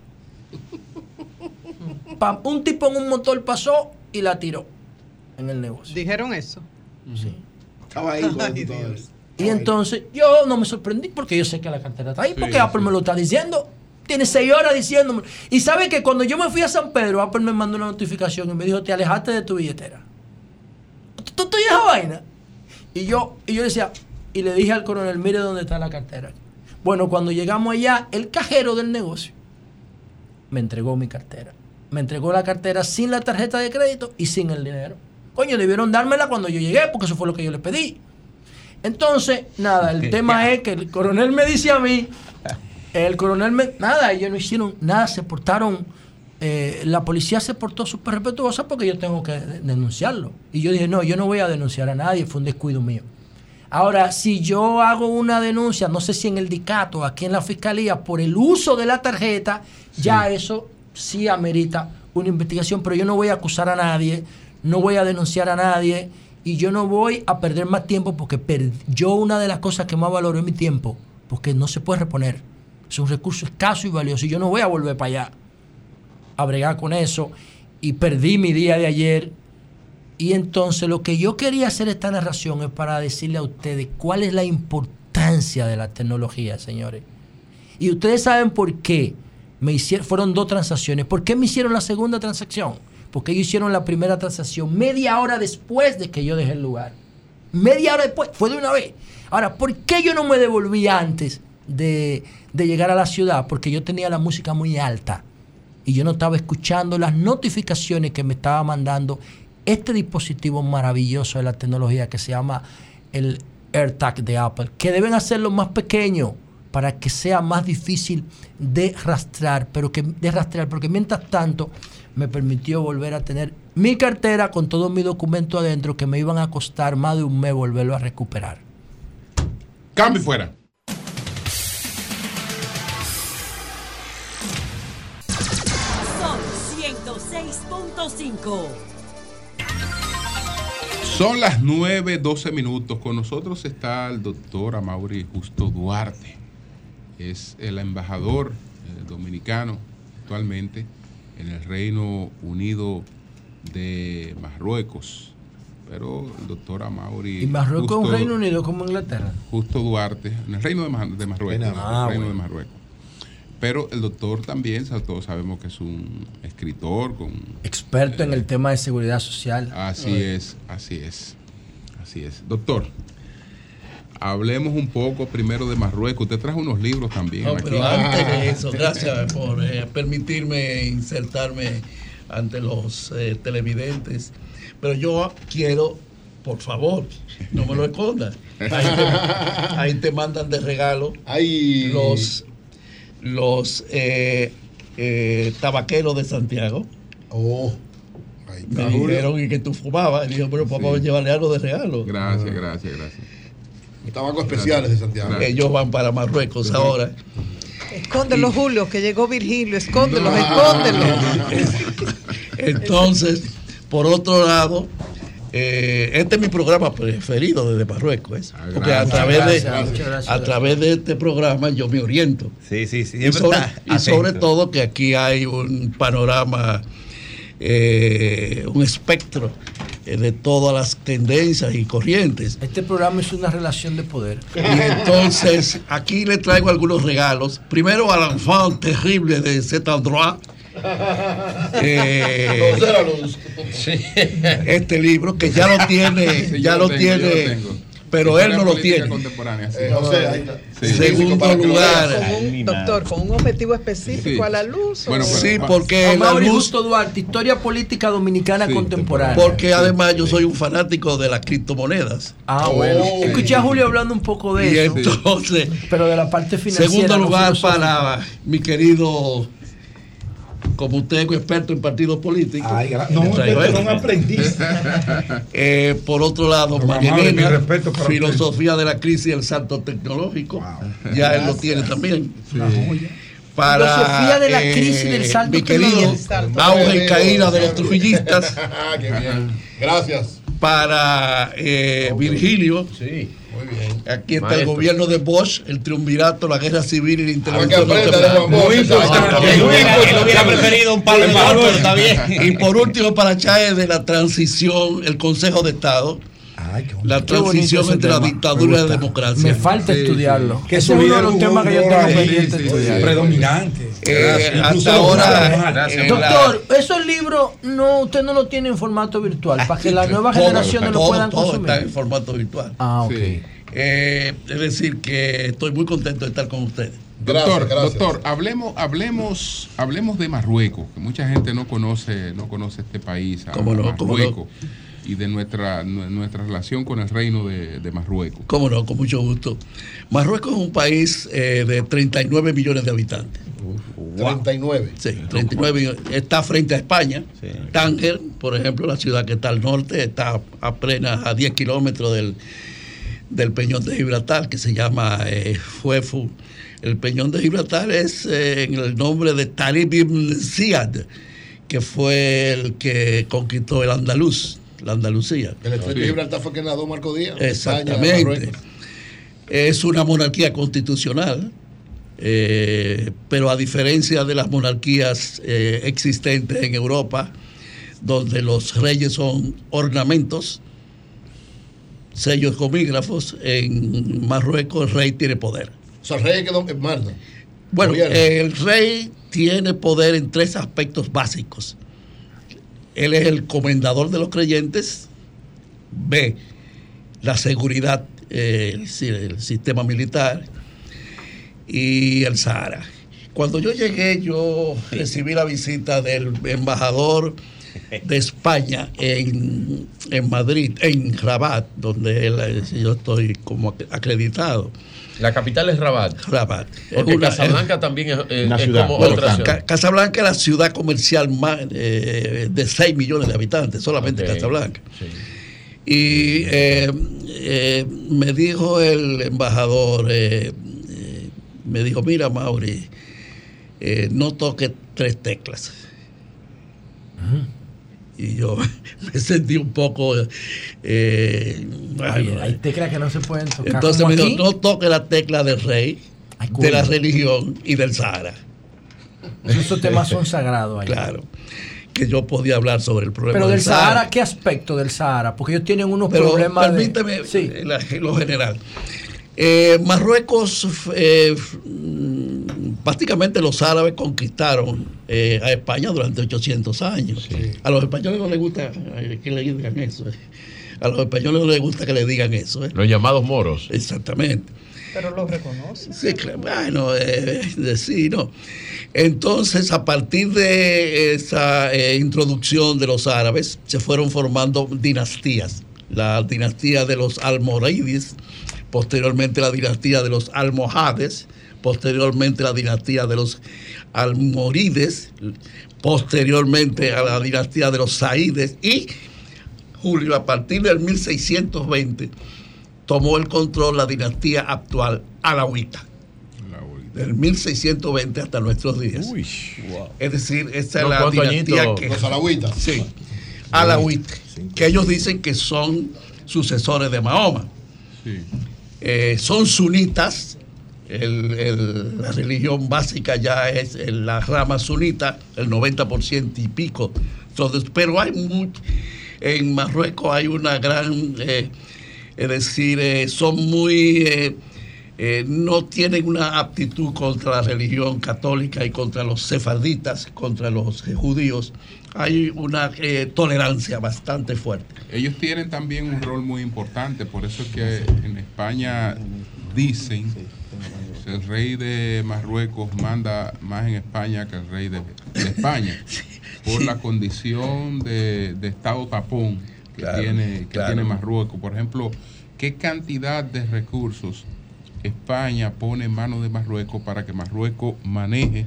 Un tipo en un motor pasó y la tiró en el negocio. ¿Dijeron eso? Sí. Estaba ahí. Eso. Y entonces yo no me sorprendí porque yo sé que la cartera está ahí, porque Apple me lo está diciendo. Tiene seis horas diciéndome. Y sabe que cuando yo me fui a San Pedro, Apple me mandó una notificación y me dijo, te alejaste de tu billetera. ¿Tú tú esa vaina? Y yo, y yo decía, y le dije al coronel, mire dónde está la cartera. Bueno, cuando llegamos allá, el cajero del negocio me entregó mi cartera. Me entregó la cartera sin la tarjeta de crédito y sin el dinero. Coño, debieron dármela cuando yo llegué, porque eso fue lo que yo les pedí. Entonces, nada, el tema es que el coronel me dice a mí, el coronel me, nada, ellos no hicieron nada, se portaron, eh, la policía se portó súper respetuosa porque yo tengo que de- denunciarlo. Y yo dije, no, yo no voy a denunciar a nadie, fue un descuido mío. Ahora, si yo hago una denuncia, no sé si en el dicato o aquí en la fiscalía, por el uso de la tarjeta, ya eso sí amerita una investigación, pero yo no voy a acusar a nadie, no voy a denunciar a nadie y yo no voy a perder más tiempo porque yo una de las cosas que más valoro es mi tiempo, porque no se puede reponer. Es un recurso escaso y valioso y yo no voy a volver para allá a bregar con eso y perdí mi día de ayer. Y entonces lo que yo quería hacer esta narración es para decirle a ustedes cuál es la importancia de la tecnología, señores. Y ustedes saben por qué me hicieron, fueron dos transacciones. ¿Por qué me hicieron la segunda transacción? Porque ellos hicieron la primera transacción media hora después de que yo dejé el lugar. Media hora después, fue de una vez. Ahora, ¿por qué yo no me devolví antes de, de llegar a la ciudad porque yo tenía la música muy alta y yo no estaba escuchando las notificaciones que me estaba mandando este dispositivo maravilloso de la tecnología que se llama el AirTag de Apple, que deben hacerlo más pequeño para que sea más difícil de rastrear, pero que de rastrear, porque mientras tanto me permitió volver a tener mi cartera con todos mis documentos adentro que me iban a costar más de un mes volverlo a recuperar. Cambio fuera. 106.5. Son las 9, 12 minutos. Con nosotros está el doctor Amaury Justo Duarte. Es el embajador eh, dominicano actualmente en el Reino Unido de Marruecos. Pero el doctor Amaury. ¿Y Marruecos es un Reino Unido como Inglaterra? Justo Duarte, en el Reino de, Ma- de Marruecos. Ah, el Reino de. Marruecos. Pero el doctor también, todos sabemos que es un escritor con Experto en el tema de seguridad social. Así es, así es, así es. Doctor, hablemos un poco primero de Marruecos. Usted trajo unos libros también. No, aquí. pero antes de eso, gracias por eh, permitirme insertarme ante los eh, televidentes. Pero yo quiero, por favor, no me lo escondas. Ahí te, ahí te mandan de regalo los, los eh, eh, tabaqueros de Santiago. Oh. Me dijeron y que tú fumabas. Y dijo, pero papá, Sí. llevarle algo de regalo. Gracias, gracias, gracias. Tabacos especiales de Santiago. Ellos van para Marruecos ahora. Escóndelo, Julio, que llegó Virgilio. Escóndelo, escóndelo. Entonces, por otro lado, eh, este es mi programa preferido desde Marruecos. ¿eh? Porque a través, gracias, de, gracias. a través de este programa yo me oriento. Sí, sí, sí. Y sobre, y sobre Atento. todo que aquí hay un panorama, eh, un espectro eh, de todas las tendencias y corrientes. Este programa es una relación de poder. Y entonces aquí le traigo algunos regalos. Primero al enfant terrible de endroit. Eh, este libro que ya lo tiene, Sí, ya lo tengo, yo lo tiene, pero él no lo tiene. sí. Eh, José, ahí está. Sí. Segundo lugar, Con un, doctor, con un objetivo específico a la luz. o- sí, porque la luz Justo Duarte, historia política dominicana contemporánea. Porque además yo soy un fanático de las criptomonedas. Ah, bueno. Escuché a Julio hablando un poco de Y eso. entonces, pero de la parte financiera. segundo no lugar filosófica. para mi querido, como usted es experto en partidos políticos. no, traigo pero esto. un aprendiz. Eh, por otro lado, Pero, María Amaury, Elena, mi respeto para filosofía de la crisis y el salto tecnológico. Ya él lo tiene también. Para Filosofía de la eh, crisis del salto mi querido tecnológico. auge y caída de los trujillistas. Qué bien. Gracias. para eh, Virgilio. Sí, muy bien. Aquí está el Maestro. gobierno de Bosch, el triunvirato, la guerra civil y la intervención Muy importante. Él hubiera- preferido un palo de está bien. Y por último, para Chávez de la transición, el Consejo de Estado. La transición entre la dictadura y Me la democracia. Me falta estudiarlo. Que es uno de los temas que yo tengo ahí, pendiente sí, estudiar. predominante. Eh, hasta lo ahora, eh, Doctor, esos libros no, usted no los tiene en formato virtual para que las nuevas Todo, generaciones lo puedan todo consumir. está en formato virtual. Ah, ok. Eh, es decir, que estoy muy contento de estar con ustedes. Doctor, doctor, hablemos, hablemos, hablemos de Marruecos, que mucha gente no conoce, no conoce este país, a ¿Cómo no? Y de nuestra, nu- nuestra relación con el reino de, de Marruecos. Cómo no, con mucho gusto. Marruecos es un país eh, de 39 millones de habitantes. 39. Sí, 39 millones. Está frente a España. Tánger, por ejemplo, la ciudad que está al norte, está a plena a 10 kilómetros del, del Peñón de Gibraltar, que se llama eh, Fuefu. El Peñón de Gibraltar es eh, en el nombre de Talib ibn Ziyad, que fue el que conquistó el Andaluz, la Andalucía. El estrecho de Gibraltar fue que nadó Marco Díaz. Exactamente. España. Es una monarquía constitucional, eh, pero a diferencia de las monarquías eh, existentes en Europa, donde los reyes son ornamentos, sellos comígrafos, en Marruecos el rey tiene poder. O sea, el rey quedó en Marta. Bueno, el rey tiene poder en tres aspectos básicos. Él es el comendador de los creyentes. B, la seguridad, eh, el sistema militar. y el Sahara. Cuando yo llegué, yo recibí la visita del embajador de España en, en Madrid, en Rabat, donde él, eh, yo estoy como ac- acreditado. La capital es Rabat. Rabat. Porque una- Casablanca también es, eh, Una es ciudad, como bueno, otra ciudad. Ca- Casablanca es la ciudad comercial más eh, de 6 millones de habitantes, solamente Casablanca. Y eh, eh, me dijo el embajador, eh, eh, me dijo, mira Mauri, eh, no toques tres teclas. Y yo me sentí un poco... eh, Hay, teclas que no se pueden tocar. entonces me dijo, aquí. no toque la tecla del rey, de la religión y del Sahara. Esos temas son sagrados ahí. Claro. Que yo podía hablar sobre el problema Pero del Sahara, Sahara. ¿qué aspecto del Sahara? Porque ellos tienen unos Pero problemas. de- permíteme eh, la- lo general. Eh, Marruecos, eh, prácticamente los árabes conquistaron eh, a España durante 800 años. A los españoles no les gusta eh, que le digan eso. eh. A los españoles no les gusta que le digan eso. eh. Los llamados moros. Exactamente. Pero lo reconoce. Sí, claro, bueno, eh, sí, no. Entonces, a partir de esa eh, introducción de los árabes, se fueron formando dinastías. La dinastía de los almorávides, posteriormente la dinastía de los almohades, posteriormente la dinastía de los almorides, posteriormente a la dinastía de los saídes y Julio, a partir del 1620, tomó el control la dinastía actual alawita. Del 1620 hasta nuestros días. Es decir, esta es la ¿cuántos dinastía añitos? que. Los alawitas. Sí. Alawita. Que ellos dicen que son sucesores de Mahoma. Eh, son sunitas. La religión básica ya es el- la rama sunita, el 90% y pico. Entonces, pero hay mucho. En Marruecos hay una gran. eh, es decir, eh, son muy. Eh, no tienen una aptitud contra la religión católica y contra los sefarditas, contra los judíos. Hay una eh, tolerancia bastante fuerte. Ellos tienen también un rol muy importante, por eso es que en España dicen que el rey de Marruecos manda más en España que el rey de, de España, por la condición de, de estado tapón que, Claro, tiene, que claro. tiene Marruecos. Por ejemplo, ¿qué cantidad de recursos España pone en manos de Marruecos para que Marruecos maneje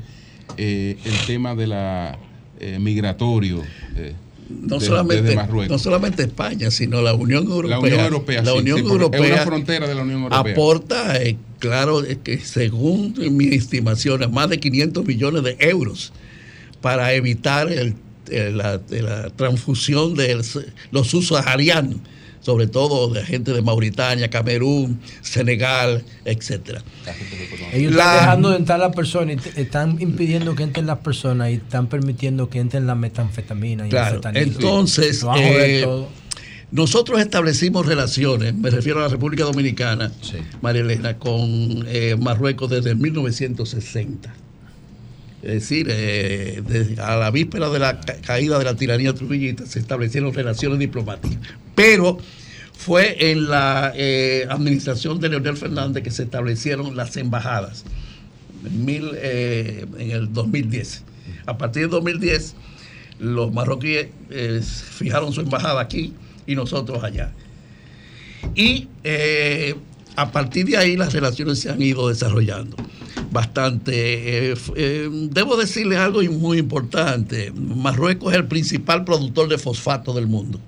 eh, el tema de la eh, migratorio? eh, no de- solamente, desde Marruecos? no solamente España, sino la Unión Europea. Unión Europea, La sí, Unión sí, Europea es una frontera de la Unión Europea. aporta, eh, claro, es que según mis estimaciones, más de 500 millones de euros para evitar el- la, la transfusión de los subsaharianos, sobre todo de gente de Mauritania, Camerún, Senegal, etcétera. Ellos La- están dejando de entrar las personas están impidiendo que entren las personas y están permitiendo que entren la metanfetamina y Claro, el entonces eh, nosotros establecimos relaciones, me refiero a la República Dominicana, María Elena, con eh, Marruecos desde 1960. Es decir, eh, a la víspera de la ca- caída de la tiranía trujillista se establecieron relaciones diplomáticas. Pero fue en la eh, administración de Leonel Fernández que se establecieron las embajadas en, mil, eh, en el 2010. A partir del 2010, los marroquíes fijaron su embajada aquí y nosotros allá. Y a partir de ahí las relaciones se han ido desarrollando bastante. eh, eh, debo decirles algo muy importante. Marruecos es el principal productor de fosfato del mundo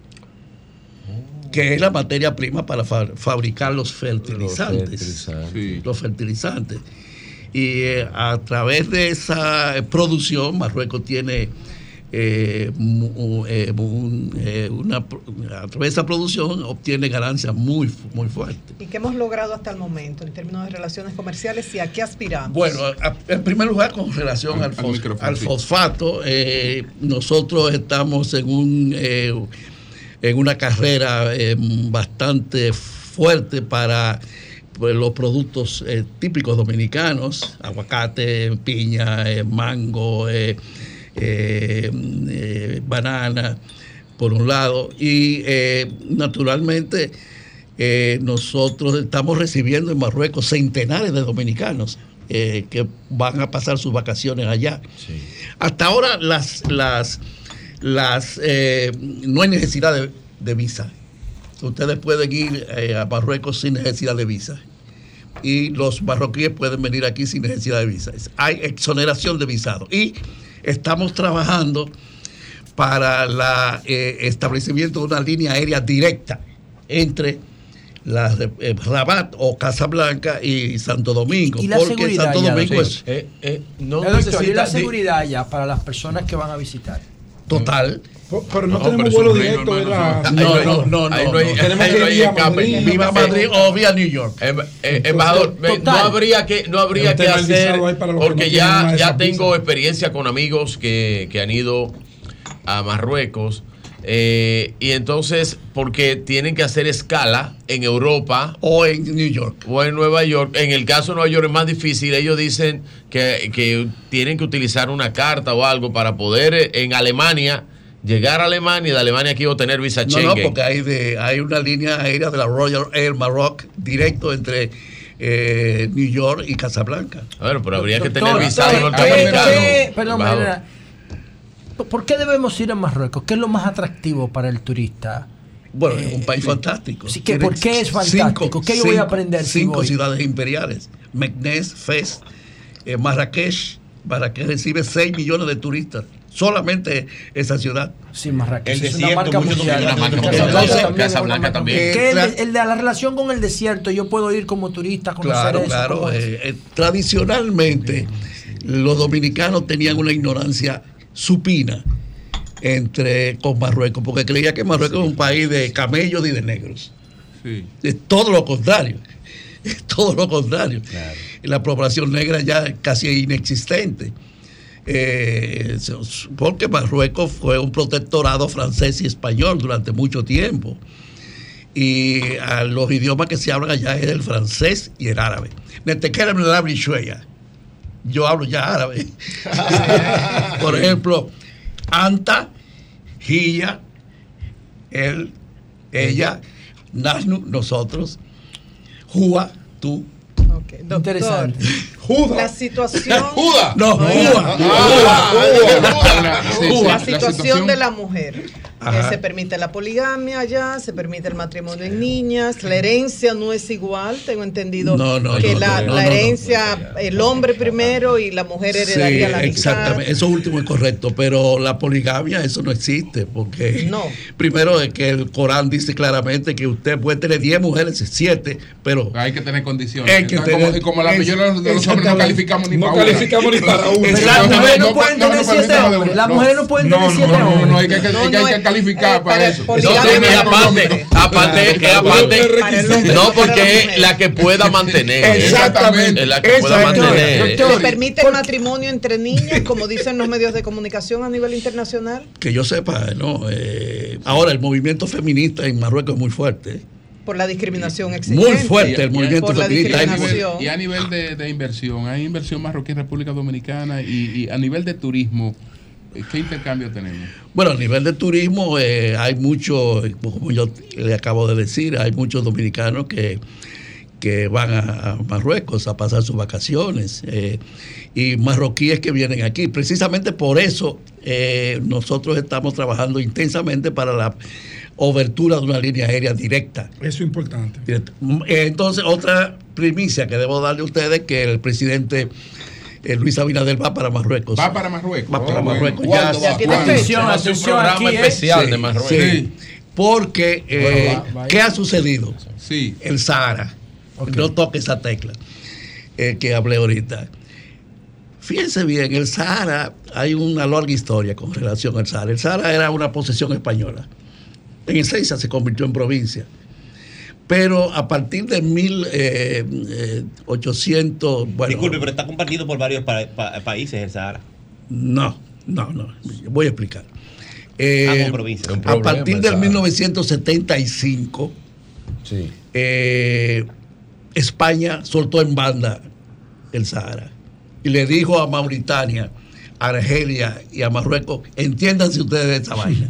que es la materia prima para fa- fabricar los fertilizantes. fertilizantes. Los fertilizantes. Y eh, a través de esa producción, Marruecos tiene eh, eh, un- eh, una, a través de esa producción obtiene ganancias muy, muy fuertes. ¿Y qué hemos logrado hasta el momento en términos de relaciones comerciales y a qué aspiramos? Bueno, a- en primer lugar, con relación al, fos- al fosfato, eh, nosotros estamos en un eh, en una carrera eh, bastante fuerte para pues, los productos eh, típicos dominicanos, aguacate, piña, eh, mango, eh, eh, eh, banana, por un lado, y eh, naturalmente eh, nosotros estamos recibiendo en Marruecos centenares de dominicanos que van a pasar sus vacaciones allá. Hasta ahora las, las, las, eh, no hay necesidad de, de visa. Ustedes pueden ir eh, a Marruecos sin necesidad de visa. Y los marroquíes pueden venir aquí sin necesidad de visa. Hay exoneración de visado. Y estamos trabajando para el establecimiento de una línea aérea directa entre la de, eh, Rabat o Casablanca y Santo Domingo. Y la porque seguridad Santo ya, Domingo es Eh, eh, no Eh, ¿y la seguridad ya para las personas que van a visitar. total. Pero no, No, tenemos pero vuelo directo, ¿verdad? No, no, no, no. Tenemos que no ir a. Madrid. Viva Madrid o vía New York. Embajador, no habría que, no habría que hacer, visado ahí para los que porque ya, ya tengo experiencia con amigos que, que han ido a Marruecos. eh, y entonces, porque tienen que hacer escala en Europa o en New York o en Nueva York. En el caso de Nueva York es más difícil. Ellos dicen que, que tienen que utilizar una carta o algo para poder eh, en Alemania llegar a Alemania y de Alemania aquí obtener visa No, no, Schengen. porque hay, de, hay una línea aérea de la Royal Air Maroc directo entre eh, New York y Casablanca. Bueno, pero habría que tener visado norteamericano. ¿qué- qué- Perdón, Embajador. Mariana, ¿por qué debemos ir a Marruecos? ¿Qué es lo más atractivo para el turista? Bueno, es un país fantástico. Sí, ¿qué- Tiene ¿Por qué es fantástico? ¿Qué yo voy a aprender si Cinco voy? ciudades imperiales. Meknès, Fez, eh, Marrakech. Marrakech recibe 6 millones de turistas. Solamente esa ciudad. Sí, Marrakech El es una desierto, marca mundial. también. Entonces, también es una Casablanca marca también. mundial. ¿Qué es Eh, el, de- el de la relación con el desierto, yo puedo ir como turista conocer Claro, eso. claro. eh, eh, tradicionalmente, los dominicanos tenían una ignorancia supina entre con Marruecos, porque creía que Marruecos es un país de camellos y de negros. Es todo lo contrario. Es todo lo contrario. La población negra ya es casi inexistente. Eh, porque Marruecos fue un protectorado francés y español durante mucho tiempo. Y a los idiomas que se hablan allá es el francés y el árabe. Yo hablo ya árabe. Por ejemplo, Anta, Gia, él, ella, Nahnu, nosotros, Jua, tú. Interesante. La situación. Juda. No, Jua. La situación de la mujer. Ajá. se permite la poligamia allá, se permite el matrimonio en niñas, la herencia no es igual, tengo entendido No, no, que no, la, no, la no, no. herencia, el hombre primero y la mujer Sí, heredaría la mitad. exactamente. Eso último es correcto, pero la poligamia, eso no existe, porque No. primero es que el Corán dice claramente que usted puede tener 10 mujeres, 7, pero Hay que tener condiciones. Hay que Entonces, tener- como, como la es- mayoría de los, de los hombres no exactamente. calificamos ni No para una. calificamos ni para una. Las mujeres no no- pueden no tener siete hombres. Las No. mujeres no pueden No, tener no, siete no, no, hombres. no, hay que, hay que- No, hay que- no, hay que es- calificar eh, para eso. No, aparte, aparte, aparte, no, porque mujer. la que pueda mantener. Exactamente. Es la que pueda mantener. ¿Se permite el matrimonio entre niñas, como dicen los medios de comunicación a nivel internacional? que yo sepa, no. eh, ahora el movimiento feminista en Marruecos es muy fuerte. Por la discriminación existente. Muy fuerte el movimiento feminista. Y a nivel, discriminación. y a nivel de, de inversión, hay inversión marroquí en República Dominicana y, y a nivel de turismo, eh, ¿qué intercambio tenemos? Bueno, a nivel de turismo eh, hay mucho, como yo le acabo de decir, hay muchos dominicanos que, que van a, a Marruecos a pasar sus vacaciones eh, y marroquíes que vienen aquí. Precisamente por eso eh, nosotros estamos trabajando intensamente para la obertura de una línea aérea directa. Eso es importante. Entonces, otra primicia que debo darle a ustedes que el presidente eh, Luis Abinader va para Marruecos. Va para Marruecos. Va para Oh, Marruecos. bueno. Ya, ¿Cuándo ya va? tiene ¿Cuándo? fecha. Se va a hacer un programa especial Sí, de Marruecos. sí. Porque, eh, Bueno, va- va- ¿qué ha sucedido? Sí. El Sahara. No toque esa tecla eh, que hablé ahorita. Fíjense bien, el Sahara, hay una larga historia con relación al Sahara. El Sahara era una posesión española. En esencia se convirtió en provincia. Pero a partir de 1800, bueno, Disculpe, pero está compartido por varios pa- pa- países el Sahara. no, no, no, voy a explicar. Eh, Ah. Un a partir el del Sahara. 1975, eh, España soltó en banda el Sahara y le dijo a Mauritania, a Argelia y a Marruecos, entiéndanse ustedes de esta vaina.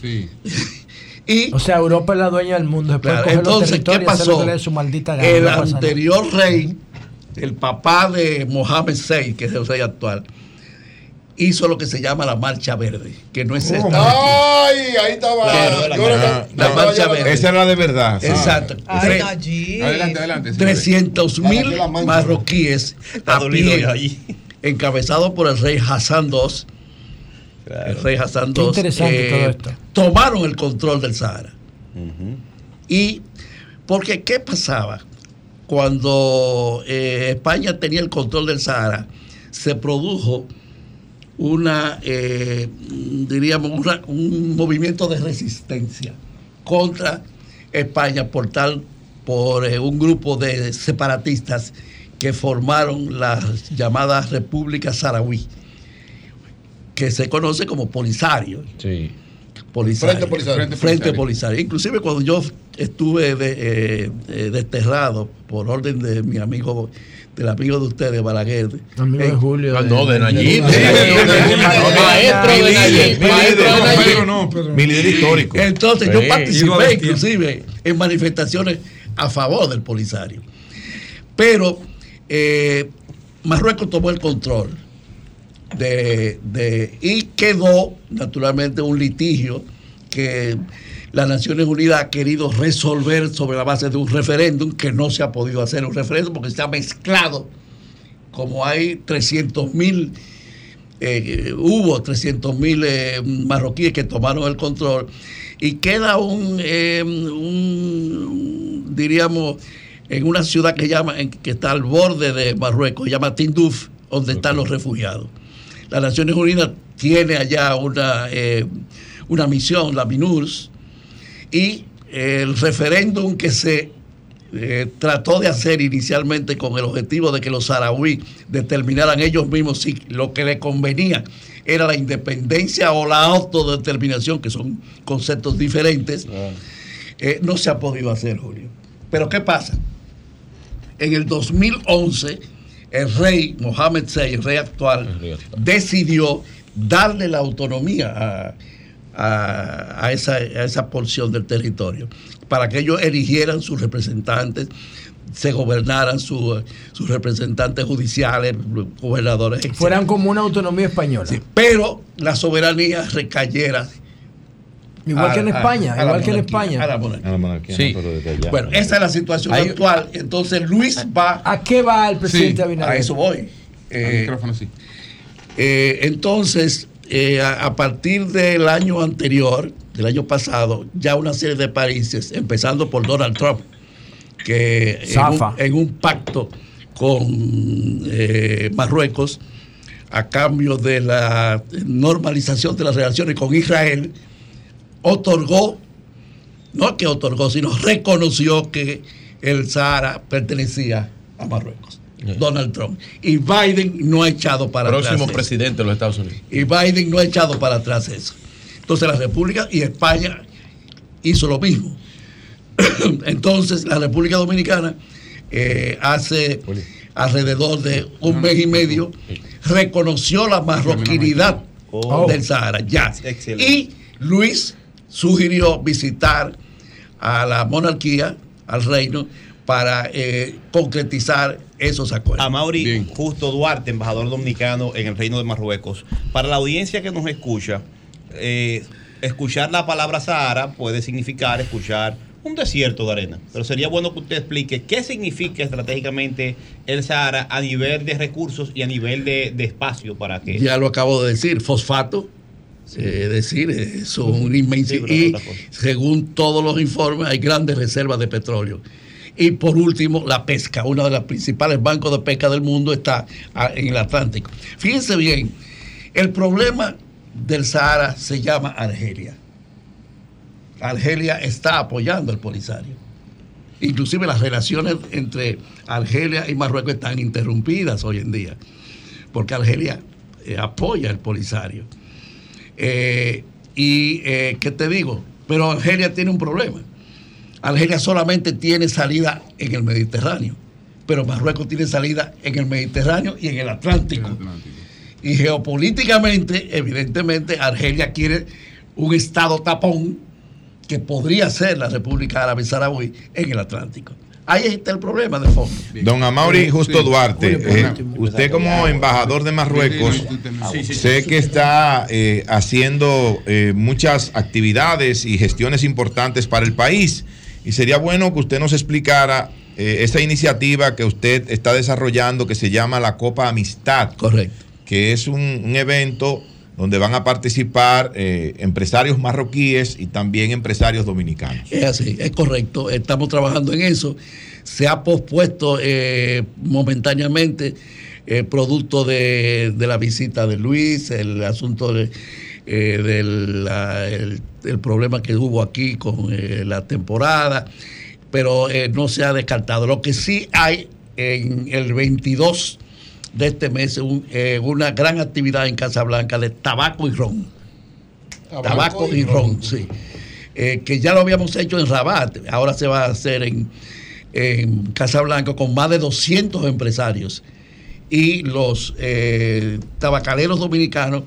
Sí. Y, O sea, Europa es la dueña del mundo. Después Claro, coge los entonces, ¿qué pasó? su maldita gana, El no anterior rey el papá de Mohamed VI, que es el rey actual, hizo lo que se llama la Marcha Verde, que no es esta. Ay, ahí estaba. La, Yo la- la- la la- marcha verde. Esa era de verdad. sí. Exacto. Ay, Tre- Nayib. Adelante, adelante. señores. 300 mil marroquíes a pie, allí. encabezados por el rey Hassan II. El rey Hassan Qué II interesante eh, todo esto. tomaron el control del Sahara. Y porque ¿qué pasaba? Cuando eh, España tenía el control del Sahara, se produjo una, eh, diríamos, una- un movimiento de resistencia contra España por tal, por eh, un grupo de separatistas que formaron la llamada República Saharaui, que se conoce como Polisario. Sí. Polisario. Frente Polisario. Frente, Frente Polisario. Inclusive cuando yo estuve de- eh, eh, desterrado por orden de mi amigo, del amigo de ustedes, Balaguer. Amigo de en- Julio. Ah, no, de Nayib. Maestro de Nayib. Maestro de. Mi líder histórico. Entonces yo participé inclusive en manifestaciones a favor del Polisario. Pero eh, Marruecos tomó el control de, de- y quedó naturalmente un litigio que las Naciones Unidas ha querido resolver sobre la base de un referéndum que no se ha podido hacer un referéndum porque se ha mezclado como hay 300 mil eh, hubo 300 mil eh, marroquíes que tomaron el control y queda un, eh, un, diríamos, en una ciudad que, llama, que está al borde de Marruecos, se llama Tinduf, donde están los refugiados. Las Naciones Unidas tiene allá una, eh, una misión, la MINURS, y el referéndum que se eh, trató de hacer inicialmente con el objetivo de que los saharauis determinaran ellos mismos si lo que les convenía era la independencia o la autodeterminación, que son conceptos diferentes, eh, no se ha podido hacer, Julio. Pero ¿qué pasa? En el 2011, el rey Mohamed VI, el rey actual, decidió darle la autonomía a, a- a esa, a esa porción del territorio, para que ellos eligieran sus representantes, se gobernaran su- sus representantes judiciales, gobernadores, etc. Fueran como una autonomía española. pero la soberanía recayera. Igual que en a- España, a la igual que en monarquía, España. a la monarquía. A la monarquía, Sí. no, pero. Bueno, esa es la situación Hay- actual. Entonces Luis va. ¿A qué va el presidente Sí, Abinader? A eso voy. Al Eh, micrófono, sí. eh, entonces, eh, a, a partir del año anterior, del año pasado, ya una serie de países, empezando por Donald Trump, que en un, Zafa. en un pacto con eh, Marruecos, a cambio de la normalización de las relaciones con Israel, otorgó, no que otorgó, sino reconoció que el Sahara pertenecía a Marruecos. Donald Trump. Y Biden no ha echado para Próximo atrás. eso. presidente de los Estados Unidos. Y Biden no ha echado para atrás eso. Entonces la República y España hizo lo mismo. Entonces la República Dominicana eh, hace alrededor de un mes y medio reconoció la marroquinidad Oh. del Sahara. Ya. Excelente. Y Luis sugirió visitar a la monarquía, al reino, para eh, concretizar esos acuerdos. A Mauri Bien. Justo Duarte, embajador dominicano en el Reino de Marruecos. Para la audiencia que nos escucha, eh, escuchar la palabra Sahara puede significar escuchar un desierto de arena. Pero sería bueno que usted explique qué significa estratégicamente el Sahara a nivel de recursos y a nivel de, de espacio para que... Ya lo acabo de decir, fosfato. eh, decir, eh, son una inmensidad. Sí, pero y según todos los informes, hay grandes reservas de petróleo. Y por último, la pesca. Uno de los principales bancos de pesca del mundo está en el Atlántico. Fíjense bien, el problema del Sahara se llama Argelia. Argelia está apoyando al Polisario. Inclusive las relaciones entre Argelia y Marruecos están interrumpidas hoy en día, porque Argelia eh, apoya al Polisario. Eh, y, eh, ¿qué te digo? Pero Argelia tiene un problema. Argelia solamente tiene salida en el Mediterráneo, pero Marruecos tiene salida en el Mediterráneo y en el Atlántico. Y geopolíticamente, evidentemente, Argelia quiere un estado tapón que podría ser la República Árabe Saharaui en el Atlántico. Ahí está el problema de fondo. Don Amaury Justo Sí. Duarte, eh, usted como embajador de Marruecos, sé que está eh, haciendo eh, muchas actividades y gestiones importantes para el país y sería bueno que usted nos explicara eh, esa iniciativa que usted está desarrollando que se llama la Copa Amistad. Correcto. Que es un, un evento donde van a participar eh, empresarios marroquíes y también empresarios dominicanos. Es así, es correcto. Estamos trabajando en eso. Se ha pospuesto eh, momentáneamente eh, producto de, de la visita de Luis, el asunto de, eh, del la- el, el problema que hubo aquí con eh, la temporada, pero eh, no se ha descartado. Lo que sí hay en el 22 de este mes, un- una gran actividad en Casablanca de tabaco y ron. Tabaco, y ron, sí. Que ya lo habíamos hecho en Rabat, ahora se va a hacer en, en Casablanca con más de 200 empresarios. Y los tabacaleros dominicanos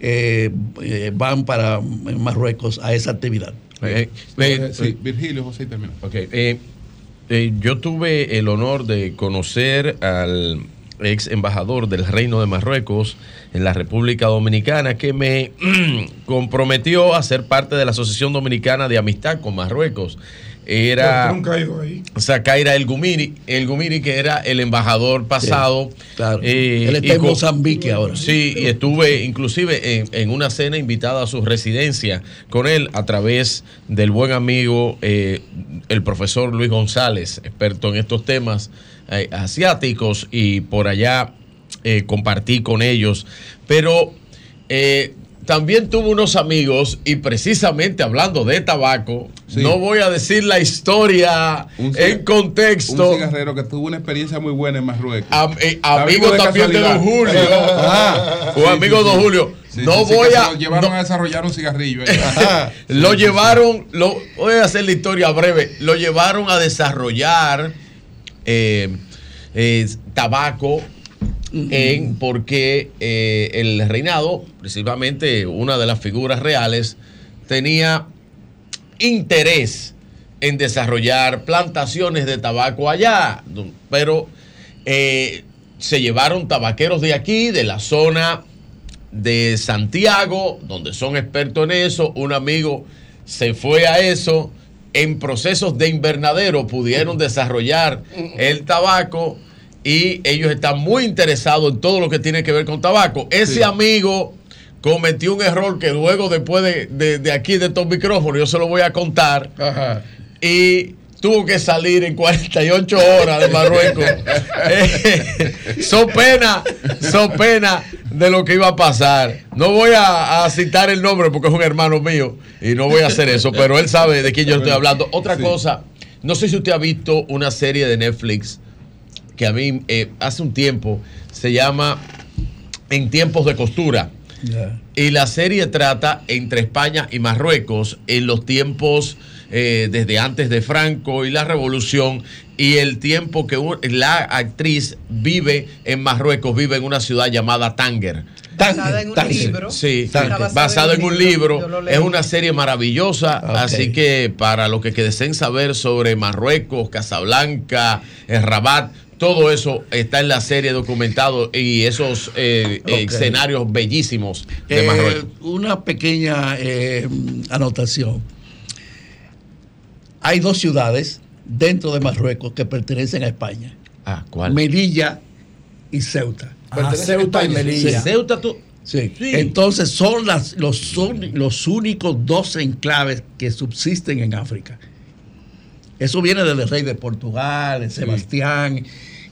eh, eh, van para Marruecos a esa actividad. Eh, eh, Sí, Virgilio, José, termina. Ok, eh, eh, yo tuve el honor de conocer al ex embajador del Reino de Marruecos en la República Dominicana que me comprometió a ser parte de la Asociación Dominicana de Amistad con Marruecos. Era Nunca ha ido ahí. Zakaira El Gumiri, El Gumiri que era el embajador pasado. eh, Él está y en Mozambique ahora. Sí, y estuve inclusive en, en una cena invitada a su residencia con él a través del buen amigo, eh, el profesor Luis González, experto en estos temas eh, asiáticos, y por allá eh, compartí con ellos. Pero eh, también tuve unos amigos, y precisamente hablando de tabaco, no voy a decir la historia Un en contexto. Un cigarrero que tuvo una experiencia muy buena en Marruecos. Am- eh, amigo también de. Don Julio. Ah, Un amigo de Don Julio. Sí, no sí, sí, voy a. Lo llevaron no- a desarrollar un cigarrillo. lo Sí, sí, llevaron, lo, voy a hacer la historia breve, lo llevaron a desarrollar eh, eh, tabaco en, porque eh, el reinado, principalmente una de las figuras reales, tenía interés en desarrollar plantaciones de tabaco allá, pero eh, se llevaron tabaqueros de aquí, de la zona de Santiago, donde son expertos en eso. Un amigo se fue a eso. En procesos de invernadero pudieron desarrollar el tabaco y ellos están muy interesados en todo lo que tiene que ver con tabaco. Ese Sí. amigo cometió un error que luego después de, de- de aquí de estos micrófonos yo se lo voy a contar y tuvo que salir en 48 horas de Marruecos. Eh, so pena, so pena de lo que iba a pasar. No voy a, a citar el nombre porque es un hermano mío y no voy a hacer eso, pero él sabe de quién yo estoy hablando. Otra Sí. cosa, no sé si usted ha visto una serie de Netflix que a mí eh, hace un tiempo se llama En tiempos de costura. Y la serie trata entre España y Marruecos en los tiempos eh, desde antes de Franco y la revolución y el tiempo que un- la actriz vive en Marruecos, vive en una ciudad llamada Tánger. Basada en un libro. Sí, Está basada basado en un libro. Es una serie maravillosa. Así que para los que deseen saber sobre Marruecos, Casablanca, eh, Rabat, todo eso está en la serie documentado y esos eh, eh, escenarios bellísimos de Eh, Marruecos. una pequeña eh, anotación. Hay dos ciudades dentro de Marruecos que pertenecen a España. Ah, ¿cuál? Melilla y Ceuta. Ah, Ceuta y. Melilla. Sí. Ceuta, tú. Sí. Entonces son las, los, son los únicos dos enclaves que subsisten en África. Eso viene del rey de Portugal, de Sebastián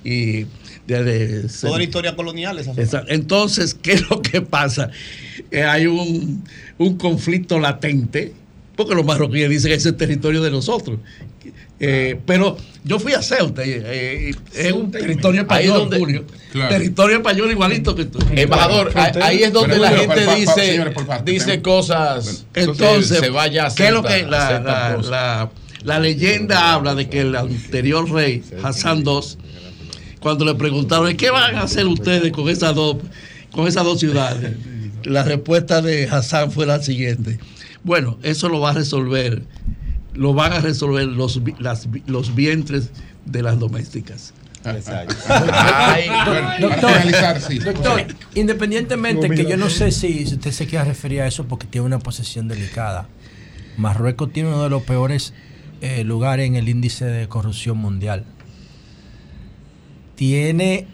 y de, de- Toda la historia colonial esa Esa- Entonces, ¿qué es lo que pasa? Eh, hay un, un conflicto latente, porque los marroquíes dicen que ese es territorio de nosotros. Eh, pero yo fui a Ceuta, eh, es un territorio español, donde- Julio. Claro. Territorio español igualito que tú. Embajador, ahí- ahí es donde Pero, la gente pa- pa- dice, señores, parte, dice cosas. Entonces, se vaya a ¿qué es lo Ceuta, que la, la- la- la leyenda habla de que el anterior rey, Hassan II, cuando le preguntaron, ¿qué van a hacer ustedes con esas dos, con esas dos ciudades? La respuesta de Hassan fue la siguiente. Bueno, eso lo va a resolver, lo van a resolver los, las los vientres de las domésticas. Ay, doctor, doctor, independientemente que yo no sé si usted se quiere referir a eso porque tiene una posición delicada. Marruecos tiene uno de los peores eh, lugares en el índice de corrupción mundial. Tiene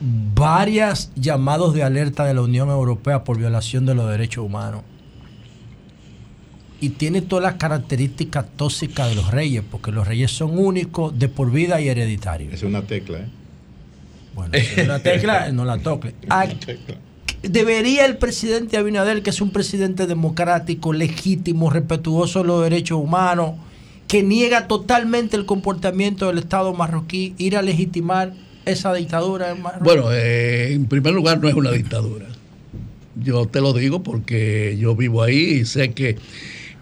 varias llamados de alerta de la Unión Europea por violación de los derechos humanos. Y tiene todas las características tóxicas de los reyes, porque los reyes son únicos, de por vida y hereditarios. Es una tecla, ¿eh? Bueno, si es una tecla, no la toque. Ah, debería el presidente Abinader, que es un presidente democrático, legítimo, respetuoso de los derechos humanos, que niega totalmente el comportamiento del Estado marroquí, ir a legitimar esa dictadura en Marruecos? Bueno, eh, en primer lugar no es una dictadura. Yo te lo digo porque yo vivo ahí y sé que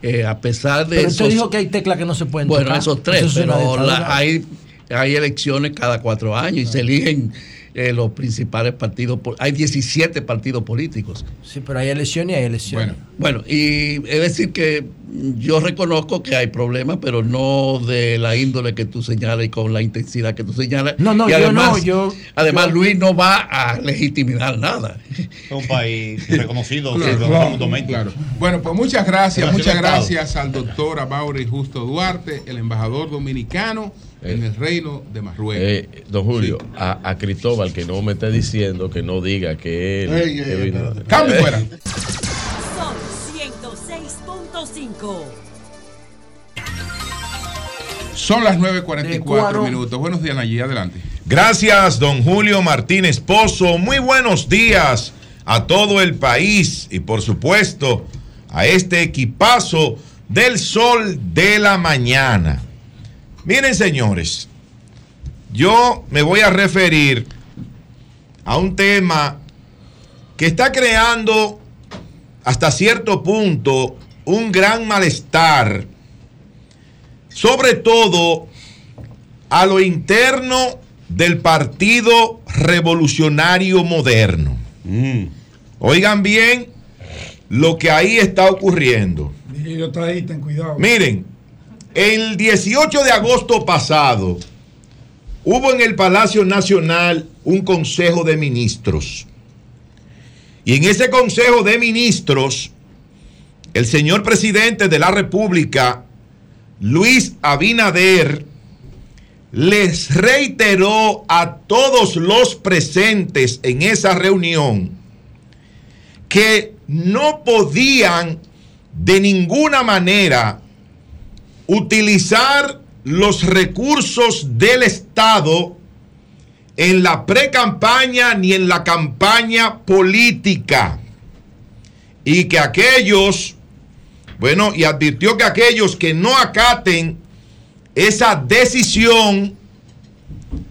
eh, a pesar de Pero esos- usted dijo que hay teclas que no se pueden Bueno, tocar. esos tres, Eso es una pero la- hay, hay elecciones cada cuatro años y se eligen eh, los principales partidos. Hay 17 partidos políticos. Sí, pero hay elecciones y hay elecciones. Bueno, y es decir que yo reconozco que hay problemas, pero no de la índole que tú señalas y con la intensidad que tú señalas. No, no, Y yo además, no, yo- Además, yo- Luis no va a legitimar nada. Es un país reconocido Claro. Bueno, pues muchas gracias, Gracias, muchas gracias al doctor Amaury Justo Duarte, el embajador dominicano en el reino de Marruecos. Eh, don Julio, a, a Cristóbal que no me esté diciendo que no diga que él. Ey, ey, que vino- espérate. Cambio fuera. Son 106.5. Son las 9.44 Ecuador. minutos. Buenos días, Nayí, adelante. Gracias, don Julio Martínez Pozo. Muy buenos días a todo el país y por supuesto a este equipazo del sol de la mañana. Miren, señores, yo me voy a referir a un tema que está creando hasta cierto punto un gran malestar, sobre todo a lo interno del Partido Revolucionario Moderno. Oigan bien lo que ahí está ocurriendo. Virgilio está ahí, ten cuidado. Miren, el 18 de agosto pasado hubo en el Palacio Nacional un Consejo de Ministros. Y en ese Consejo de Ministros, el señor presidente de la República, Luis Abinader, les reiteró a todos los presentes en esa reunión que no podían de ninguna manera utilizar los recursos del Estado en la pre-campaña ni en la campaña política. Y que aquellos, bueno, y advirtió que aquellos que no acaten esa decisión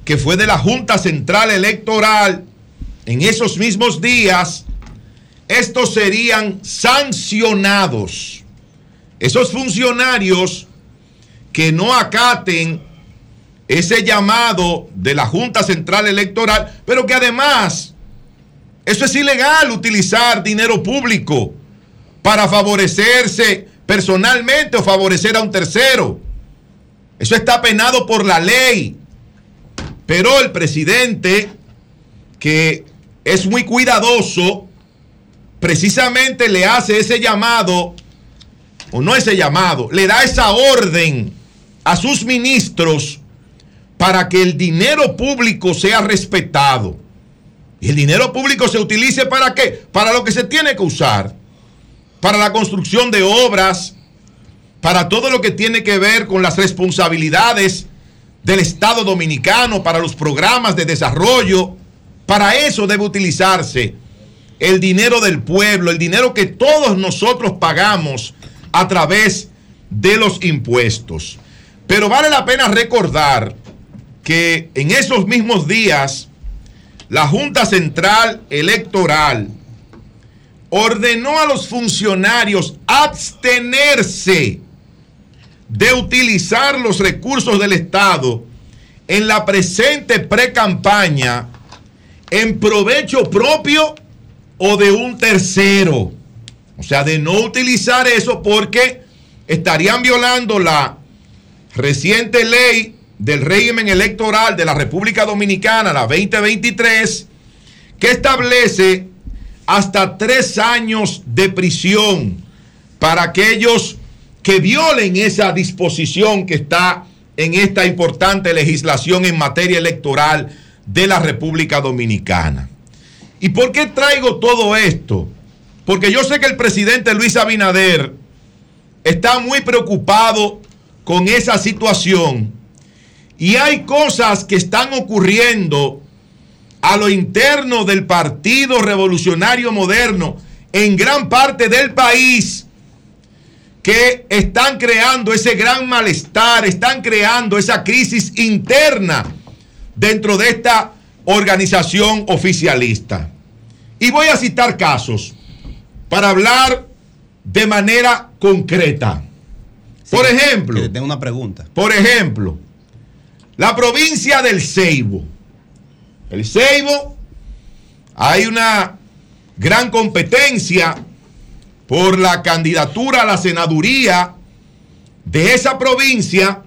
que fue de la Junta Central Electoral en esos mismos días, estos serían sancionados. Esos funcionarios que no acaten ese llamado de la Junta Central Electoral, pero que además eso es ilegal utilizar dinero público para favorecerse personalmente o favorecer a un tercero. Eso está penado por la ley. Pero el presidente, que es muy cuidadoso, precisamente le hace ese llamado, o no ese llamado, le da esa orden a sus ministros para que el dinero público sea respetado. Y el dinero público se utilice para qué? Para lo que se tiene que usar. Para la construcción de obras, para todo lo que tiene que ver con las responsabilidades del Estado dominicano, para los programas de desarrollo. Para eso debe utilizarse el dinero del pueblo, el dinero que todos nosotros pagamos a través de los impuestos. Pero vale la pena recordar que en esos mismos días la Junta Central Electoral ordenó a los funcionarios abstenerse de utilizar los recursos del Estado en la presente pre-campaña en provecho propio o de un tercero. O sea, de no utilizar eso porque estarían violando la reciente ley del régimen electoral de la República Dominicana, la 2023, que establece hasta tres años de prisión para aquellos que violen esa disposición que está en esta importante legislación en materia electoral de la República Dominicana. ¿Y por qué traigo todo esto? Porque yo sé que el presidente Luis Abinader está muy preocupado con esa situación y hay cosas que están ocurriendo a lo interno del Partido Revolucionario Moderno en gran parte del país que están creando ese gran malestar, están creando esa crisis interna dentro de esta organización oficialista. Y voy a citar casos para hablar de manera concreta. Por ejemplo, tengo una pregunta. Por ejemplo, la provincia del Ceibo. El Ceibo, hay una gran competencia por la candidatura a la senaduría de esa provincia,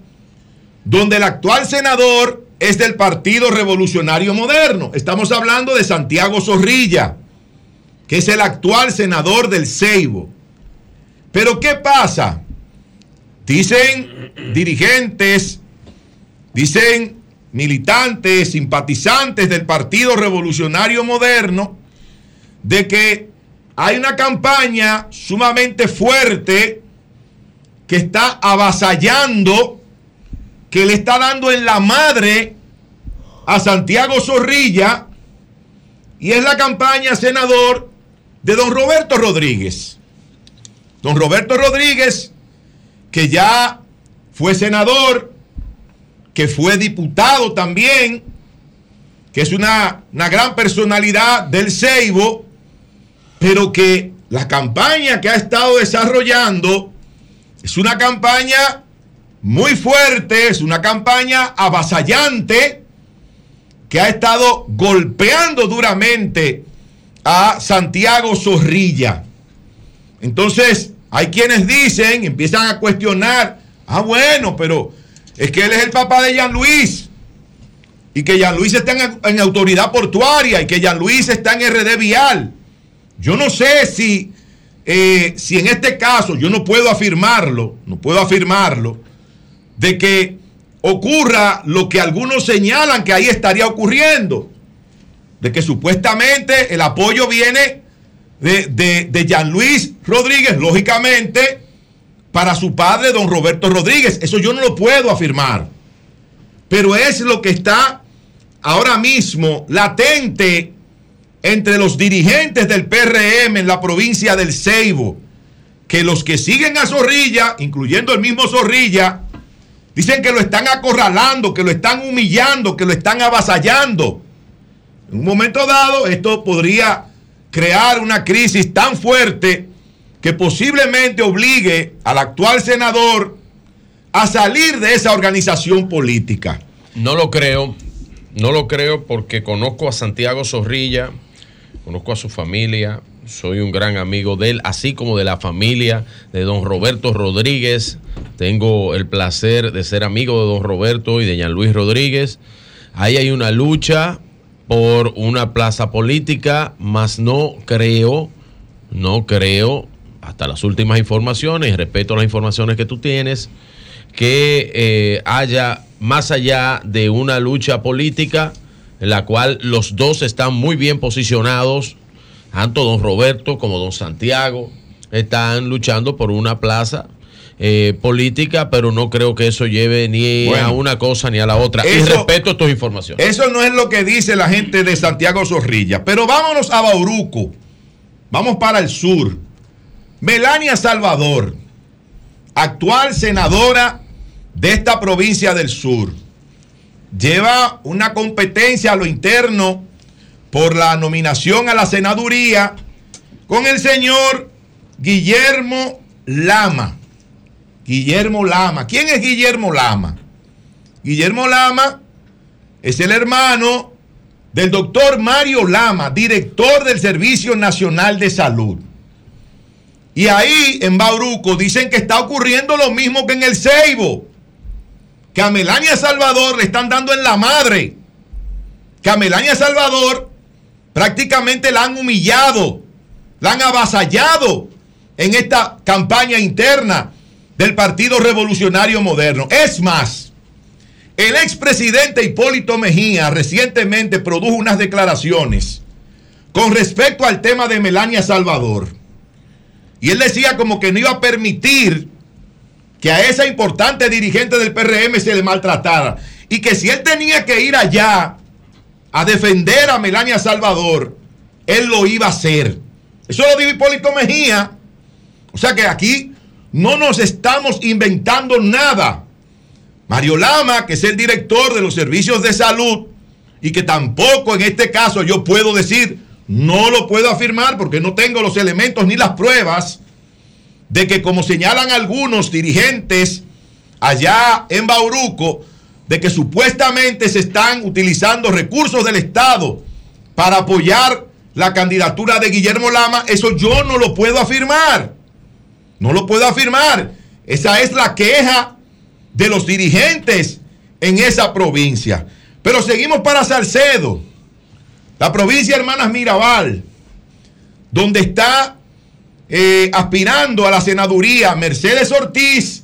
donde el actual senador es del Partido Revolucionario Moderno. Estamos hablando de Santiago Zorrilla, que es el actual senador del Ceibo. Pero ¿qué pasa? Dicen dirigentes, dicen militantes, simpatizantes del Partido Revolucionario Moderno, de que hay una campaña sumamente fuerte que está avasallando, que le está dando en la madre a Santiago Zorrilla, y es la campaña senador de don Roberto Rodríguez. Don Roberto Rodríguez, que ya fue senador, que fue diputado también, que es una, una gran personalidad del Ceibo, pero que la campaña que ha estado desarrollando es una campaña muy fuerte, es una campaña avasallante que ha estado golpeando duramente a Santiago Zorrilla. Entonces, hay quienes dicen, empiezan a cuestionar, ah, bueno, pero es que él es el papá de Jean Luis. Y que Jean Luis está en, en autoridad portuaria y que Jean Luis está en RD Vial. Yo no sé si, eh, si en este caso, yo no puedo afirmarlo, no puedo afirmarlo, de que ocurra lo que algunos señalan que ahí estaría ocurriendo, de que supuestamente el apoyo viene de, de, de Jean Luis Rodríguez, lógicamente, para su padre, don Roberto Rodríguez. Eso yo no lo puedo afirmar. Pero es lo que está ahora mismo latente entre los dirigentes del PRM en la provincia del Ceibo, que los que siguen a Zorrilla, incluyendo el mismo Zorrilla, dicen que lo están acorralando, que lo están humillando, que lo están avasallando. En un momento dado, esto podría crear una crisis tan fuerte que posiblemente obligue al actual senador a salir de esa organización política. No lo creo, no lo creo porque conozco a Santiago Zorrilla, conozco a su familia, soy un gran amigo de él, así como de la familia de don Roberto Rodríguez. Tengo el placer de ser amigo de don Roberto y de Jean Luis Rodríguez. Ahí hay una lucha por una plaza política, mas no creo, no creo, hasta las últimas informaciones, respeto las informaciones que tú tienes, que eh, haya más allá de una lucha política, en la cual los dos están muy bien posicionados, tanto don Roberto como don Santiago, están luchando por una plaza eh, política, pero no creo que eso lleve ni a una cosa ni a la otra. y respeto tus informaciones. Eso no es lo que dice la gente de Santiago Zorrilla. Pero vámonos a Bauruco. Vamos para el sur. Melania Salvador, actual senadora de esta provincia del sur lleva una competencia a lo interno por la nominación a la senaduría con el señor Guillermo Lama. Guillermo Lama. ¿Quién es Guillermo Lama? Guillermo Lama es el hermano del doctor Mario Lama, director del Servicio Nacional de Salud. Y ahí en Bauruco dicen que está ocurriendo lo mismo que en el Ceibo que a Melania Salvador le están dando en la madre. Que a Melania Salvador prácticamente la han humillado, la han avasallado en esta campaña interna del Partido Revolucionario Moderno. Es más, el expresidente Hipólito Mejía recientemente produjo unas declaraciones con respecto al tema de Melania Salvador. Y él decía como que no iba a permitir que a esa importante dirigente del PRM se le maltratara. Y que si él tenía que ir allá a defender a Melania Salvador, él lo iba a hacer. Eso lo dijo Hipólito Mejía. O sea que aquí no nos estamos inventando nada. Mario Lama, que es el director de los servicios de salud, y que tampoco en este caso yo puedo decir, no lo puedo afirmar porque no tengo los elementos ni las pruebas de que como señalan algunos dirigentes allá en Bauruco, de que supuestamente se están utilizando recursos del Estado para apoyar la candidatura de Guillermo Lama, eso yo no lo puedo afirmar. No lo puedo afirmar. Esa es la queja de los dirigentes en esa provincia. Pero seguimos para Salcedo, la provincia Hermanas Mirabal, donde está eh, aspirando a la senaduría Mercedes Ortiz,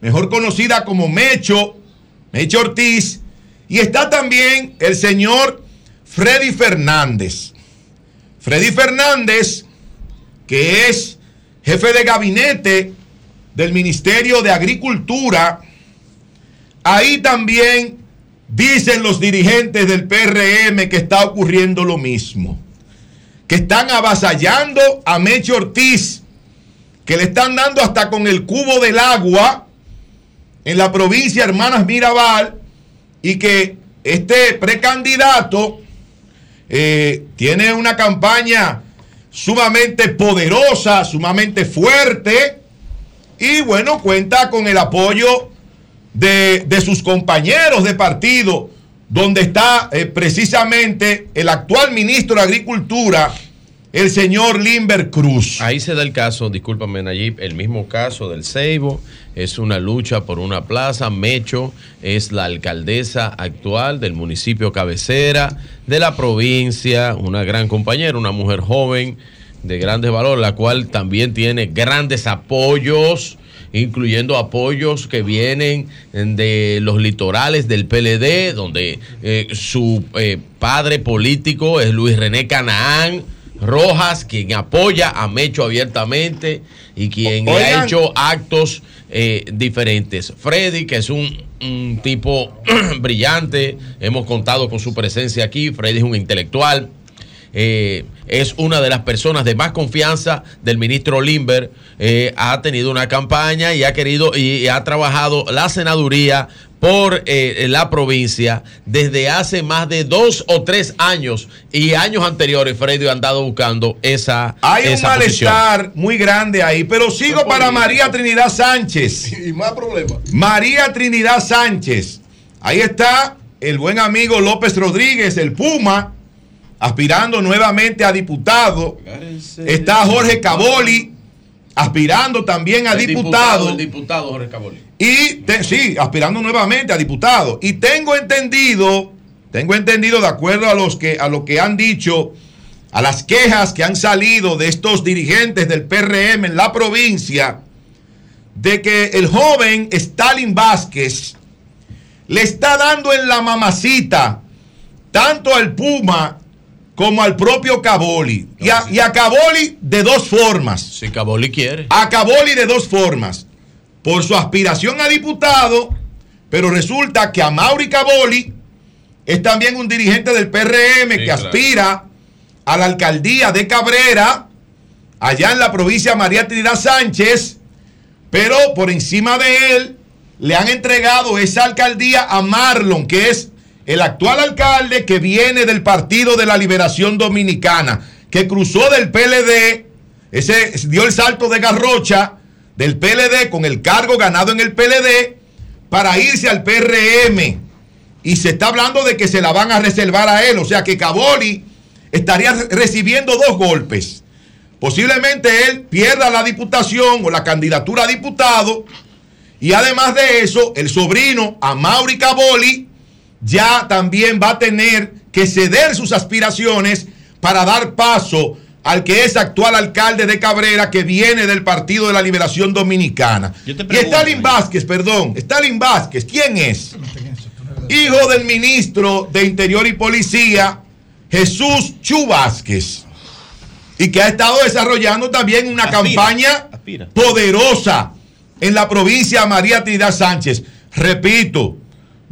mejor conocida como Mecho, Mecho Ortiz, y está también el señor Freddy Fernández. Freddy Fernández, que es jefe de gabinete del Ministerio de Agricultura, ahí también dicen los dirigentes del PRM que está ocurriendo lo mismo que están avasallando a Mecho Ortiz, que le están dando hasta con el cubo del agua en la provincia Hermanas Mirabal y que este precandidato eh, tiene una campaña sumamente poderosa, sumamente fuerte y bueno, cuenta con el apoyo de, de sus compañeros de partido donde está eh, precisamente el actual ministro de Agricultura, el señor Limber Cruz. Ahí se da el caso, discúlpame Nayib, el mismo caso del Ceibo, es una lucha por una plaza, Mecho es la alcaldesa actual del municipio cabecera de la provincia, una gran compañera, una mujer joven de grandes valores, la cual también tiene grandes apoyos incluyendo apoyos que vienen de los litorales del PLD, donde eh, su eh, padre político es Luis René Canaán. Rojas, quien apoya a Mecho abiertamente y quien le ha hecho actos eh, diferentes. Freddy, que es un, un tipo brillante, hemos contado con su presencia aquí. Freddy es un intelectual, eh, es una de las personas de más confianza del ministro Limber. Eh, ha tenido una campaña y ha querido y, ha trabajado la senaduría por eh, la provincia desde hace más de dos o tres años y años anteriores Freddy ha andado buscando esa hay un malestar muy grande ahí pero sigo para María Trinidad Sánchez. Y más problemas. María Trinidad Sánchez. Ahí está el buen amigo López Rodríguez el Puma aspirando nuevamente a diputado. Está Jorge Caboli aspirando también a diputado. El diputado Jorge. Y sí, aspirando nuevamente a diputado. Y tengo entendido, tengo entendido de acuerdo a los que a lo que han dicho, a las quejas que han salido de estos dirigentes del PRM en la provincia, de que el joven Stalin Vázquez le está dando en la mamacita tanto al Puma como al propio Caboli. y, a, y, a, Caboli de dos formas. Si Caboli quiere. A Caboli de dos formas. Por su aspiración a diputado, pero resulta que a Mauri Caboli es también un dirigente del PRM sí, que claro. aspira a la alcaldía de Cabrera, allá en la provincia María Trinidad Sánchez, pero por encima de él le han entregado esa alcaldía a Marlon, que es el actual alcalde que viene del Partido de la Liberación Dominicana, que cruzó del PLD, ese dio el salto de garrocha del PLD con el cargo ganado en el PLD para irse al PRM. Y se está hablando de que se la van a reservar a él, o sea que Caboli estaría recibiendo dos golpes. Posiblemente él pierda la diputación o la candidatura a diputado Y además de eso, el sobrino, Amaury Caboli, ya también va a tener que ceder sus aspiraciones para dar paso al que es actual alcalde de Cabrera, que viene del Partido de la Liberación Dominicana. Y Stalin Vázquez, perdón, Stalin Vázquez, ¿quién es? Hijo del ministro de Interior y Policía, Jesús Chu Vázquez. Y que ha estado desarrollando también una Aspira, campaña aspira. poderosa en la provincia de María Trinidad Sánchez. Repito,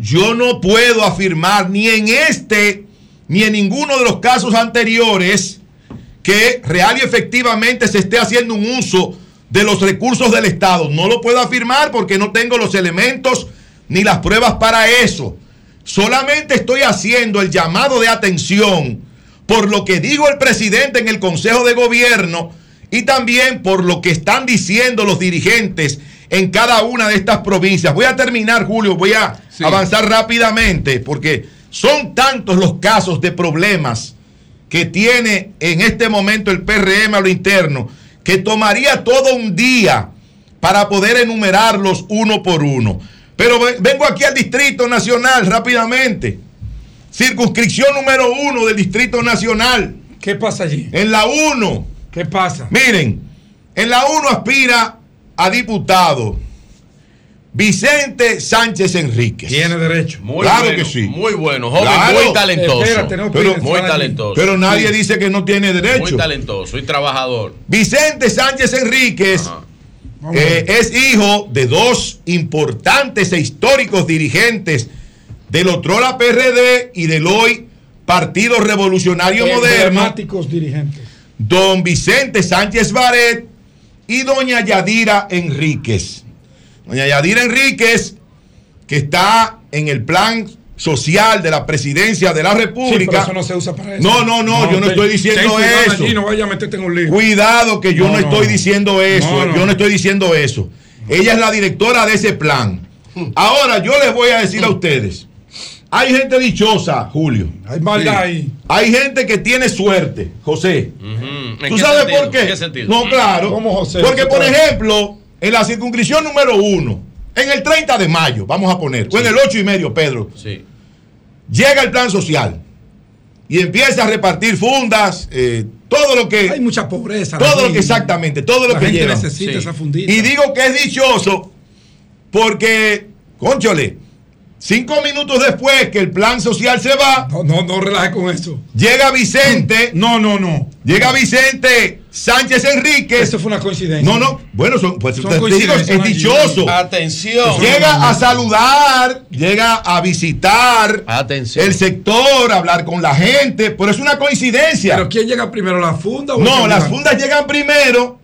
yo no puedo afirmar ni en este ni en ninguno de los casos anteriores que real y efectivamente se esté haciendo un uso de los recursos del Estado. No lo puedo afirmar porque no tengo los elementos ni las pruebas para eso. Solamente estoy haciendo el llamado de atención por lo que dijo el presidente en el Consejo de Gobierno y también por lo que están diciendo los dirigentes en cada una de estas provincias. Voy a terminar, Julio, voy a avanzar rápidamente porque son tantos los casos de problemas que tiene en este momento el PRM a lo interno que tomaría todo un día para poder enumerarlos uno por uno. Pero ve- vengo aquí al Distrito Nacional rápidamente. Circunscripción número uno del Distrito Nacional. ¿Qué pasa allí? En la 1. ¿Qué pasa? Miren, en la 1 aspira a diputado Vicente Sánchez Enríquez. Tiene derecho. Muy claro bueno, que sí. Muy bueno, joven, Claro. muy talentoso. Espérate, no Pero- muy talentoso. Pero nadie Sí. dice que no tiene Muy derecho. talentoso y trabajador. Vicente Sánchez Enríquez eh, es hijo de dos importantes e históricos dirigentes del Otrola PRD y del hoy Partido Revolucionario Moderno, Emblemáticos dirigentes. don Vicente Sánchez Baret y doña Yadira Enríquez. Doña Yadira Enríquez, que está en el plan social de la presidencia de la Sí, República. pero eso no se usa para eso. No, no, no, yo no estoy diciendo eso. allí, no vaya a meterte en un lío. Cuidado que yo no, No, no, estoy diciendo eso, No, no. yo no estoy diciendo eso. Ella es la directora de ese plan. Ahora yo les voy a decir a ustedes, hay gente dichosa, Julio. Hay maldad ahí. Hay gente que tiene suerte, José. ¿En ¿Tú sabes sentido? por qué? ¿En qué sentido? No, claro. ¿Cómo, José? Porque, por ejemplo, en la circunscripción número uno, en el 30 de mayo, vamos a poner, o en el 8 y medio, Pedro, Sí. llega el plan social y empieza a repartir fundas, eh, todo lo que... Hay mucha pobreza. Todo lo que exactamente, todo lo La que gente lleva. necesita Sí. esa fundita. Y digo que es dichoso porque, conchole, cinco minutos después que el plan social se va, No, no, no relaje con eso. llega Vicente, No, no, no. llega Vicente Sánchez Enríquez. Eso fue una coincidencia. No, no, bueno, son, pues Son te digo, coincidencias, es dichoso. Atención. Llega a saludar, llega a visitar Atención. el sector, a hablar con la gente, pero es una coincidencia. ¿Pero quién llega primero, la funda o No, las fundas llegan primero.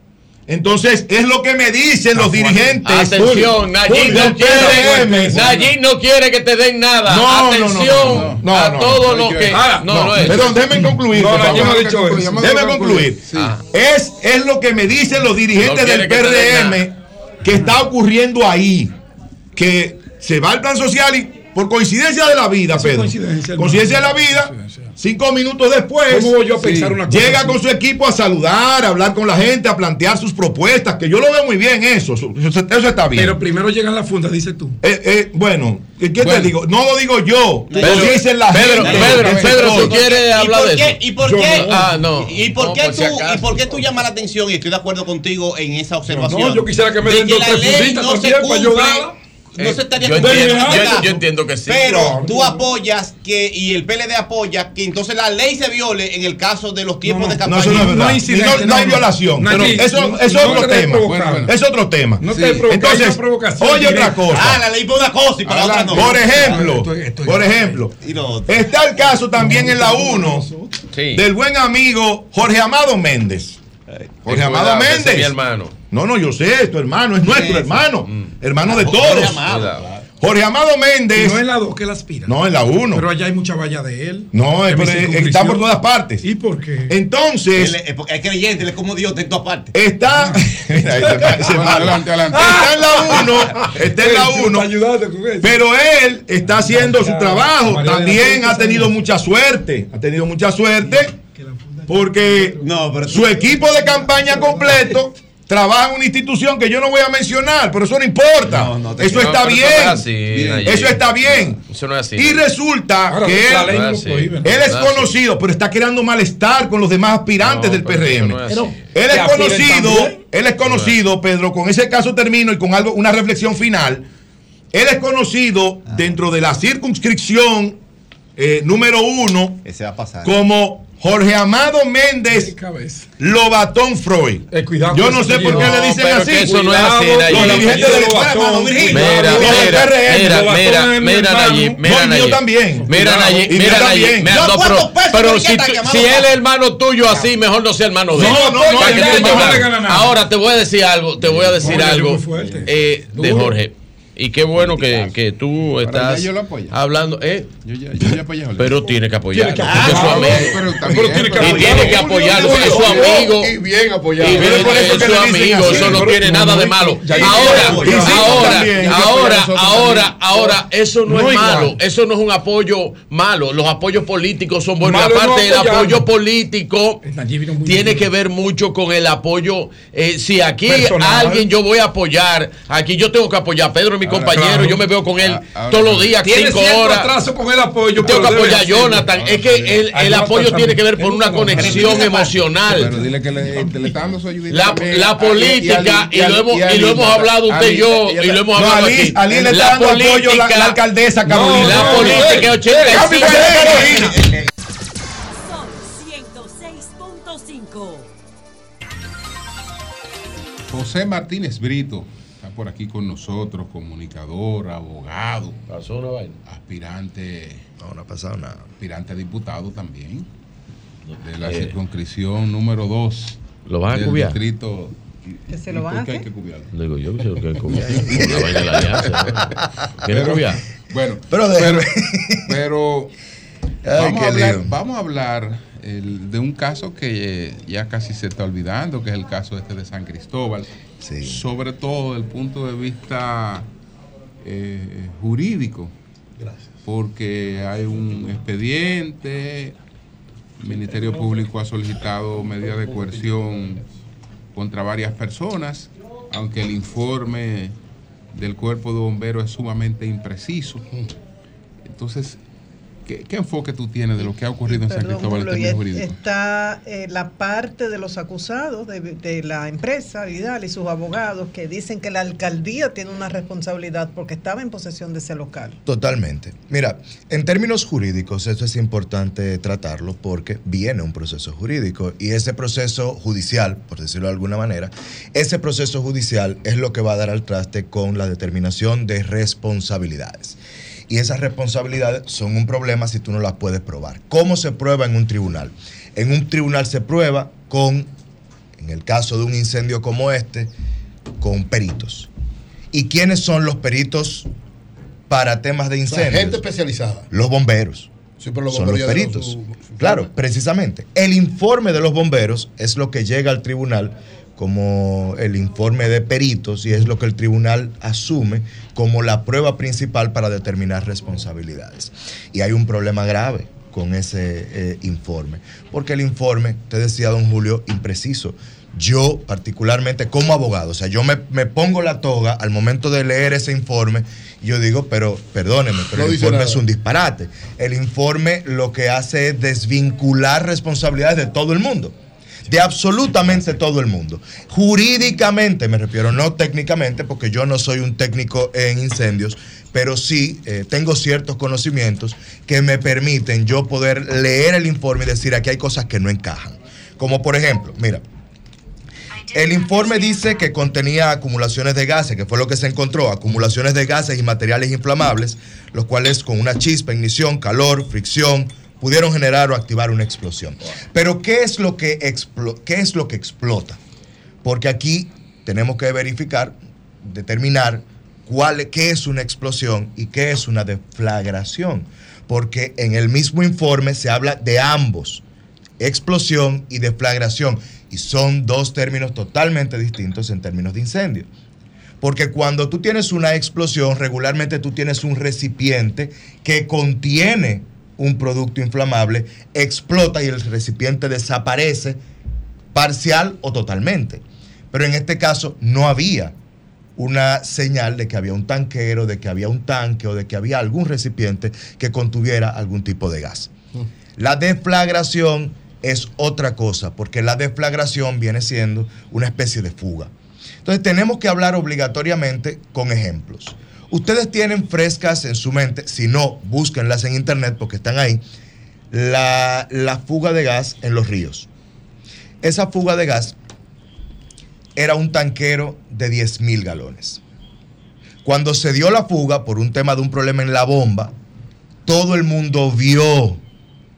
Entonces, es lo que me dicen los dirigentes. Atención, Nayib no, quiere. Nayib no quiere que te den nada. No, no, no, Atención no, no, a no, todo no, lo que. Ah, no, no, es. Perdón, déjenme concluir. Déjenme concluir. Ah. Es, es lo que me dicen los dirigentes del PRM que está ocurriendo ahí. Que se va el plan social y por coincidencia de la vida, Pedro. coincidencia. Coincidencia de la vida. Cinco minutos después, ¿Cómo voy yo a pensar una cosa llega así? con su equipo a saludar, a hablar con la gente, a plantear sus propuestas, que yo lo veo muy bien eso, eso, eso está bien. Pero primero llegan las fundas, dices tú. Eh, eh, bueno, ¿qué te digo? No lo digo yo, Pedro, lo dicen la Pedro, gente. Pedro, Pedro, sector. ¿tú quieres hablar por de qué? eso? ¿Y por qué? Ah, no. ¿Y por, qué tú. ¿Y por qué tú llamas la atención? Y estoy de acuerdo contigo en esa observación. No, yo quisiera que me de den dos, tres funditas también para yo. No Eh, se estaría yo cumpliendo entiendo- en yo- yo entiendo que sí. Pero No, tú no. apoyas que, y el PLD apoya que entonces la ley se viole en el caso de los tiempos No, no. de No, campaña. eso no es verdad. No hay no, no hay no, no. violación. Pero eso, no- eso es no otro tema. provocar. Es otro tema. No te hay Entonces, oye otra cosa. Ah, la ley para una cosa y para otra no. Por ejemplo, Esto es- esto es- por ejemplo, está el caso también en la 1 Sí. del buen amigo Jorge Amado Méndez. Jorge Amado Méndez. Mi hermano. No, no, yo sé, es tu hermano, es nuestro hermano, hermano de Jorge todos. Jorge Amado Méndez. no en la 2 que la aspira. No, en la 1. Pero allá hay mucha valla de él. No, es está por todas partes. ¿Y por qué? Entonces, Él es, porque es creyente, él es como Dios de todas partes. está. Mira, ese- ese- Bueno, adelante, adelante. Está en la 1. Está en la 1. Ayudarte con eso. Pero él está haciendo su trabajo. También ha tenido mucha suerte. Ha tenido mucha suerte. Porque No, pero su equipo de campaña completo trabaja en una institución que yo no voy a mencionar, pero eso no importa. eso está bien. eso no es así, Nayib. eso está bien. Eso no es así. Y resulta Ahora, que él, ¿no? él es No es así. conocido, pero está creando malestar con los demás aspirantes No, del PRM. es él es conocido, él es conocido, Pedro, con ese caso termino y con algo, una reflexión final. Él es conocido dentro de la circunscripción eh, número uno Ese va a pasar. como Jorge Amado Méndez Lobatón Freud. Yo no sé por qué le dicen así. eso no es así, Los dirigentes del Estado. Mira, mira, mira, mira. Nayib, mira, Nayib. también. Mira. Nayib, mira. Nayib. Pero, si, él es hermano tuyo así, mejor no sea hermano de él. No, no, no. Ahora te voy a decir algo, te voy a decir algo muy fuerte. eh, de. Jorge. Y qué bueno que, que tú estás yo lo hablando. Eh, Yo ya, yo ya apoyé a Jorge. pero tiene que apoyarlo. Tiene que porque es su apoyarlo. amigo. Pero está Pero bien, tiene que pero- y tiene que apoyarlo porque es su amigo. Y bien apoyado. Y Pero es, su amigo, eso no tiene nada de malo. Ahora, ahora, ahora, a ahora, ahora, eso no, es malo. Eso no es un apoyo malo. Los apoyos políticos son buenos. Aparte, el apoyo político tiene bien. que ver mucho con el apoyo. eh, si aquí a alguien yo voy a apoyar, aquí yo tengo que apoyar. Pedro es mi Ahora, compañero, claro. yo me veo con él ahora, todos los días, cinco horas. atraso con el apoyo. Tengo que apoyar a. Jonathan. Es que el, el apoyo tiene que ver por una conexión emocional. Pero dile que le, le está dando su ayuda. La, la política, y, lo hemos, y lo hemos hablado usted y yo, y lo hemos hablado aquí. Ali le está la dando apoyo a la- alcaldesa Carolina. la política no, es 85. Son 106.5. José Martínez Brito por aquí con nosotros, comunicador, abogado. Pasó una vaina. Aspirante. No, no ha pasado nada. Aspirante a diputado también. De la Eh. circunscripción número 2. ¿Lo van a del cubiar? distrito. ¿Que se ¿Y lo van a qué hay hacer? que cubiarlo? Digo yo que se lo quieren cubiar. Por la vaina de la alianza. ¿no? ¿Quieren Pero- cubiar? Bueno, Pero pero, déjame. pero Ay, vamos, qué a hablar, lío. vamos a hablar el- de un caso que ya casi se está olvidando, que es el caso este de San Cristóbal. Sobre todo desde el punto de vista eh, jurídico. Porque hay un expediente, el Ministerio Público ha solicitado medidas de coerción contra varias personas, aunque el informe del cuerpo de bomberos es sumamente impreciso. Entonces, ¿qué, qué enfoque tú tienes de lo que ha ocurrido en San Cristóbal en Julio, y términos jurídicos? está eh, la parte de los acusados de, de la empresa Vidal y sus abogados que dicen que la alcaldía tiene una responsabilidad porque estaba en posesión de ese local. Totalmente. Mira, en términos jurídicos, esto es importante tratarlo porque viene un proceso jurídico y ese proceso judicial, por decirlo de alguna manera, ese proceso judicial es lo que va a dar al traste con la determinación de responsabilidades. Y esas responsabilidades son un problema si tú no las puedes probar. ¿Cómo se prueba en un tribunal? En un tribunal se prueba con, en el caso de un incendio como este, con peritos. ¿Y quiénes son los peritos para temas de incendios? gente especializada. Los bomberos. Sí, pero los son los peritos. su- claro, precisamente. El informe de los bomberos es lo que llega al tribunal como el informe de peritos y es lo que el tribunal asume como la prueba principal para determinar responsabilidades. Y hay un problema grave con ese eh, informe, porque el informe, te decía don Julio, impreciso. Yo particularmente como abogado, o sea, yo me, me pongo la toga al momento de leer ese informe y yo digo, pero perdóneme, pero No el informe nada. es un disparate. El informe lo que hace es desvincular responsabilidades de todo el mundo. De absolutamente todo el mundo. Jurídicamente, me refiero, no técnicamente, porque yo no soy un técnico en incendios, pero sí eh, tengo ciertos conocimientos que me permiten yo poder leer el informe y decir aquí hay cosas que no encajan. Como por ejemplo, mira, el informe dice que contenía acumulaciones de gases, que fue lo que se encontró, acumulaciones de gases y materiales inflamables, los cuales con una chispa, ignición, calor, fricción, pudieron generar o activar una explosión. Pero ¿qué es lo que, explo- qué es lo que explota? Porque aquí tenemos que verificar, determinar cuál, qué es una explosión y qué es una deflagración. Porque en el mismo informe se habla de ambos, explosión y deflagración. Y son dos términos totalmente distintos en términos de incendio. Porque cuando tú tienes una explosión, regularmente tú tienes un recipiente que contiene un producto inflamable, explota y el recipiente desaparece parcial o totalmente. Pero en este caso no había una señal de que había un tanquero, de que había un tanque o de que había algún recipiente que contuviera algún tipo de gas. La deflagración es otra cosa, porque la deflagración viene siendo una especie de fuga. Entonces tenemos que hablar obligatoriamente con ejemplos. Ustedes tienen frescas en su mente, si no, búsquenlas en internet porque están ahí, la, la fuga de gas en los ríos. Esa fuga de gas era un tanquero de 10 mil galones. Cuando se dio la fuga por un tema de un problema en la bomba, todo el mundo vio,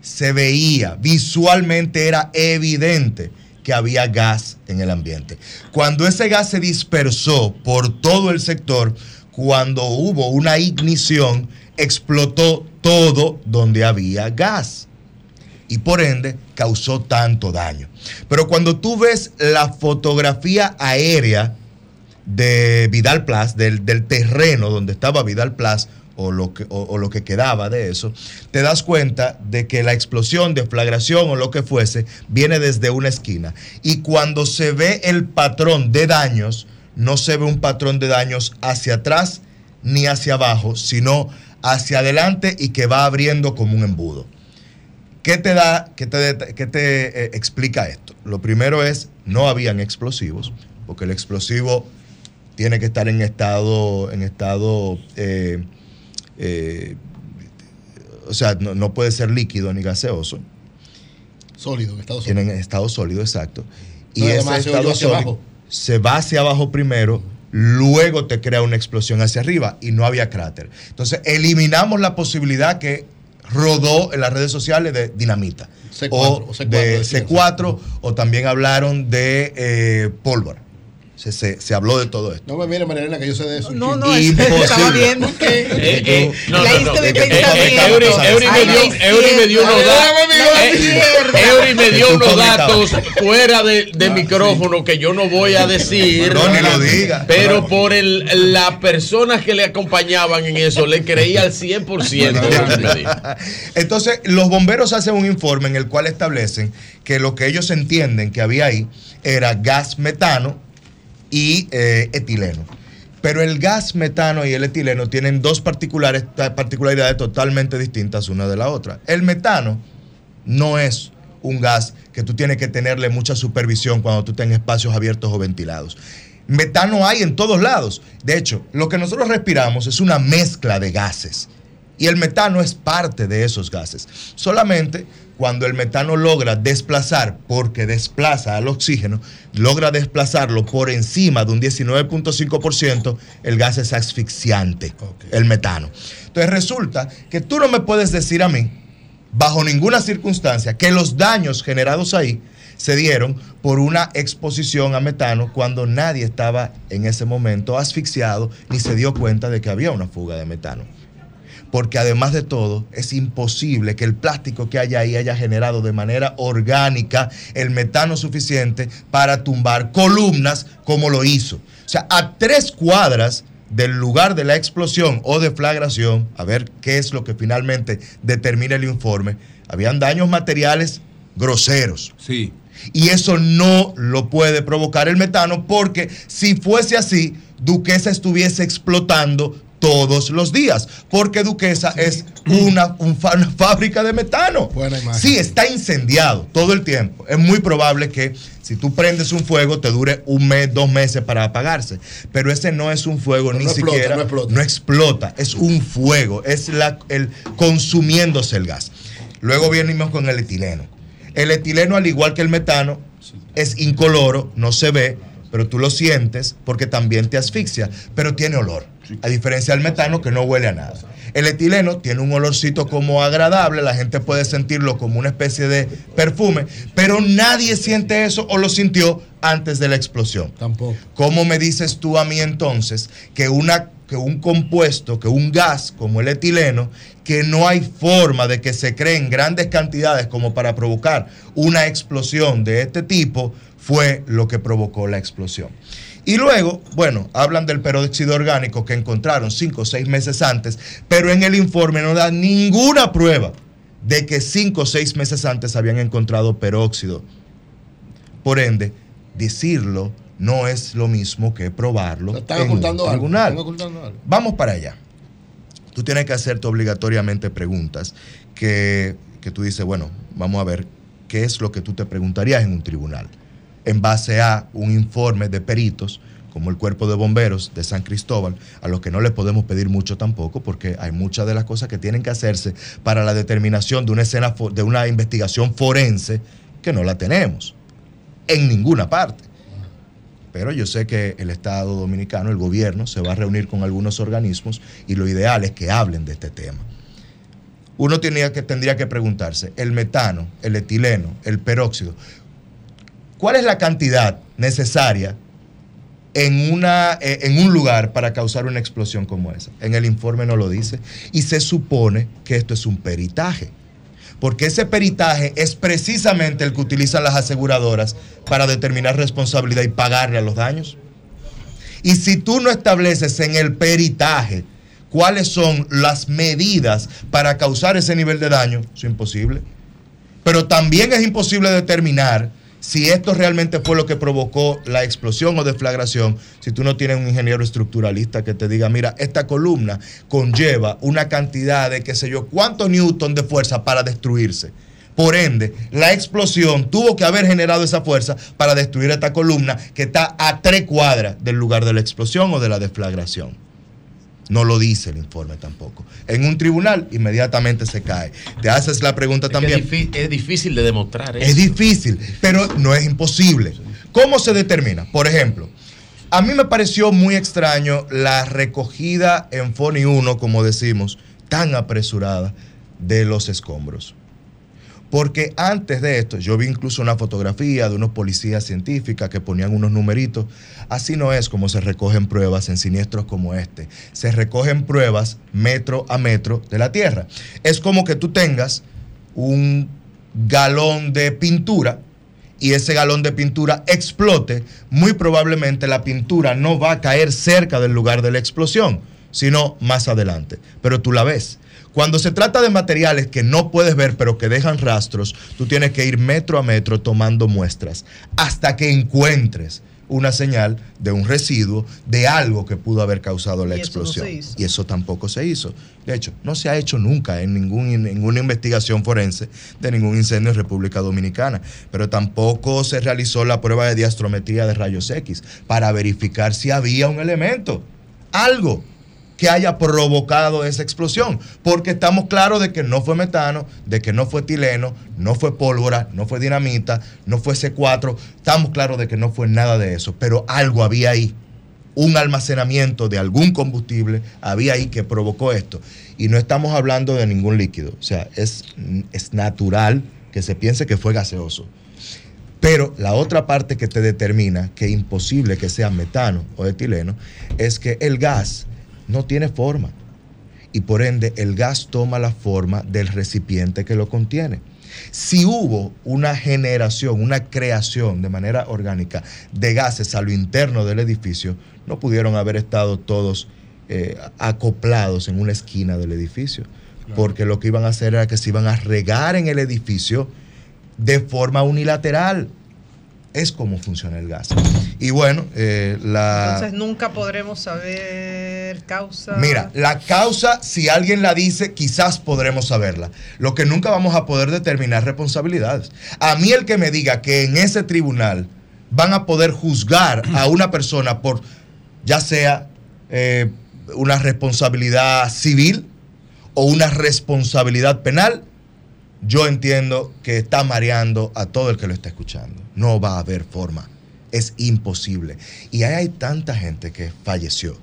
se veía, visualmente era evidente que había gas en el ambiente. Cuando ese gas se dispersó por todo el sector, cuando hubo una ignición, explotó todo donde había gas y por ende causó tanto daño. Pero cuando tú ves la fotografía aérea de Vidal Plus, del, terreno donde estaba Vidal Plus, o lo, que, o, lo que quedaba de eso, te das cuenta de que la explosión, deflagración o lo que fuese, viene desde una esquina. Y cuando se ve el patrón de daños, no se ve un patrón de daños hacia atrás ni hacia abajo, sino hacia adelante y que va abriendo como un embudo. ¿Qué te da, qué te, te eh, explica esto? Lo primero es, no habían explosivos, porque el explosivo tiene que estar en estado, en estado, eh, eh, o sea, no, puede ser líquido ni gaseoso. Sólido, en estado sólido. Tienen estado sólido, exacto. Y ese estado sólido se va hacia abajo primero, luego te crea una explosión hacia arriba y no había cráter. Entonces, eliminamos la posibilidad que rodó en las redes sociales de dinamita. C4, o, C4, de C4, o también hablaron de eh, pólvora. Se, se, se, habló de todo esto. No me mire, Marilena, que yo sé de eso. No, no, estaba viendo que. Eh, eh, no, mi pensamiento. Eury me dio unos datos. Eury me dio unos datos fuera de, de micrófono que yo no voy a decir. No, ni lo diga. Pero por el, las personas que le acompañaban en eso, le creía al 100%. Entonces, los bomberos hacen un informe en el cual establecen que lo que ellos entienden que había ahí era gas metano y eh, etileno. Pero el gas metano y el etileno tienen dos particularidades totalmente distintas una de la otra. El metano no es un gas que tú tienes que tenerle mucha supervisión cuando tú estás espacios abiertos o ventilados. Metano hay en todos lados. De hecho, lo que nosotros respiramos es una mezcla de gases. Y el metano es parte de esos gases. Solamente cuando el metano logra desplazar, porque desplaza al oxígeno, logra desplazarlo por encima de un 19.5%, el gas es asfixiante, el metano. Entonces resulta que tú no me puedes decir a mí, bajo ninguna circunstancia, que los daños generados ahí se dieron por una exposición a metano cuando nadie estaba en ese momento asfixiado ni se dio cuenta de que había una fuga de metano porque además de todo es imposible que el plástico que haya ahí haya generado de manera orgánica el metano suficiente para tumbar columnas como lo hizo. O sea, a tres cuadras del lugar de la explosión o deflagración, a ver qué es lo que finalmente determina el informe, habían daños materiales groseros. Sí. Y eso no lo puede provocar el metano porque si fuese así, Duquesa estuviese explotando todos los días, porque Duquesa es una, fábrica de metano. Sí, está incendiado todo el tiempo. Es muy probable que si tú prendes un fuego te dure un mes, dos meses para apagarse, pero ese no es un fuego ni siquiera no explota. es un fuego, es la, el consumiéndose el gas. Luego venimos con el etileno. El etileno, al igual que el metano, es incoloro, no se ve, pero tú lo sientes porque también te asfixia, pero tiene olor a diferencia del metano que no huele a nada. El etileno tiene un olorcito como agradable, la gente puede sentirlo como una especie de perfume, pero nadie siente eso o lo sintió antes de la explosión. Tampoco. ¿Cómo me dices tú a mí entonces que, una, que un compuesto, que un gas como el etileno, que no hay forma de que se cree en grandes cantidades como para provocar una explosión de este tipo, fue lo que provocó la explosión? Y luego, bueno, hablan del peróxido orgánico que encontraron cinco o seis meses antes, pero en el informe no da ninguna prueba de que cinco o seis meses antes habían encontrado peróxido. Por ende, decirlo no es lo mismo que probarlo Están en ocultando un algo. tribunal. Están ocultando algo. Vamos para allá. Tú tienes que hacerte obligatoriamente preguntas que, que tú dices, bueno, vamos a ver qué es lo que tú te preguntarías en un tribunal. En base a un informe de peritos, como el Cuerpo de Bomberos de San Cristóbal, a los que no les podemos pedir mucho tampoco, porque hay muchas de las cosas que tienen que hacerse para la determinación de una escena de una investigación forense que no la tenemos en ninguna parte. Pero yo sé que el Estado dominicano, el gobierno, se va a reunir con algunos organismos y lo ideal es que hablen de este tema. Uno tenía que, tendría que preguntarse, el metano, el etileno, el peróxido, ¿cuál es la cantidad necesaria en, una, eh, en un lugar para causar una explosión como esa? En el informe no lo dice y se supone que esto es un peritaje porque ese peritaje es precisamente el que utilizan las aseguradoras para determinar responsabilidad y pagarle a los daños. Y si tú no estableces en el peritaje cuáles son las medidas para causar ese nivel de daño, es imposible. Pero también es imposible determinar si esto realmente fue lo que provocó la explosión o deflagración, si tú no tienes un ingeniero estructuralista que te diga, mira, esta columna conlleva una cantidad de qué sé yo, cuántos newton de fuerza para destruirse. Por ende, la explosión tuvo que haber generado esa fuerza para destruir esta columna que está a tres cuadras del lugar de la explosión o de la deflagración. No lo dice el informe tampoco. En un tribunal inmediatamente se cae. Te haces la pregunta Es también. Es difícil de demostrar eso. Es difícil, pero no es imposible. ¿Cómo se determina? Por ejemplo, a mí me pareció muy extraño la recogida en Foni 1, como decimos, tan apresurada de los escombros. Porque antes de esto, yo vi incluso una fotografía de unos policías científicas que ponían unos numeritos. Así no es como se recogen pruebas en siniestros como este. Se recogen pruebas metro a metro de la Tierra. Es como que tú tengas un galón de pintura y ese galón de pintura explote, muy probablemente la pintura no va a caer cerca del lugar de la explosión, sino más adelante. Pero tú la ves. Cuando se trata de materiales que no puedes ver pero que dejan rastros, tú tienes que ir metro a metro tomando muestras hasta que encuentres una señal de un residuo, de algo que pudo haber causado la Y eso no explosión. Y eso tampoco se hizo. De hecho, no se ha hecho nunca en ningún, en ninguna investigación forense de ningún incendio en República Dominicana. Pero tampoco se realizó la prueba de diastrometría de rayos X para verificar si había un elemento, algo que haya provocado esa explosión. Porque estamos claros de que no fue metano, de que no fue etileno, no fue pólvora, no fue dinamita, no fue C4. Estamos claros de que no fue nada de eso. Pero algo había ahí un almacenamiento de algún combustible había ahí que provocó esto. Y no estamos hablando de ningún líquido. O sea, es, es natural que se piense que fue gaseoso. Pero la otra parte que te determina que es imposible que sea metano o etileno es que el gas no tiene forma. Y por ende el gas toma la forma del recipiente que lo contiene. Si hubo una generación, una creación de manera orgánica de gases a lo interno del edificio, no pudieron haber estado todos eh, acoplados en una esquina del edificio. Porque lo que iban a hacer era que se iban a regar en el edificio de forma unilateral. Es como funciona el gas. Y bueno, eh, la... Entonces nunca podremos saber causa. Mira, la causa, si alguien la dice, quizás podremos saberla. Lo que nunca vamos a poder determinar responsabilidades. A mí el que me diga que en ese tribunal van a poder juzgar a una persona por ya sea eh, una responsabilidad civil o una responsabilidad penal, yo entiendo que está mareando a todo el que lo está escuchando. No va a haber forma. Es imposible. Y ahí hay tanta gente que falleció.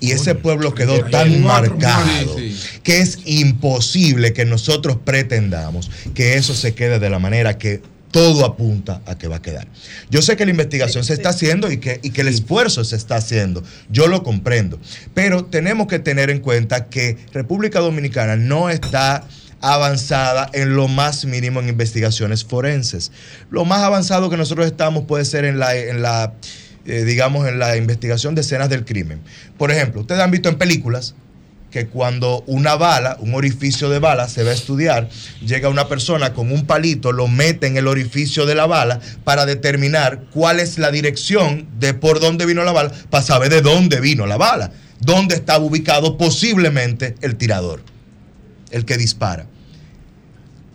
Y ese pueblo quedó tan marcado que es imposible que nosotros pretendamos que eso se quede de la manera que todo apunta a que va a quedar. Yo sé que la investigación se está haciendo y que, y que el esfuerzo se está haciendo. Yo lo comprendo. Pero tenemos que tener en cuenta que República Dominicana no está avanzada en lo más mínimo en investigaciones forenses. Lo más avanzado que nosotros estamos puede ser en la, eh, digamos, en la investigación de escenas del crimen. Por ejemplo, ustedes han visto en películas que cuando una bala, un orificio de bala se va a estudiar, llega una persona con un palito, lo mete en el orificio de la bala para determinar cuál es la dirección de por dónde vino la bala, para saber de dónde vino la bala, dónde estaba ubicado posiblemente el tirador, el que dispara.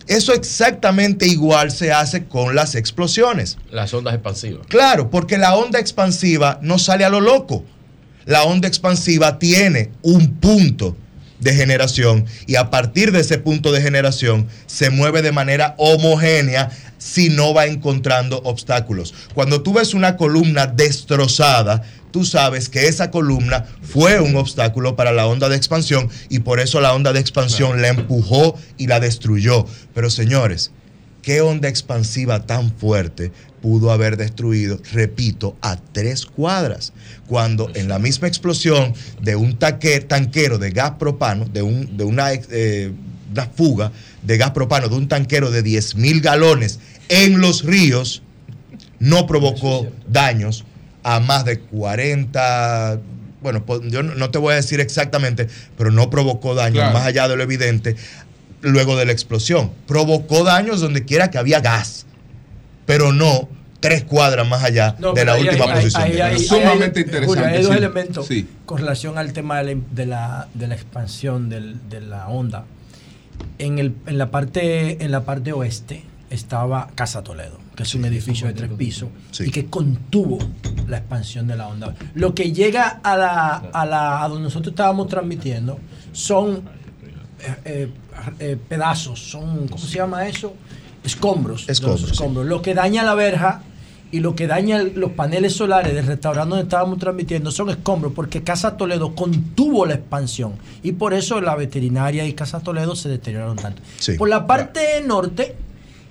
Eso exactamente igual se hace con las explosiones. Las ondas expansivas. Claro, porque la onda expansiva no sale a lo loco. La onda expansiva tiene un punto de generación y a partir de ese punto de generación se mueve de manera homogénea si no va encontrando obstáculos. Cuando tú ves una columna destrozada, tú sabes que esa columna fue un obstáculo para la onda de expansión y por eso la onda de expansión la empujó y la destruyó. Pero señores, ¿qué onda expansiva tan fuerte pudo haber destruido, repito, a tres cuadras? Cuando en la misma explosión de un taque- tanquero de gas propano, de, un- de una, eh, una fuga de gas propano de un tanquero de 10 mil galones en los ríos, no provocó daños a más de 40, bueno, pues, yo no no te voy a decir exactamente, pero no provocó daños Claro. más allá de lo evidente luego de la explosión. Provocó daños donde quiera que había gas, pero no tres cuadras más allá No, de la ahí- última ahí- posición. ahí- ahí- Sumamente ahí- interesante, Julio, hay dos sí. elementos Sí. con relación al tema de la, de la, de la expansión del- de la onda. En, el, en, la parte, en la parte oeste estaba Casa Toledo, que es un edificio de tres pisos y que contuvo la expansión de la onda. Lo que llega a, la, a, la, a donde nosotros estábamos transmitiendo son eh, eh, eh, pedazos, son, ¿cómo se llama eso? Escombros. los Escombros, sí. escombros. Lo que daña la verja y lo que daña los paneles solares del restaurante donde estábamos transmitiendo son escombros porque Casa Toledo contuvo la expansión y por eso la veterinaria y Casa Toledo se deterioraron tanto. Sí. Por la parte norte,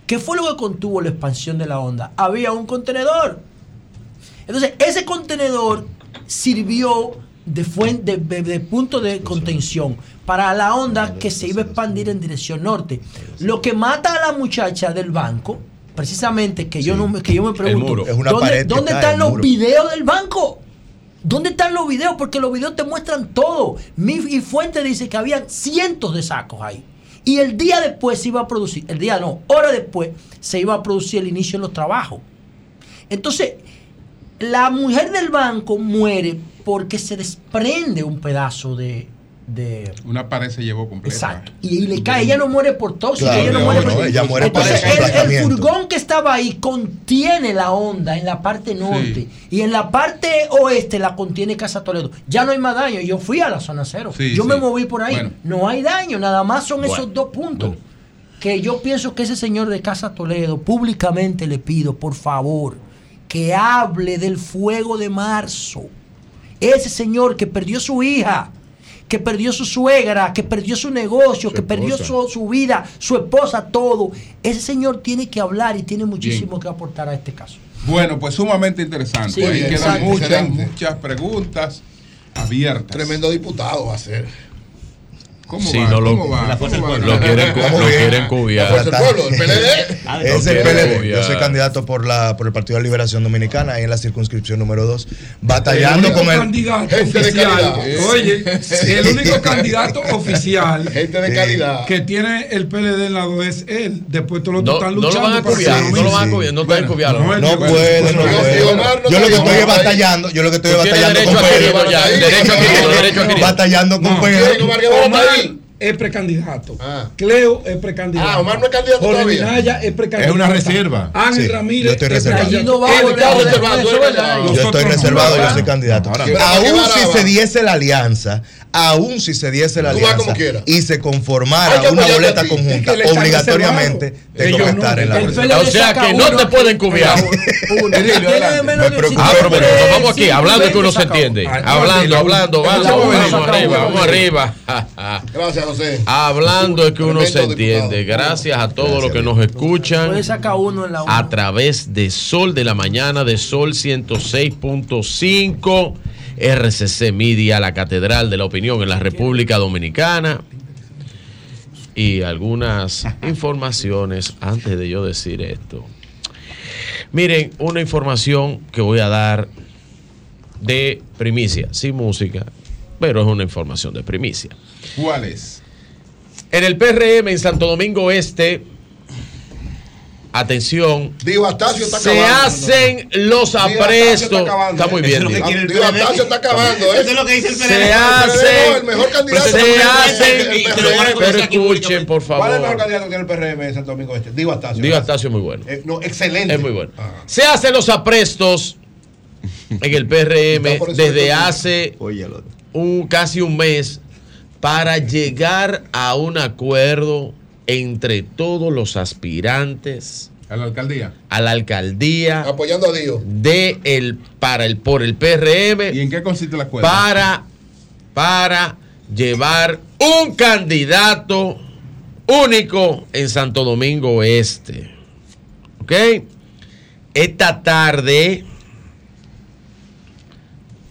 ¿qué fue lo que contuvo la expansión de la onda? Había un contenedor. Entonces, ese contenedor sirvió de, fuente, de, de punto de contención para la onda que se iba a expandir en dirección norte. Lo que mata a la muchacha del banco, precisamente, que yo, no, me- que yo me pregunto. Es ¿dónde, están los muro. videos del banco? ¿Dónde están los videos? Porque los videos te muestran todo. Mi y fuente dice que habían cientos de sacos ahí. Y el día después se iba a producir, el día no, hora después se iba a producir el inicio de los trabajos. Entonces, la mujer del banco muere porque se desprende un pedazo de... de Una pared se llevó completa. Exacto. Y, y le cae, ella no muere por tóxica, Claro, ella no no, muere no, por ella muere por Entonces, el, furgón que estaba ahí contiene la onda en la parte norte y en la parte oeste la contiene Casa Toledo. Ya no hay más daño. Yo fui a la zona cero. Sí, yo sí. me moví por ahí. Bueno. No hay daño, nada más son Bueno. esos dos puntos. Que yo pienso que ese señor de Casa Toledo, públicamente le pido, por favor, que hable del fuego de marzo. Ese señor que perdió su hija, que perdió su suegra, que perdió su negocio, que perdió su, su vida, su esposa, todo. Ese señor tiene que hablar y tiene muchísimo que aportar a este caso. Bueno, pues sumamente interesante. Sí, Ahí quedan muchas, muchas preguntas abiertas. Tremendo diputado va a ser. ¿Cómo Sí, va? no lo- ¿Cómo va? La. Lo quieren, lo quieren cubiar. La fuerza del pueblo, el PLD. Lo Es el PLD. cubiar. Yo soy candidato por la por el Partido de la Liberación Dominicana ahí en la circunscripción número 2, batallando el con el candidato Gente oficial. Oye, el único candidato oficial Gente de calidad. que tiene el PLD en la 2 es él. Después todos los otros No, están no lo luchando. van a cubiar, no lo van a cubiar, no están cubiarlo. No, no Bueno, puede, no Yo lo que estoy es batallando, yo lo que estoy es batallando con Pedro. derecho derecho. Batallando con. Pedro. Es precandidato. Ah. Cleo es precandidato. Ah, Omar no es candidato Jorge todavía. Minaya es precandidato. Es una reserva. Ángel Sí, Ramírez yo estoy es reservado. no va a reservado. Yo estoy reservado, yo soy candidato. Ahora, Aún ¿qué va a si se diese la alianza, aún si se diese la alianza y se conformara una boleta ti. conjunta, Es obligatoriamente tengo que estar en la boleta. O sea que no te pueden cubiar. Ah, vamos aquí, hablando que uno se entiende. Ah, Hablando, hablando, vamos, arriba, vamos. arriba. Gracias, José. Hablando es que uno se entiende. Gracias a todos los que nos escuchan a través de Sol de la Mañana, de Sol 106.5, RCC Media, la Catedral de la Opinión en la República Dominicana. Y algunas informaciones antes de yo decir esto. Miren, una información que voy a dar de primicia, sin música. pero es una información de primicia. ¿Cuál es? En el PRM en Santo Domingo Este, atención, Digo, Astacio está se acabando. hacen los Digo, aprestos. está acabando. Está muy Eso bien. es Digo, Astacio está acabando. ¿eh? Eso es lo que dice el Se PRD. hacen, el mejor candidato se hacen, pero, escuchen, por ¿Cuál es el mejor favor. candidato que tiene el PRM en Santo Domingo Este? Digo, Astacio. Digo, Astacio es muy bueno. Eh, no, excelente. Es muy bueno. Se hacen los aprestos en el PRM eso desde hace un, casi un mes para llegar a un acuerdo entre todos los aspirantes ¿A la alcaldía? a la alcaldía Apoyando a Dios. de el, para el, por el PRM ¿Y en qué consiste el acuerdo? para, para llevar un candidato único en Santo Domingo Este. ¿Ok? Esta tarde,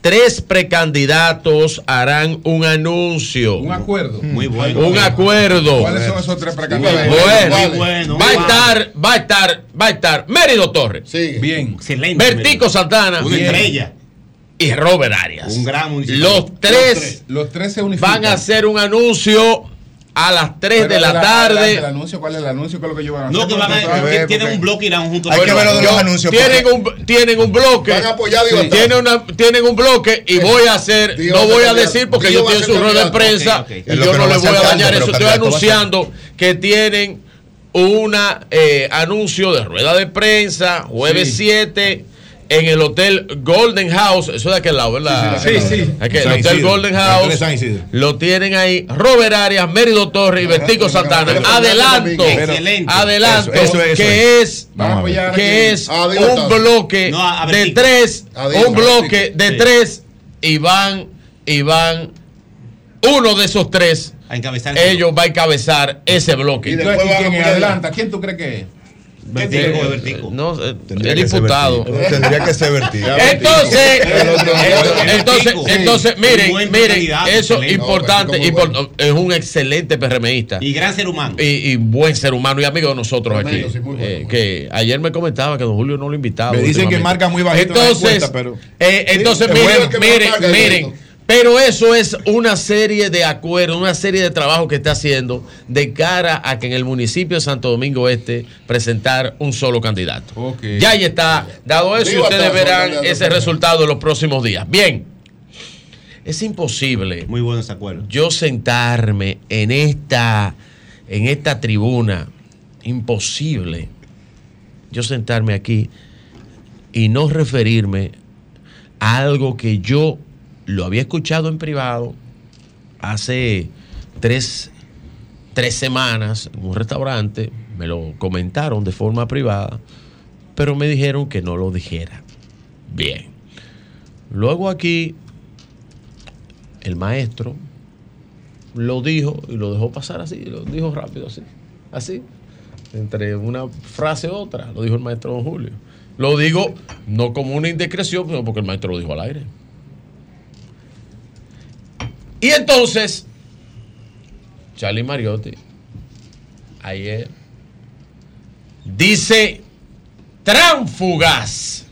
tres precandidatos harán un anuncio. Un acuerdo. Muy bueno. Un acuerdo. ¿Cuáles son esos tres precandidatos? Bueno, va a estar, va a estar, va a estar Mérido Torres. Bien. Excelente. Vertico Santana. Una estrella. Y Robert Arias. Un gran municipal. Los tres Los tres se van a hacer un anuncio a las 3 Pero de la adelante, tarde. El anuncio, ¿cuál es el anuncio? ¿Qué es lo que ellos van a hacer? No, que van a, Porque- tienen un bloque y irán juntos. Hay que ver los anuncios. Tienen un, tienen un bloque. Van a apoyar Sí, tienen, una- tienen un bloque y voy a hacer, Diego no a voy a decir porque va a tienen ser su rueda de prensa Ok, ok. y yo no les voy a dañar eso. Estoy anunciando que tienen una eh, anuncio de rueda de prensa jueves Sí. 7 en el hotel Golden House. Eso de aquel lado, ¿verdad? Sí, sí, sí. Aquí, el hotel Isidro. Golden House. Lo tienen ahí Robert Arias, Mérido Torres y Vertico Santana. Adelanto, Excelente. adelanto, Eso, eso, eso que es que es un bloque de tres, un bloque de tres y van y van uno de esos tres A encabezar. ellos va a encabezar ese bloque. Después ¿y van a quién adelanta? ¿Quién tú crees que es? Vertigo, Vertigo. No, eh, Tendría el que ser diputado. Vertigo. Tendría que ser vertido. Entonces, entonces, entonces, miren, miren, eso importante, Vertigo es un excelente PRMista Y gran ser humano. y, y buen ser humano y amigo de nosotros Tremendo, aquí. sí, muy bueno, eh, que ayer me comentaba que don Julio no lo invitaba. Me dicen que marca muy bajito en la Entonces, eh, entonces miren, que miren, miren. Pero eso es una serie de acuerdos, una serie de trabajo que está haciendo de cara a que en el municipio de Santo Domingo Este presentar un solo candidato. Ok. Ya ahí está dado eso y ustedes verán ese resultado en los próximos días. Bien, es imposible Muy bueno ese acuerdo. yo sentarme en esta, en esta tribuna, imposible yo sentarme aquí y no referirme a algo que yo lo había escuchado en privado hace tres, tres semanas en un restaurante, me lo comentaron de forma privada, pero me dijeron que no lo dijera. Bien. Luego aquí el maestro lo dijo y lo dejó pasar así, lo dijo rápido así, así, entre una frase y otra, lo dijo el maestro don Julio. Lo digo no como una indiscreción, sino porque el maestro lo dijo al aire. Y entonces, Charlie Mariotti, ayer, dice, tránfugas.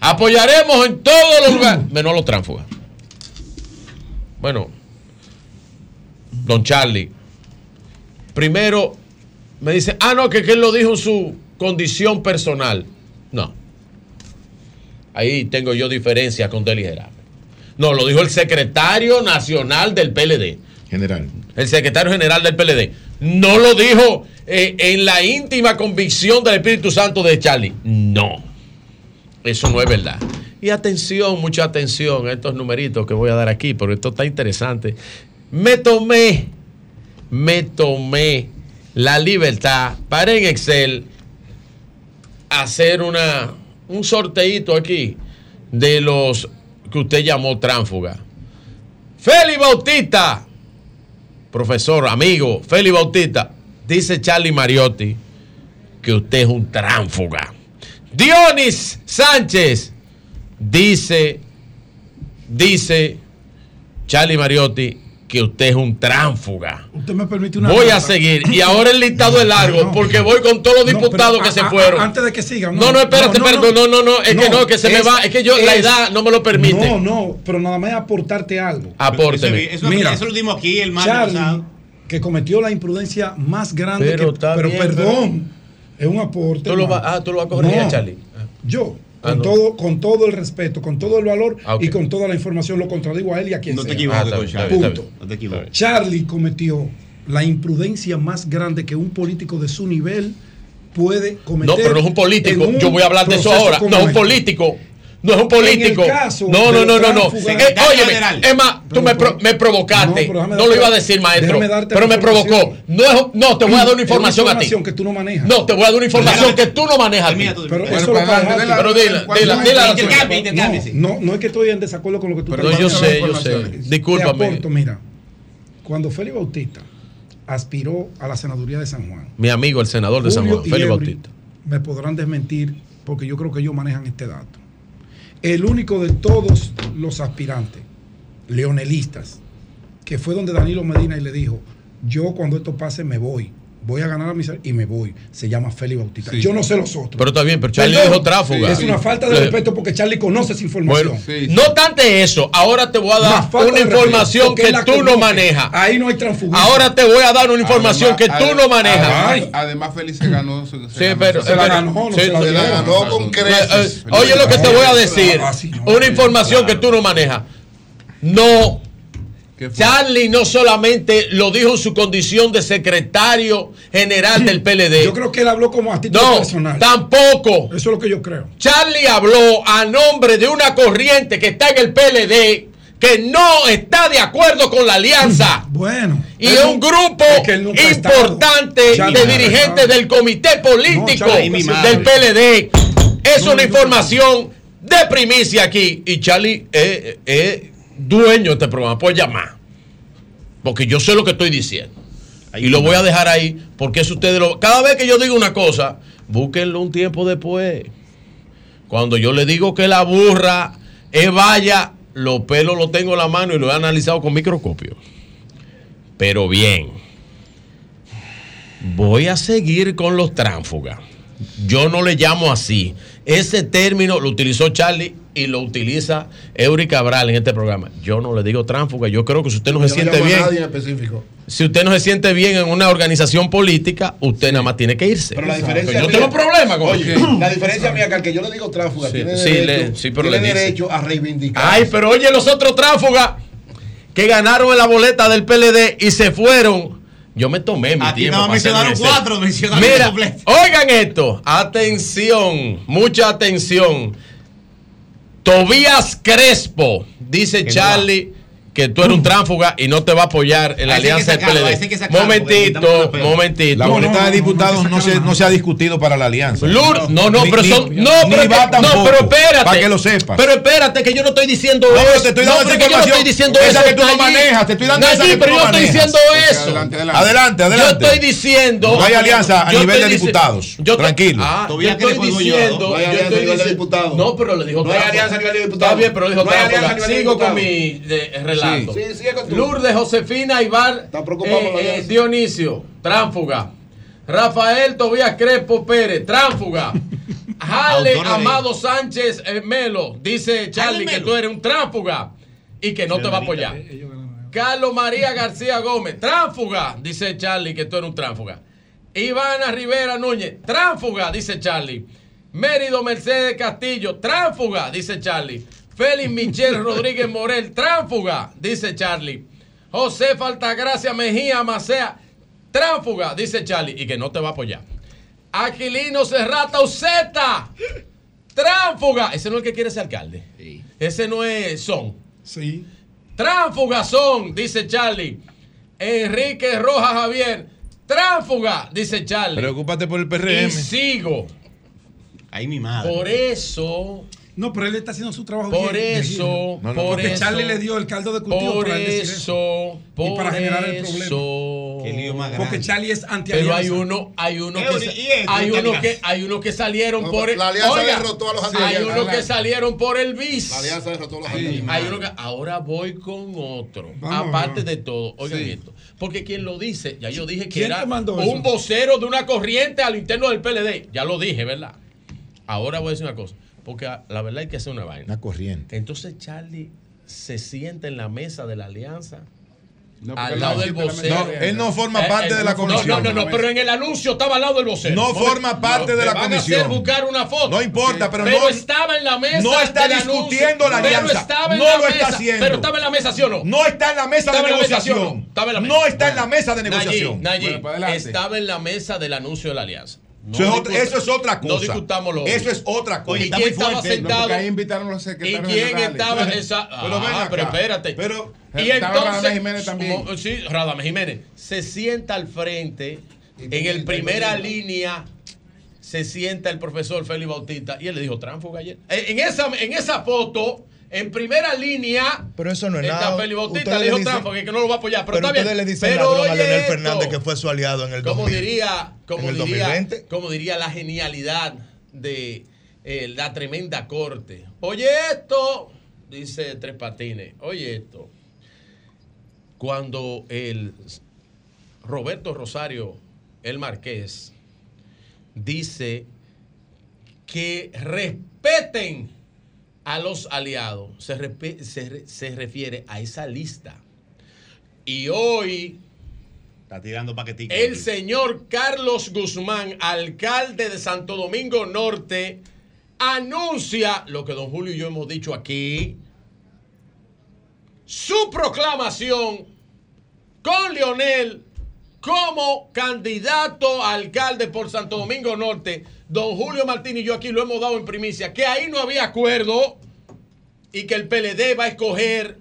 Apoyaremos en todos los lugares, menos los tránfugas. Bueno, don Charlie, primero me dice, ah, no, que, que él lo dijo en su condición personal. No. Ahí tengo yo diferencia con Deli Gerardo. No, lo dijo el secretario nacional del PLD. General. El secretario general del PLD. No lo dijo eh, en la íntima convicción del Espíritu Santo de Charlie. No. Eso no es verdad. Y atención, mucha atención a estos numeritos que voy a dar aquí, porque esto está interesante. Me tomé, me tomé la libertad para en Excel hacer una, un sorteito aquí de los que usted llamó tránfuga. Félix Bautista, profesor, amigo, Félix Bautista, dice Charlie Mariotti que usted es un tránfuga. Dionis Sánchez dice, dice Charlie Mariotti que usted es un tránfuga. Usted me permite una Voy a seguir. Y ahora el listado es largo porque voy con todos los No, diputados pero que a- se a- fueron. Antes de que sigan. No, no, espérate, espérate, no, no, no, es que no, que se me va, es que yo- la edad no me lo permite. No, no, pero nada más es aportarte algo. Apórteme. Eso, eso, eso lo dimos aquí el martes que cometió la imprudencia más grande Pero que. pero bien, perdón, es un aporte. Tú lo ah, tú lo vas a corregir, No, Charlie. Yo, Ah, con, no. todo, con todo el respeto, con todo el valor Ah, y con toda la información, lo contradigo a él y a quien No te sea. equivoques, Ah, está bien, está bien, Punto. No te. Charlie cometió la imprudencia más grande que un político de su nivel puede cometer. No, pero no es un político. un Yo voy a hablar de eso ahora. No es un este. No es un político. Caso No, no, no, no, no. tránsfugas- Eh, más, tú me, pro- me provocaste. No, lo iba a decir, maestro. Pero me provocó. No, es- no, te voy a dar una información a ti. que tú no manejas. No, te voy a dar una información que tú no manejas. a ti. Pero Pero eso Pero dila, dila, dila. No, no, no es que estoy en desacuerdo con lo que tú Pero yo sé, yo sé. Discúlpame. Mira, cuando Félix Bautista aspiró a la senaduría de San Juan, Mi amigo, el senador de San Juan, Félix Bautista. Me podrán desmentir porque yo creo que ellos manejan este dato. El único de todos los aspirantes, leonelistas, que fue donde Danilo Medina y le dijo, yo cuando esto pase me voy, voy a ganar a mis y me voy. Se llama Félix Bautista. Sí. Yo no sé los otros. Pero está bien, pero Charlie dijo tráfuga. Es una falta de Sí. respeto porque Charlie conoce esa información. Bueno, no obstante eso, ahora te voy a dar una información que tú no manejas. Ahí no hay transfugismo. Ahora te voy a dar una información Además- que tú no manejas. Además, además Félix se ganó. Se, Sí, pero se la pero- ganó, no se la ganó con creces. Eh, Oye lo que te voy a decir. Una información que tú no manejas. No. Charlie no solamente lo dijo en su condición de secretario general del PLD. Yo creo que él habló como a título No, personal. tampoco. Eso es lo que yo creo. Charlie habló a nombre de una corriente que está en el PLD que no está de acuerdo con la alianza. Bueno. Y es un grupo importante Charlie de dirigentes del comité político No, Charlie del. PLD. Es No, una información de primicia aquí. Y Charlie es, es dueño de este programa. Puedes llamar. Porque yo sé lo que estoy diciendo. Y lo voy a dejar ahí porque eso ustedes lo... Cada vez que yo digo una cosa, búsquenlo un tiempo después. Cuando yo le digo que la burra es vaya, los pelos los tengo en la mano y lo he analizado con microscopio. Pero bien, voy a seguir con los tránfugas. Yo no le llamo así. Ese término lo utilizó Charlie y lo utiliza Eury Cabral en este programa. Yo no le digo tránfuga. Yo creo que si usted no se Yo siente llamo a bien, nadie en específico. si usted no se siente bien en una organización política, usted nada más tiene que irse. Pero la diferencia yo mía- tengo problema con Oye, la diferencia mía que al que yo le digo tránsfuga Sí, tiene sí, derecho, le- sí, pero tiene le derecho a reivindicar. Ay, pero oye, los otros tránsfugas que ganaron en la boleta del PLD y se fueron. Yo me tomé mi A ti tiempo. nada más para hacer mencionaron cuatro, mencionaron Mira, oigan esto. Atención, mucha atención. Tobías Crespo, dice Charlie. Que tú eres un tránsfuga y no te va a apoyar en la hay alianza del sacarlo, hay PLD. sacarlo, Momentito, momentito. La boleta de diputados no, se, no se ha discutido para la alianza. Lur- no, no, Ni- pero ni- son. No, ni pero, no, tampoco, pero espérate. Para que lo sepas. Pero espérate, que yo no estoy diciendo No, eso. te estoy dando no, esa que yo no información. estoy diciendo Esa eso. que tú no manejas, te estoy dando no, esa sí, que tú pero no yo estoy diciendo eso. adelante, adelante. Adelante, adelante. Yo estoy diciendo. No hay alianza a nivel de diputados. Tranquilo. Ah, yo estoy diciendo. no hay alianza a nivel de diputados. No, pero le dijo No hay alianza a nivel de diputados. Está bien, pero dijo No nivel de Sigo con mi de- relato. Sí, sí, sigue con tu- Lourdes Josefina Ibar eh, eh. Dionisio, tránfuga. Rafael Tobías Crespo Pérez, tránfuga. Jale Amado Sánchez eh, Melo, dice Charlie que tú eres un tránfuga y que no te va a apoyar. Carlos María García Gómez, tránfuga, dice Charlie que tú eres un tránfuga. Ivana Rivera Núñez, tránfuga, dice Charlie. Mérido Mercedes Castillo, tránfuga, dice Charlie. Félix Michel Rodríguez Morel, tránfuga, dice Charlie. José Faltagracia Mejía Macea, tránfuga, dice Charlie, y que no te va a apoyar. Aquilino Serrata Uceta, tránfuga. Ese no es el que quiere ser alcalde. Ese no es Son. Sí. Tránfuga son, dice Charlie. Enrique Rojas Javier, tránfuga, dice Charlie. Preocúpate por el Y PRM. sigo. Ahí mi madre. Por eso, No, pero él está haciendo su trabajo por bien, eso, por Porque eso. Charlie le dio el caldo de cultivo por para eso, Y para por generar el problema. eso, Qué lío más Porque. Charlie es anti Pero hay uno, hay uno que, Eury, sa- ¿y este, hay uno alianza? que hay uno que salieron No, por el, la alianza Oiga, derrotó a los hay antialianzas. uno que salieron por el bis. La alianza derrotó a los Sí, hay uno que ahora voy con otro. Vamos, aparte vamos. de todo, oigan Sí. esto, porque quien lo dice, ya yo dije que ¿Quién era un eso? vocero de una corriente al interno del PLD, ya lo dije, ¿verdad? Ahora voy a decir una cosa, porque a- la verdad hay que hacer una vaina. Una corriente. Entonces Charlie se sienta en la mesa de la alianza. porque al lado no del vocero. No, él no forma parte de la comisión. No, no, no, pero en el anuncio estaba al lado del vocero. No forma parte de la van a comisión. hacer buscar una foto. No importa, pero pero no- estaba en la mesa. no está anuncio. discutiendo la alianza. Pero estaba en No la lo está haciendo. Pero estaba en la mesa, ¿sí o no? No está en la mesa de Estaba en la mesa, ¿sí o negociación. no? Estaba en la mesa. No está en la mesa de Nayib, negociación. Nayib, Bueno, para adelante. estaba en la mesa del anuncio de la alianza. No Eso es otra- eso es otra No cosa. discutamos lo Eso es otra cosa. ¿Y Está quién estaba fuerte. sentado? No, ahí invitaron los ¿Y secretarios quién generales. estaba esa? Pero ah, pero espérate. Pero y entonces, Jiménez también. sí, Radamés Jiménez se sienta al frente en el primera línea se sienta el profesor Félix Bautista y él le dijo tránfuga ayer. Eh, En esa, en esa foto, en primera línea, Pero eso no es está nada. Félix Bautista, le dijo tránfuga y que no lo va a apoyar. Pero, Pero, está bien. le dicen Pero a Leonel esto. Fernández, que fue su aliado en el como 2000. diría, como el diría, 2020. como diría la genialidad de eh, la tremenda corte. Oye esto, dice Tres Patines. Oye esto. Cuando el Roberto Rosario, el Marqués, dice que respeten a los aliados, se, se se refiere a esa lista. Y hoy Está tirando paquetitos. el señor Carlos Guzmán, alcalde de Santo Domingo Norte, anuncia lo que don Julio y yo hemos dicho aquí, su proclamación con Leonel como candidato a alcalde por Santo Domingo Norte. Don Julio Martín y yo aquí lo hemos dado en primicia, que ahí no había acuerdo y que el PLD va a escoger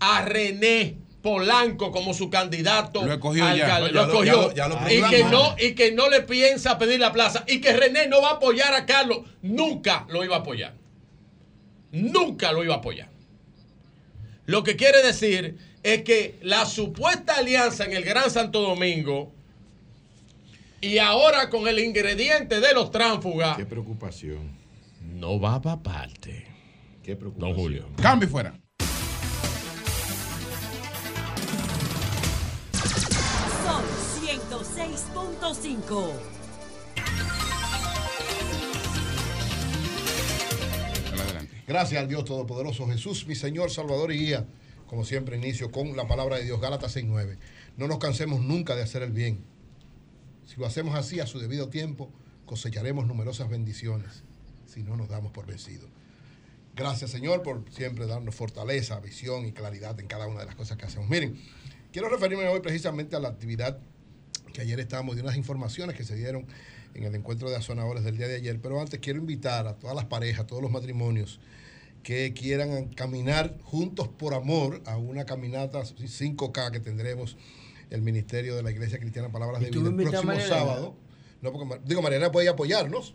a René Polanco como su candidato. Lo escogió alcalde. Ya Lo lo- escogió. ya lo- ya lo y, que no, y que no le piensa pedir la plaza. Y que René no va a apoyar a Carlos. Nunca lo iba a apoyar. Nunca lo iba a apoyar. Lo que quiere decir es que la supuesta alianza en el Gran Santo Domingo y ahora con el ingrediente de los tránsfugas Qué preocupación. no va para parte. Qué preocupación. Don Julio. Cambio fuera. Sol 106.5. Gracias al Dios Todopoderoso Jesús, mi Señor, Salvador y Guía. Como siempre, inicio con la palabra de Dios, Gálatas 6.9. No nos cansemos nunca de hacer el bien. Si lo hacemos así a su debido tiempo, cosecharemos numerosas bendiciones. Si no nos damos por vencidos. Gracias, Señor, por siempre darnos fortaleza, visión y claridad en cada una de las cosas que hacemos. Miren, quiero referirme hoy precisamente a la actividad que ayer estábamos de unas informaciones que se dieron en el encuentro de azonadores del día de ayer. Pero antes quiero invitar a todas las parejas, a todos los matrimonios que quieran caminar juntos por amor a una caminata 5K que tendremos el Ministerio de la Iglesia Cristiana Palabras ¿Y de Vida el próximo sábado. No, porque, digo, Mariana puede apoyarnos,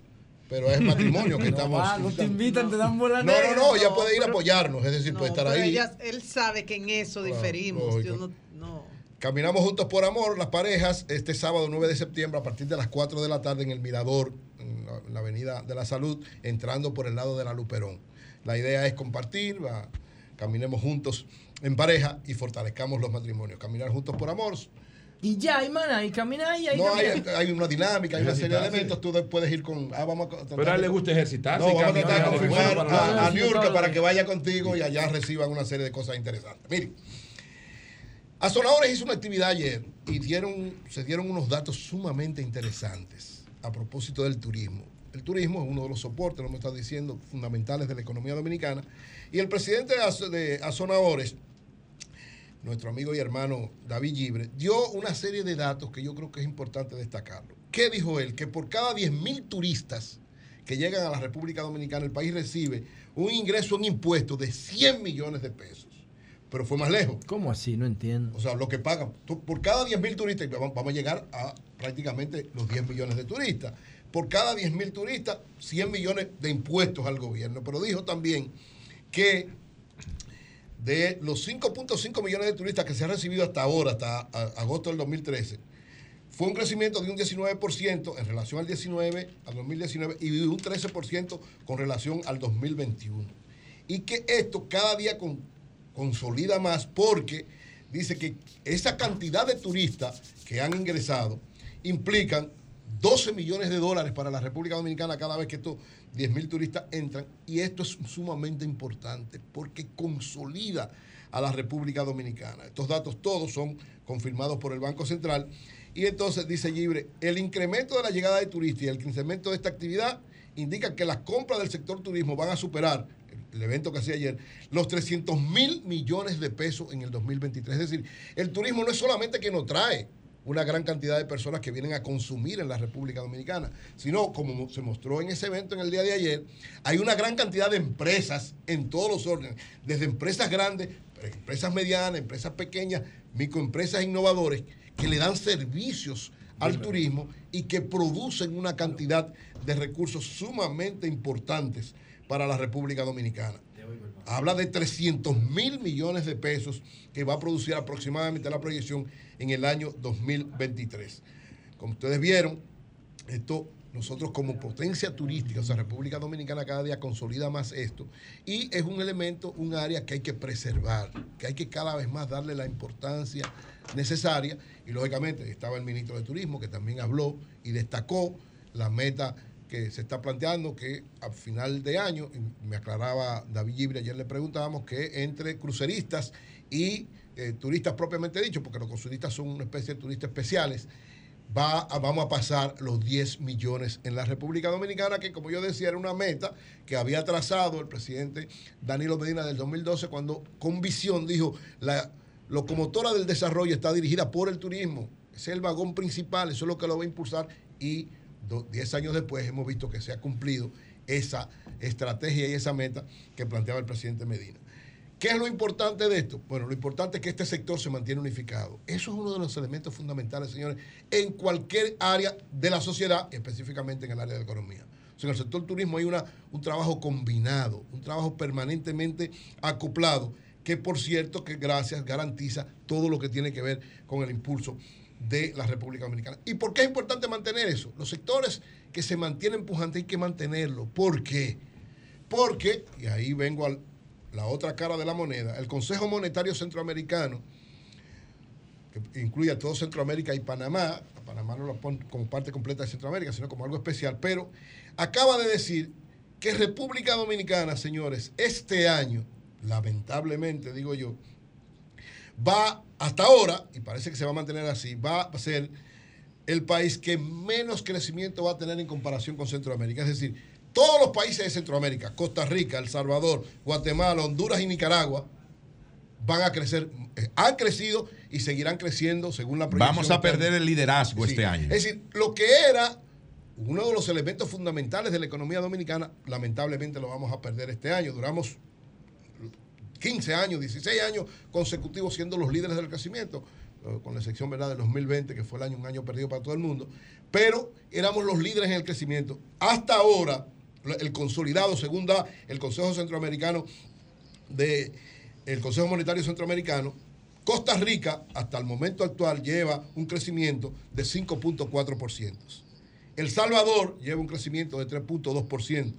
pero es matrimonio que No estamos. va, no te invitan, te dan bola No, no, no, ella No, puede ir a apoyarnos, es decir, puede estar Pero ahí. ella- él sabe que en eso diferimos. lógico. Yo no, no. Caminamos juntos por amor, las parejas, este sábado 9 de septiembre a partir de las 4 de la tarde en el Mirador, en la, en la Avenida de la Salud, entrando por el lado de la Luperón. La idea es compartir, va, caminemos juntos en pareja y fortalezcamos los matrimonios. Caminar juntos por amor. Y ya, y mana, y caminar y ahí No, hay, una dinámica, hay una serie de elementos. Tú puedes ir con. Ah, vamos a tratar Pero a él le gusta ejercitarse No, y vamos a tratar de confirmar a, a. Niurka para que vaya contigo y allá reciban una serie de cosas interesantes. Miren, Azonadores hizo una actividad ayer y dieron, se dieron unos datos sumamente interesantes a propósito del turismo. El turismo es uno de los soportes, lo hemos estado diciendo, fundamentales de la economía dominicana. Y el presidente de, Az- de Azonadores, nuestro amigo y hermano David Gibre, dio una serie de datos que yo creo que es importante destacarlo. ¿Qué dijo él? Que por cada 10.000 turistas que llegan a la República Dominicana, el país recibe un ingreso en impuestos de 100 millones de pesos. Pero fue más lejos. ¿Cómo así? No entiendo. O sea, lo que pagan. Por cada 10 mil turistas, y vamos vamos a llegar a prácticamente los 10 millones de turistas. Por cada 10 mil turistas, 100 millones de impuestos al gobierno. Pero dijo también que de los 5.5 millones de turistas que se han recibido hasta ahora, hasta agosto del 2013, fue un crecimiento de un 19% en relación al 19, al 2019 y de un 13% con relación al 2021. Y que esto cada día con- consolida más porque dice que esa cantidad de turistas que han ingresado implican 12 millones de dólares para la República Dominicana cada vez que estos 10 mil turistas entran. Y esto es sumamente importante porque consolida a la República Dominicana. Estos datos todos son confirmados por el Banco Central. Y entonces dice Libre, el incremento de la llegada de turistas y el incremento de esta actividad indica que las compras del sector turismo van a superar el evento que hacía ayer, los 300 mil millones de pesos en el 2023. Es decir, el turismo no es solamente que nos trae una gran cantidad de personas que vienen a consumir en la República Dominicana, sino como se mostró en ese evento en el día de ayer, hay una gran cantidad de empresas en todos los órdenes, desde empresas grandes, empresas medianas, empresas pequeñas, microempresas innovadores, que le dan servicios al turismo y que producen una cantidad de recursos sumamente importantes para la República Dominicana. Habla de 300 mil millones de pesos que va a producir aproximadamente la proyección en el año 2023. Como ustedes vieron, esto nosotros como potencia turística, o sea, República Dominicana cada día consolida más esto y es un elemento, un área que hay que preservar, que hay que cada vez más darle la importancia necesaria y lógicamente estaba el ministro de Turismo que también habló y destacó la meta que se está planteando que a final de año, me aclaraba David Gibre, ayer le preguntábamos que entre cruceristas y eh, turistas propiamente dicho, porque los cruceristas son una especie de turistas especiales, va vamos a pasar los 10 millones en la República Dominicana, que como yo decía era una meta que había trazado el presidente Danilo Medina del 2012 cuando con visión dijo, la locomotora del desarrollo está dirigida por el turismo, es el vagón principal, eso es lo que lo va a impulsar y 10 años después hemos visto que se ha cumplido esa estrategia y esa meta que planteaba el presidente Medina. ¿Qué es lo importante de esto? Bueno, lo importante es que este sector se mantiene unificado. Eso es uno de los elementos fundamentales, señores, en cualquier área de la sociedad, específicamente en el área de la economía. En el sector turismo hay una, un trabajo combinado, un trabajo permanentemente acoplado, que por cierto, que gracias garantiza todo lo que tiene que ver con el impulso de la República Dominicana. ¿Y por qué es importante mantener eso? Los sectores que se mantienen pujantes hay que mantenerlo. ¿Por qué? Porque, y ahí vengo a la otra cara de la moneda, el Consejo Monetario Centroamericano, que incluye a todo Centroamérica y Panamá, Panamá no lo pone como parte completa de Centroamérica, sino como algo especial, pero acaba de decir que República Dominicana, señores, este año, lamentablemente digo yo, va hasta ahora, y parece que se va a mantener así, va a ser el país que menos crecimiento va a tener en comparación con Centroamérica. Es decir, todos los países de Centroamérica, Costa Rica, El Salvador, Guatemala, Honduras y Nicaragua, van a crecer, eh, han crecido y seguirán creciendo según la proyección. Vamos a perder el liderazgo Sí. este año. Es decir, lo que era uno de los elementos fundamentales de la economía dominicana, lamentablemente lo vamos a perder este año. Duramos 15 años, 16 años consecutivos siendo los líderes del crecimiento, eh, con la excepción ¿verdad? del 2020, que fue el año, un año perdido para todo el mundo, pero éramos los líderes en el crecimiento. Hasta ahora, el consolidado, según da el Consejo Centroamericano de el Consejo Monetario Centroamericano, Costa Rica hasta el momento actual lleva un crecimiento de 5.4%. El Salvador lleva un crecimiento de 3.2%.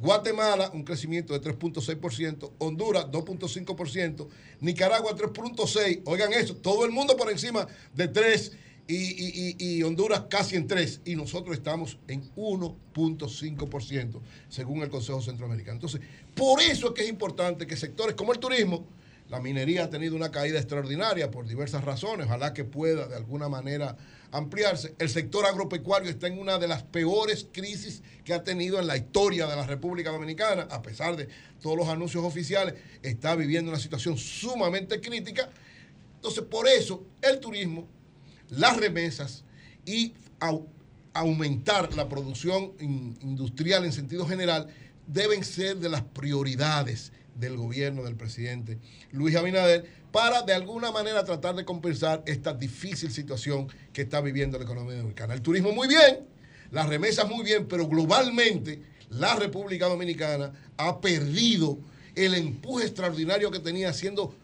Guatemala, un crecimiento de 3.6%. Honduras, 2.5%. Nicaragua, 3.6%. Oigan eso, todo el mundo por encima de 3% y, Honduras casi en 3%. Y nosotros estamos en 1.5%, según el Consejo Centroamericano. Entonces, por eso es que es importante que sectores como el turismo, la minería ha tenido una caída extraordinaria por diversas razones, ojalá que pueda de alguna manera ampliarse. El sector agropecuario está en una de las peores crisis que ha tenido en la historia de la República Dominicana, a pesar de todos los anuncios oficiales, está viviendo una situación sumamente crítica. Entonces, por eso el turismo, las remesas y au- aumentar la producción in- industrial en sentido general deben ser de las prioridades del gobierno del presidente Luis Abinader para de alguna manera tratar de compensar esta difícil situación que está viviendo la economía dominicana. El turismo muy bien, las remesas muy bien, pero globalmente la República Dominicana ha perdido el empuje extraordinario que tenía siendo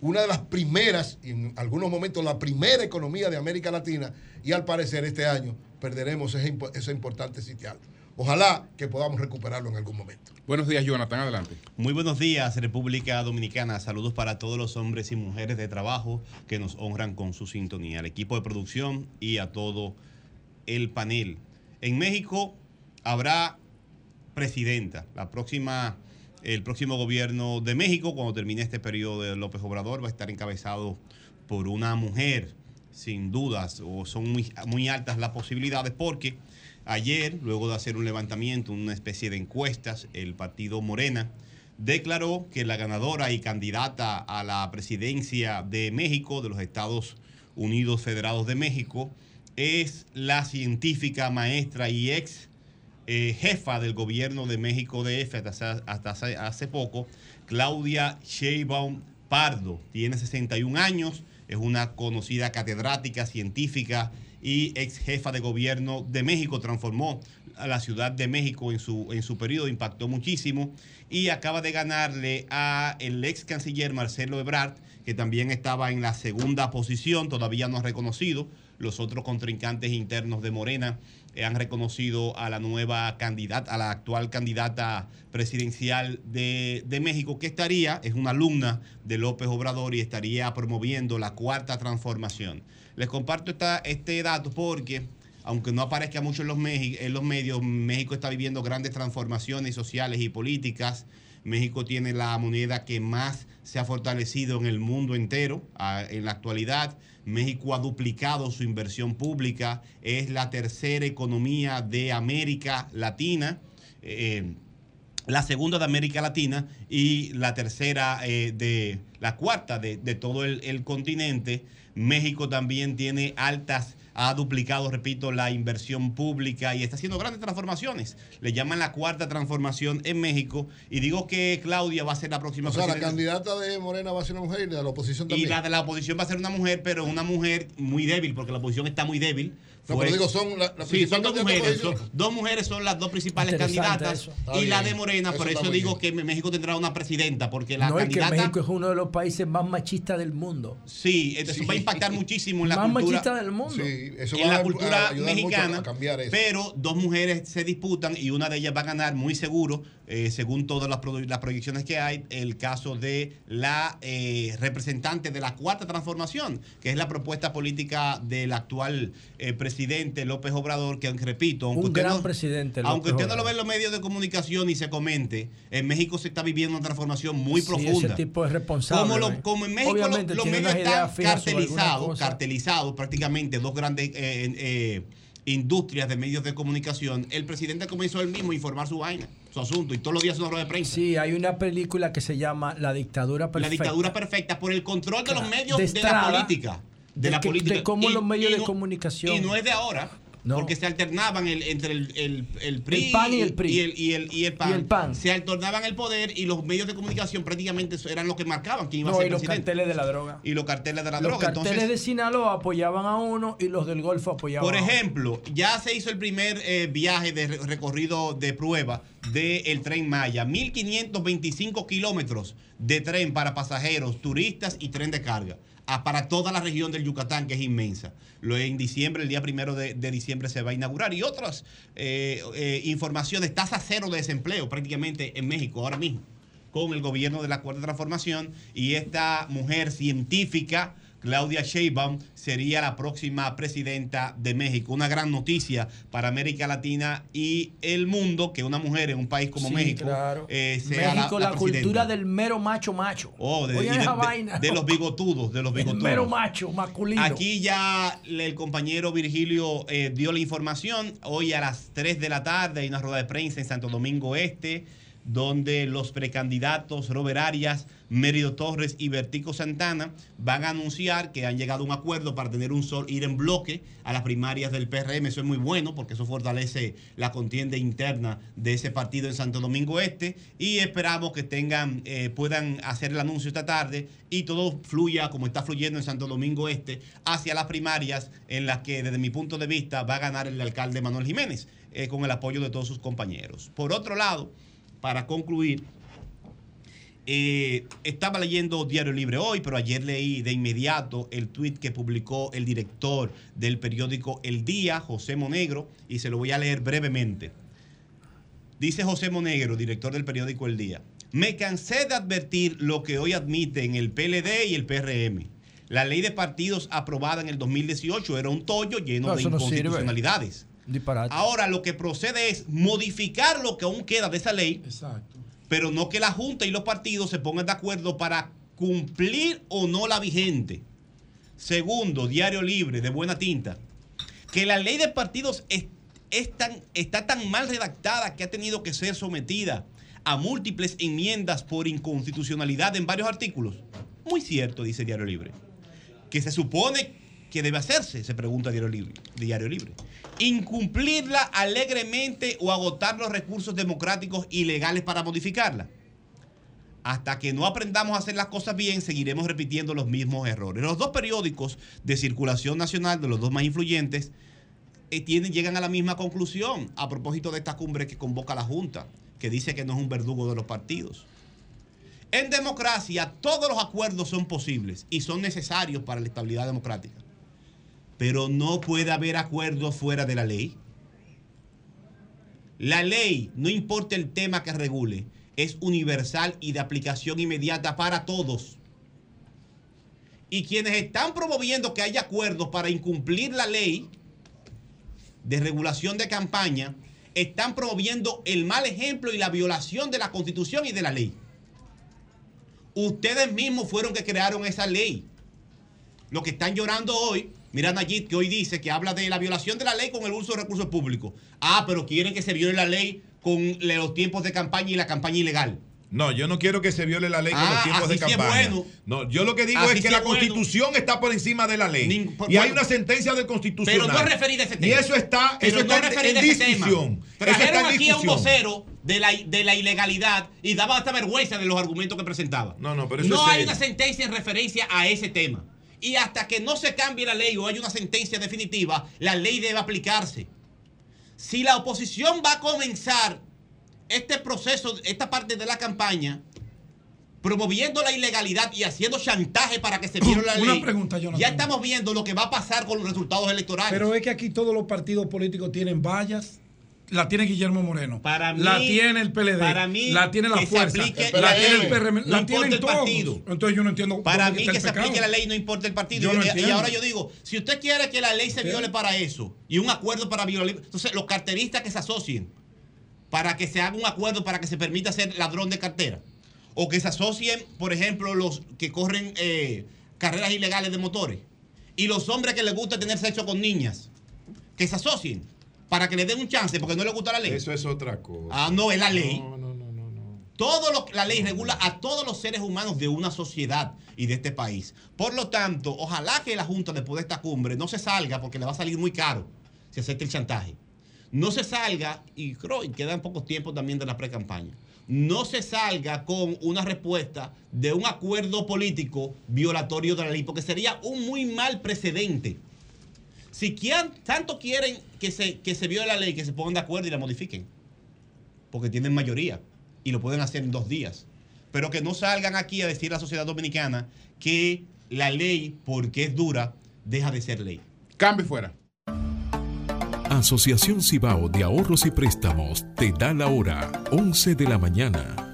una de las primeras, y en algunos momentos la primera economía de América Latina, y al parecer este año perderemos ese, ese importante sitial. Ojalá que podamos recuperarlo en algún momento. Buenos días, Jonathan, adelante. Muy buenos días, República Dominicana. Saludos para todos los hombres y mujeres de trabajo que nos honran con su sintonía, al equipo de producción y a todo el panel. En México habrá presidenta. La próxima, el próximo gobierno de México, cuando termine este periodo de López Obrador, va a estar encabezado por una mujer, sin dudas, o son muy, muy altas las posibilidades, porque ayer, luego de hacer un levantamiento, una especie de encuestas, el partido Morena declaró que la ganadora y candidata a la presidencia de México, de los Estados Unidos Federados de México, es la científica, maestra y ex eh, jefa del gobierno de México DF hasta, hasta hace, hace poco, Claudia Sheinbaum Pardo. Tiene 61 años, es una conocida catedrática científica y ex jefa de gobierno de México. Transformó a la Ciudad de México en su, en su periodo, impactó muchísimo y acaba de ganarle a el ex canciller Marcelo Ebrard, que también estaba en la segunda posición, todavía no ha reconocido. Los otros contrincantes internos de Morena eh, han reconocido a la nueva candidata, a la actual candidata presidencial de, de México, que estaría, es una alumna de López Obrador y estaría promoviendo la cuarta transformación. Les comparto esta- este dato porque, aunque no aparezca mucho en los, en los medios, México está viviendo grandes transformaciones sociales y políticas. México tiene la moneda que más se ha fortalecido en el mundo entero en la actualidad. México ha duplicado su inversión pública, es la tercera economía de América Latina. eh, la segunda de América Latina y la tercera eh, de la cuarta de, de todo el, el continente. México también tiene altas, ha duplicado, repito, la inversión pública y está haciendo grandes transformaciones. Le llaman la cuarta transformación en México y digo que Claudia va a ser la próxima O sea, la candidata de Morena va a ser una mujer y la de la oposición Y también. la de la oposición va a ser una mujer, pero una mujer muy débil, porque la oposición está muy débil. No, pero digo, son la- la sí, son dos candidata mujeres. son- dos mujeres son las dos principales candidatas. Y Está la bien. de Morena, Eso por eso digo que México tendrá una presidenta, porque la no es que candidata. México es uno de los países más machistas del mundo. Sí, eso va a impactar muchísimo en la Más cultura. machista del mundo. Sí, eso en va la a- cultura a mexicana. a cambiar eso. Pero dos mujeres se disputan y una de ellas va a ganar muy seguro, eh, según todas las, proyecciones que hay, el caso de la eh, representante de la cuarta transformación, que es la propuesta política del actual eh, presidente López Obrador, que repito, aunque Un usted gran no- presidente. aunque usted no lo ve en los medios de comunicación y se comente, en México se está viviendo una transformación muy Sí, profunda. ese tipo es responsable. Como, lo- ¿eh? como en México los tiene medios están cartelizados, cartelizados prácticamente, dos grandes eh, industrias de medios de comunicación, el presidente comenzó él mismo a informar su vaina, su asunto, y todos los días una rueda de prensa. Sí, hay una película que se llama La dictadura perfecta. La dictadura perfecta por el control de los medios de, Estrada, la política. De, de la que- política. de cómo los medios de comunicación- Y no es de ahora. Porque se alternaban el- entre el, el, el PRI, El PAN y el PRI. y el, y el- y el PAN. Y el PAN. Se alternaban el poder y los medios de comunicación prácticamente eran los que marcaban quién iba a ser y los carteles de la droga. Y los carteles de la Los droga. carteles Entonces, de Sinaloa apoyaban a uno y los del Golfo apoyaban por a otro. ejemplo, ya se hizo el primer eh, viaje de re- recorrido de prueba del tren Maya. 1.525 kilómetros de tren para pasajeros, turistas y tren de carga. Ah, para toda la región del Yucatán, que es inmensa. Lo en diciembre, el día primero de, diciembre se va a inaugurar. Y otras eh, eh, informaciones, tasa cero de desempleo prácticamente en México ahora mismo con el gobierno de la Cuarta Transformación y esta mujer científica, Claudia Sheinbaum, sería la próxima presidenta de México. Una gran noticia para América Latina y el mundo que una mujer en un país como Sí, México claro. eh, sea México, la, cultura del mero macho macho. Oh, de, Oigan y de- de- vaina. de los bigotudos, de los El bigotudos. mero macho, masculino. Aquí ya el compañero Virgilio eh, dio la información. Hoy a las 3 de la tarde hay una rueda de prensa en Santo Domingo Este, donde los precandidatos Robert Arias, Mérido Torres y Vertico Santana van a anunciar que han llegado a un acuerdo para tener un sol, ir en bloque a las primarias del PRM. Eso es muy bueno porque eso fortalece la contienda interna de ese partido en Santo Domingo Este y esperamos que tengan, eh, puedan hacer el anuncio esta tarde y todo fluya como está fluyendo en Santo Domingo Este hacia las primarias en las que desde mi punto de vista va a ganar el alcalde Manuel Jiménez eh, con el apoyo de todos sus compañeros. Por otro lado, para concluir, Eh, estaba leyendo Diario Libre hoy, pero ayer leí de inmediato el tuit que publicó el director del periódico El Día, José Monegro, y se lo voy a leer brevemente. Dice José Monegro, director del periódico El Día. Me cansé de advertir lo que hoy admiten el PLD y el PRM. La ley de partidos aprobada en el 2018 era un tollo lleno No, de no inconstitucionalidades. Disparate. Ahora lo que procede es modificar lo que aún queda de esa ley, pero no que la Junta y los partidos se pongan de acuerdo para cumplir o no la vigente. Segundo, Diario Libre de buena tinta, que la ley de partidos es, es tan, está tan mal redactada que ha tenido que ser sometida a múltiples enmiendas por inconstitucionalidad en varios artículos. Muy cierto, dice Diario Libre. Que se supone que debe hacerse, se pregunta Diario Libre. Incumplirla alegremente o agotar los recursos democráticos y legales para modificarla. Hasta que no aprendamos a hacer las cosas bien, seguiremos repitiendo los mismos errores. Los dos periódicos de circulación nacional, de los dos más influyentes, eh, llegan a la misma conclusión a propósito de esta cumbre que convoca la Junta, que dice que no es un verdugo de los partidos. En democracia, todos los acuerdos son posibles y son necesarios para la estabilidad democrática. Pero no puede haber acuerdos fuera de la ley. La ley, no importa el tema que regule, es universal y de aplicación inmediata para todos. Y quienes están promoviendo que haya acuerdos para incumplir la ley de regulación de campaña, están promoviendo el mal ejemplo y la violación de la constitución y de la ley. Ustedes mismos fueron que crearon esa ley. Lo que están llorando hoy, mira Nayib que hoy dice que habla de la violación de la ley con el uso de recursos públicos. Ah, pero quieren que se viole la ley con los tiempos de campaña y la campaña ilegal. No, yo no quiero que se viole la ley con Ah, los tiempos de campaña. bueno. No, yo lo que digo Así es que la bueno. constitución está por encima de la ley. Y hay una sentencia del constitucional. Pero no a ese Y tema. eso está, eso no está es en- en ese tema. discusión. Eso está Trajeron en aquí a un discusión. vocero de la, de la ilegalidad y daba hasta vergüenza de los argumentos que presentaba. No, no, pero eso no es hay serio. una sentencia en referencia a ese tema. Y hasta que no se cambie la ley o haya una sentencia definitiva, la ley debe aplicarse. Si la oposición va a comenzar este proceso, esta parte de la campaña, promoviendo la ilegalidad y haciendo chantaje para que se viola la Una ley, pregunta, Jonathan. ya estamos viendo lo que va a pasar con los resultados electorales. Pero es que aquí todos los partidos políticos tienen vallas. La tiene Guillermo Moreno. Para mí- la tiene el PLD. para mí, la tiene la fuerza. aplique la tiene el PRM. No la tienen el todos. partido. Entonces yo no entiendo. Para mí que se pecado. aplique la ley no importa el partido. No y, y entiendo. ahora yo digo, si usted quiere que la ley se viole para eso y un acuerdo para violar, entonces los carteristas que se asocien para que se haga un acuerdo para que se permita ser ladrón de cartera o que se asocien, por ejemplo, los que corren eh, carreras ilegales de motores y los hombres que les gusta tener sexo con niñas, que se asocien para que le den un chance porque no les gusta la ley. Eso es otra cosa. Ah, no, es la ley. Todo lo, la ley regula a todos los seres humanos de una sociedad y de este país. Por lo tanto, ojalá que la Junta después de esta cumbre no se salga porque le va a salir muy caro si acepta el chantaje. No se salga, y creo que quedan pocos tiempos también de la pre-campaña, no se salga con una respuesta de un acuerdo político violatorio de la ley, porque sería un muy mal precedente. Si quieran, tanto quieren que se, que se viole la ley, que se pongan de acuerdo y la modifiquen porque tienen mayoría y lo pueden hacer en dos días. Pero que no salgan aquí a decir a la sociedad dominicana que la ley, porque es dura, deja de ser ley. Cambio fuera. Asociación Cibao de Ahorros y Préstamos te da la hora 11 de la mañana.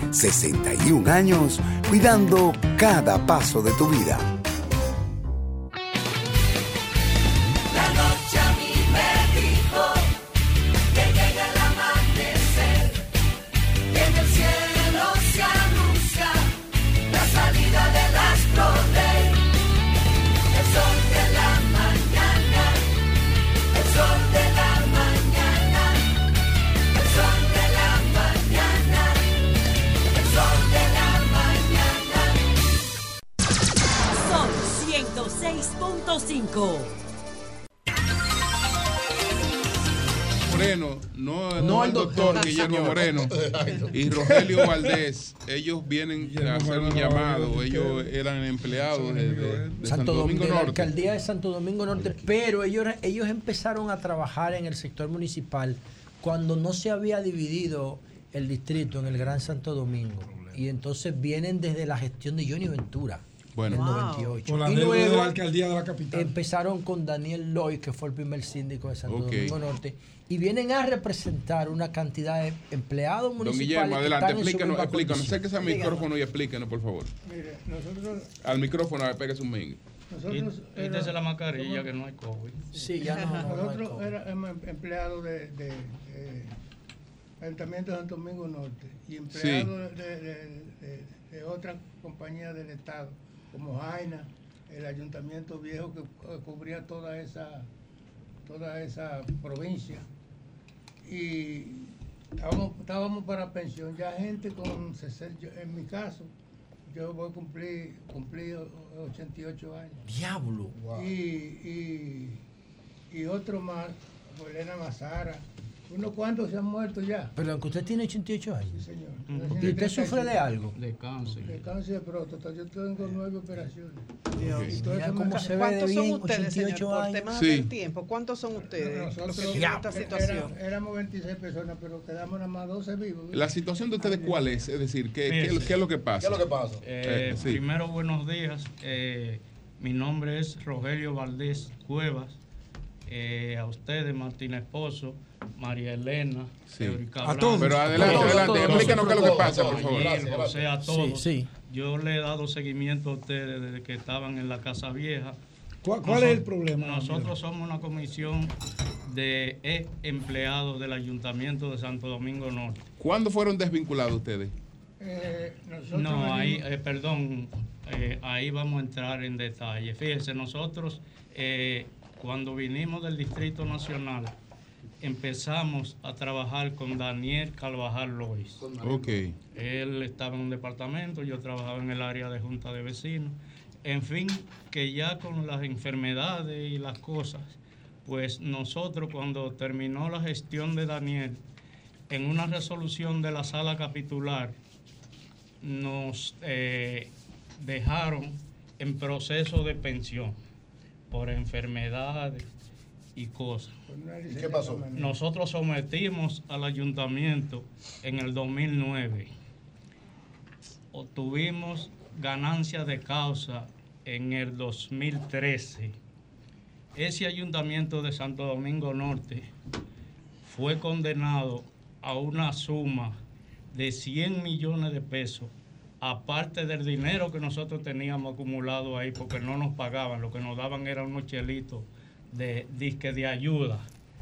61 años cuidando cada paso de tu vida. 96.5. Moreno, no, No no el doctor doctor, Guillermo señor. Moreno y Rogelio Valdés, ellos vienen a hacer un llamado, ellos eran empleados de, de- de Santo Domingo, de la Norte. alcaldía de Santo Domingo Norte, pero ellos, ellos empezaron a trabajar en el sector municipal cuando no se había dividido el distrito en el Gran Santo Domingo. Y entonces vienen desde la gestión de Johnny Ventura. Bueno. en el Wow. 98. Por la y de la alcaldía de la capital. empezaron con Daniel Loy, que fue el primer síndico de Santo. Domingo Norte, y vienen a representar una cantidad de empleados Don municipales. Guillermo, que adelante, explícanos, explícanos. Acérquese al micrófono y explíquenos, por favor. Mire, nosotros, Al micrófono, pégase un mingo. nosotros Quítese la mascarilla que no hay COVID. Sí, ya no, no, no nosotros COVID. éramos empleados de, de, de Ayuntamiento de Santo Domingo Norte y empleados de, de, de- de otras compañías del Estado, como Jaina, el ayuntamiento viejo que cubría toda esa, toda esa provincia. Y estábamos, estábamos para pensión, ya gente con 60, yo- en mi caso, yo voy a cumplir, cumplir 88 años. Diablo. Y, y, y otro más, Elena Mazara. Unos cuantos se han muerto ya. Pero aunque usted tiene 88 años. Sí, señor. ¿Y usted sufre de algo? De cáncer. De cáncer de próstata. Yo tengo nueve operaciones. Dios. Y todo Mira eso me- cómo se ve de ¿Cuántos son bien, ustedes, señor? 88 Por años. temas Sí. del tiempo, ¿cuántos son ustedes los Nosotros que tienen esta era- situación? éramos 26 personas, pero quedamos nada más 12 vivos. La situación de ustedes, ¿cuál es? Es decir, ¿qué, qué, qué es lo que pasa? ¿Qué es lo que pasa? Eh, Eh, sí. Primero, buenos días. Eh, mi nombre es Rogelio Valdés Cuevas. Eh, a ustedes, Martín Esposo, María Elena, Sí. A todos. Pero adelante, todos, adelante, todos, explícanos qué es lo que pasa, por favor. Gracias, José, a gracias. todos. Sí, sí. Yo le he dado seguimiento a ustedes desde que estaban en la Casa Vieja. ¿Cuál, cuál es el problema? Nosotros somos una comisión de ex empleados del Ayuntamiento de Santo Domingo Norte. ¿Cuándo fueron desvinculados ustedes? Eh, No, ahí, eh, perdón, eh, ahí vamos a entrar en detalle. Fíjese, nosotros eh, cuando vinimos del Distrito Nacional empezamos a trabajar con Daniel Carvajal Lois. Ok. Él estaba en un departamento, yo trabajaba en el área de junta de vecinos. En fin, que ya con las enfermedades y las cosas, pues nosotros cuando terminó la gestión de Daniel, en una resolución de la sala capitular, nos eh, dejaron en proceso de pensión por enfermedades y cosas. ¿Y qué pasó? Nosotros sometimos al ayuntamiento en el 2009. Obtuvimos ganancia de causa en el 2013. Ese ayuntamiento de Santo Domingo Norte fue condenado a una suma de 100 millones de pesos, aparte del dinero que nosotros teníamos acumulado ahí, porque no nos pagaban, lo que nos daban era unos chelitos de disque de ayuda,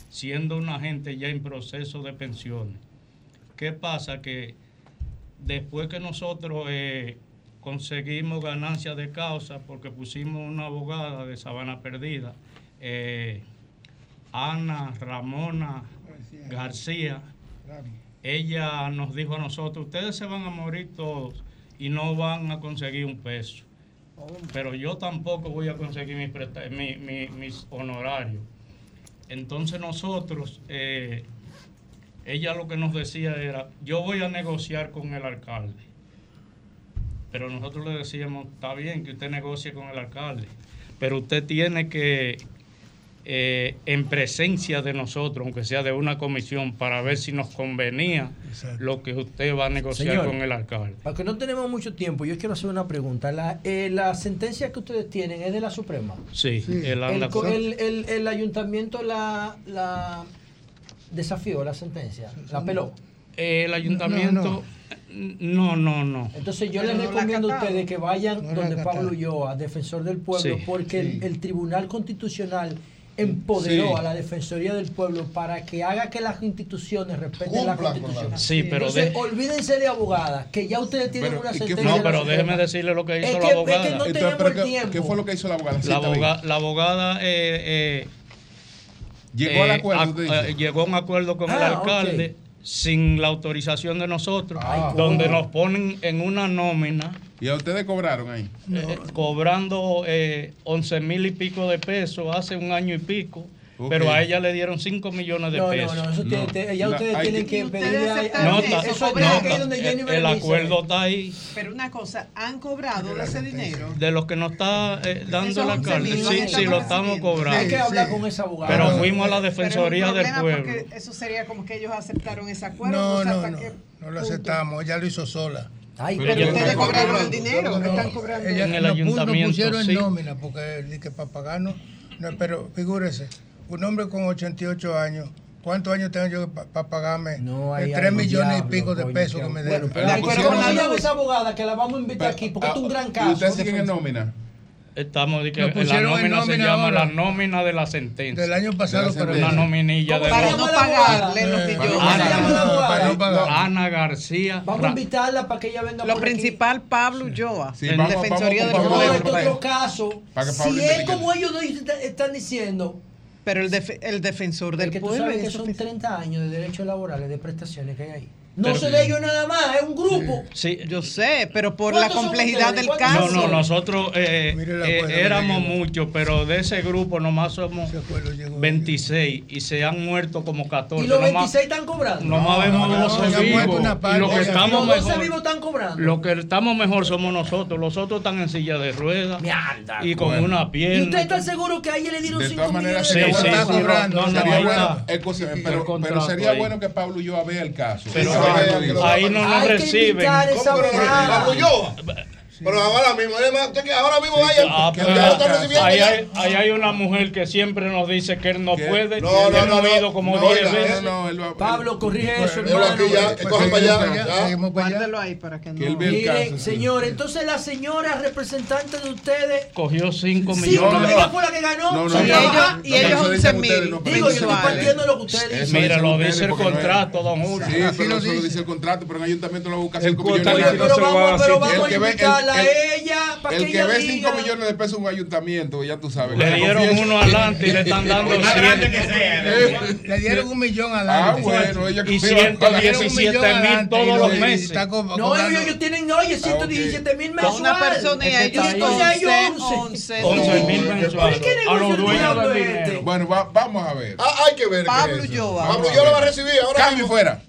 siendo una gente ya en proceso de pensiones. ¿Qué pasa? Que después que nosotros eh, conseguimos ganancias de causa, porque pusimos una abogada de Sabana Perdida, eh, Ana Ramona García, ella nos dijo a nosotros, ustedes se van a morir todos y no van a conseguir un peso. Pero yo tampoco voy a conseguir mis honorarios. Entonces nosotros, eh, ella lo que nos decía era, yo voy a negociar con el alcalde. Pero nosotros le decíamos, está bien que usted negocie con el alcalde, pero usted tiene que, eh, en presencia de nosotros, aunque sea de una comisión, para ver si nos convenía lo que usted va a negociar Señor. con el alcalde. Para que no tenemos mucho tiempo, yo quiero hacer una pregunta. La, eh, la sentencia que ustedes tienen es de la Suprema. Sí, El, el- el- el ayuntamiento la, la desafió la sentencia, la peló. El ayuntamiento, no, no, no. Entonces yo Pero les no recomiendo a ustedes que vayan No donde. Pablo Ulloa, defensor del pueblo, Sí. porque el, Tribunal Constitucional empoderó Sí. a la Defensoría del Pueblo para que haga que las instituciones respeten la Cumplan con la- Constitución. Sí, pero Entonces, de- olvídense de abogada, que ya ustedes tienen Pero, una ¿y qué sentencia. No, pero déjeme decirle lo que hizo Es la que- es que abogada. no Entonces, tenemos pero el ¿qué- tiempo. qué fue lo que hizo la abogada? La, Sí, está aboga- bien. la abogada eh, eh, Llegó al eh, acuerdo, a- eh, llegó a un acuerdo con el Ah, alcalde sin la autorización de nosotros, Ay, donde ¿cómo? nos ponen en una nómina. ¿Y a ustedes cobraron ahí? eh, cobrando eh, 11 mil y pico de pesos hace un año y pico, pero a ella le dieron 5 millones de No, no, pesos. no, eso tiene- te- ya ustedes tienen que pedirle a- No, está- eso es donde Jenny el, Berenice. acuerdo está ahí. Pero una cosa, ¿han cobrado de ese dinero? De los que nos está eh, dando la 11 carne, mil sí, sí, lo estamos cobrando. Hay que hablar con esa abogada. Pero fuimos a la Defensoría del Pueblo. Eso sería como que ellos aceptaron ese acuerdo. No, no, no, no lo aceptamos, ella lo hizo sola. Ay, pero ustedes cobraron el dinero, No, no, están cobrando. Ella En el ayuntamiento, Nos pusieron sí. en nómina, porque que para pagarnos, no, pero figúrese, un hombre con 88 años, ¿cuántos años tengo yo para pagarme? hay De 3 algo millones diablo, y pico de pesos que- que me Bueno, pero de acuerdo con la llave esa abogada que la vamos a invitar aquí porque esto es un gran caso. ¿Y ustedes siguen en nómina? Estamos de que la en nómina se nómina llama ahora. la nómina de la sentencia. Del año pasado para una nominilla ¿Cómo de llama la pagarle los Ana- millones? ¿Cómo se llama la abogada? Para no. Ana García. Vamos a invitarla para que ella venga Lo por aquí. principal, Pablo Ulloa, Sí, en vamos- Defensoría vamos del No, Pueblo. este otro caso. Para que Si es como ellos están diciendo. Pero el, def- el defensor del que tú pueblo. sabes es que que son 30 años de derechos laborales, de prestaciones que hay ahí. No Pero- se de ellos nada más, es un grupo. Sí. Yo sé, pero por la ¿Cuántos son complejidad del ¿Cuántos caso. No, no, nosotros eh, eh, éramos muchos, pero de ese grupo nomás somos 26 y se han muerto como 14. Y los nomás- 26 están cobrando. Nomás vemos no, no, 12 ya han muerto vivos. Y los que estamos los 12 mejor. vivos están cobrando. Los que estamos mejor somos nosotros. Los otros están en silla de ruedas. Y con Bueno. una ¿Y pierna. usted está seguro que a ella le dieron De 5 todas millones maneras, Sí, sí, sí, pero, sería bueno que Pablo Ulloa vea el caso. Pero ahí- no nos reciben. Invitar esa ¿Cómo que no. Pero ahora mismo, usted que ahora mismo vaya. Ah, que pero ya lo está recibiendo ahí, ya. hay, ahí hay una mujer que siempre nos dice que él no puede. No, que no, no, no. como No, 10 oiga, veces. no, va- Pablo, corrige eso, Pero hermano. aquí ya, cojan para allá. ya. Guárdelo ahí para que no. caso, sí. señor, entonces la señora representante de ustedes. Cogió 5 Sí, millones. ella fue la que ganó. No, no, no, no, Y ellos- no, eso dicen ustedes, no, pero Digo, yo estoy partiendo lo que ustedes dicen. Mira, lo dice el no contrato, don Julio. Sí, pero eso lo dice el contrato, pero en ayuntamiento lo busca 5 cuota millones. que no. Pero vamos que a ve- el- invitarla a el- ella para que El que ella ve diga. 5 millones de pesos en un ayuntamiento, ya tú sabes. Le que dieron confía- uno adelante y le están dando Más grande 100. que sea. Le dieron un millón Ah, año. bueno, ella Y confía- 117 mil todos los meses. No, ellos, ellos tienen, oye, 117 mil mensuales. Una persona y ellos Entonces hay 11, 11. 11 mil ¿Por mensuales. qué A negocio los dueños del este? dinero. Bueno, va- vamos a ver. Ah, hay que ver. Pablo. Ulloa. Pablo Ulloa lo va a recibir ahora. Cambio fuera.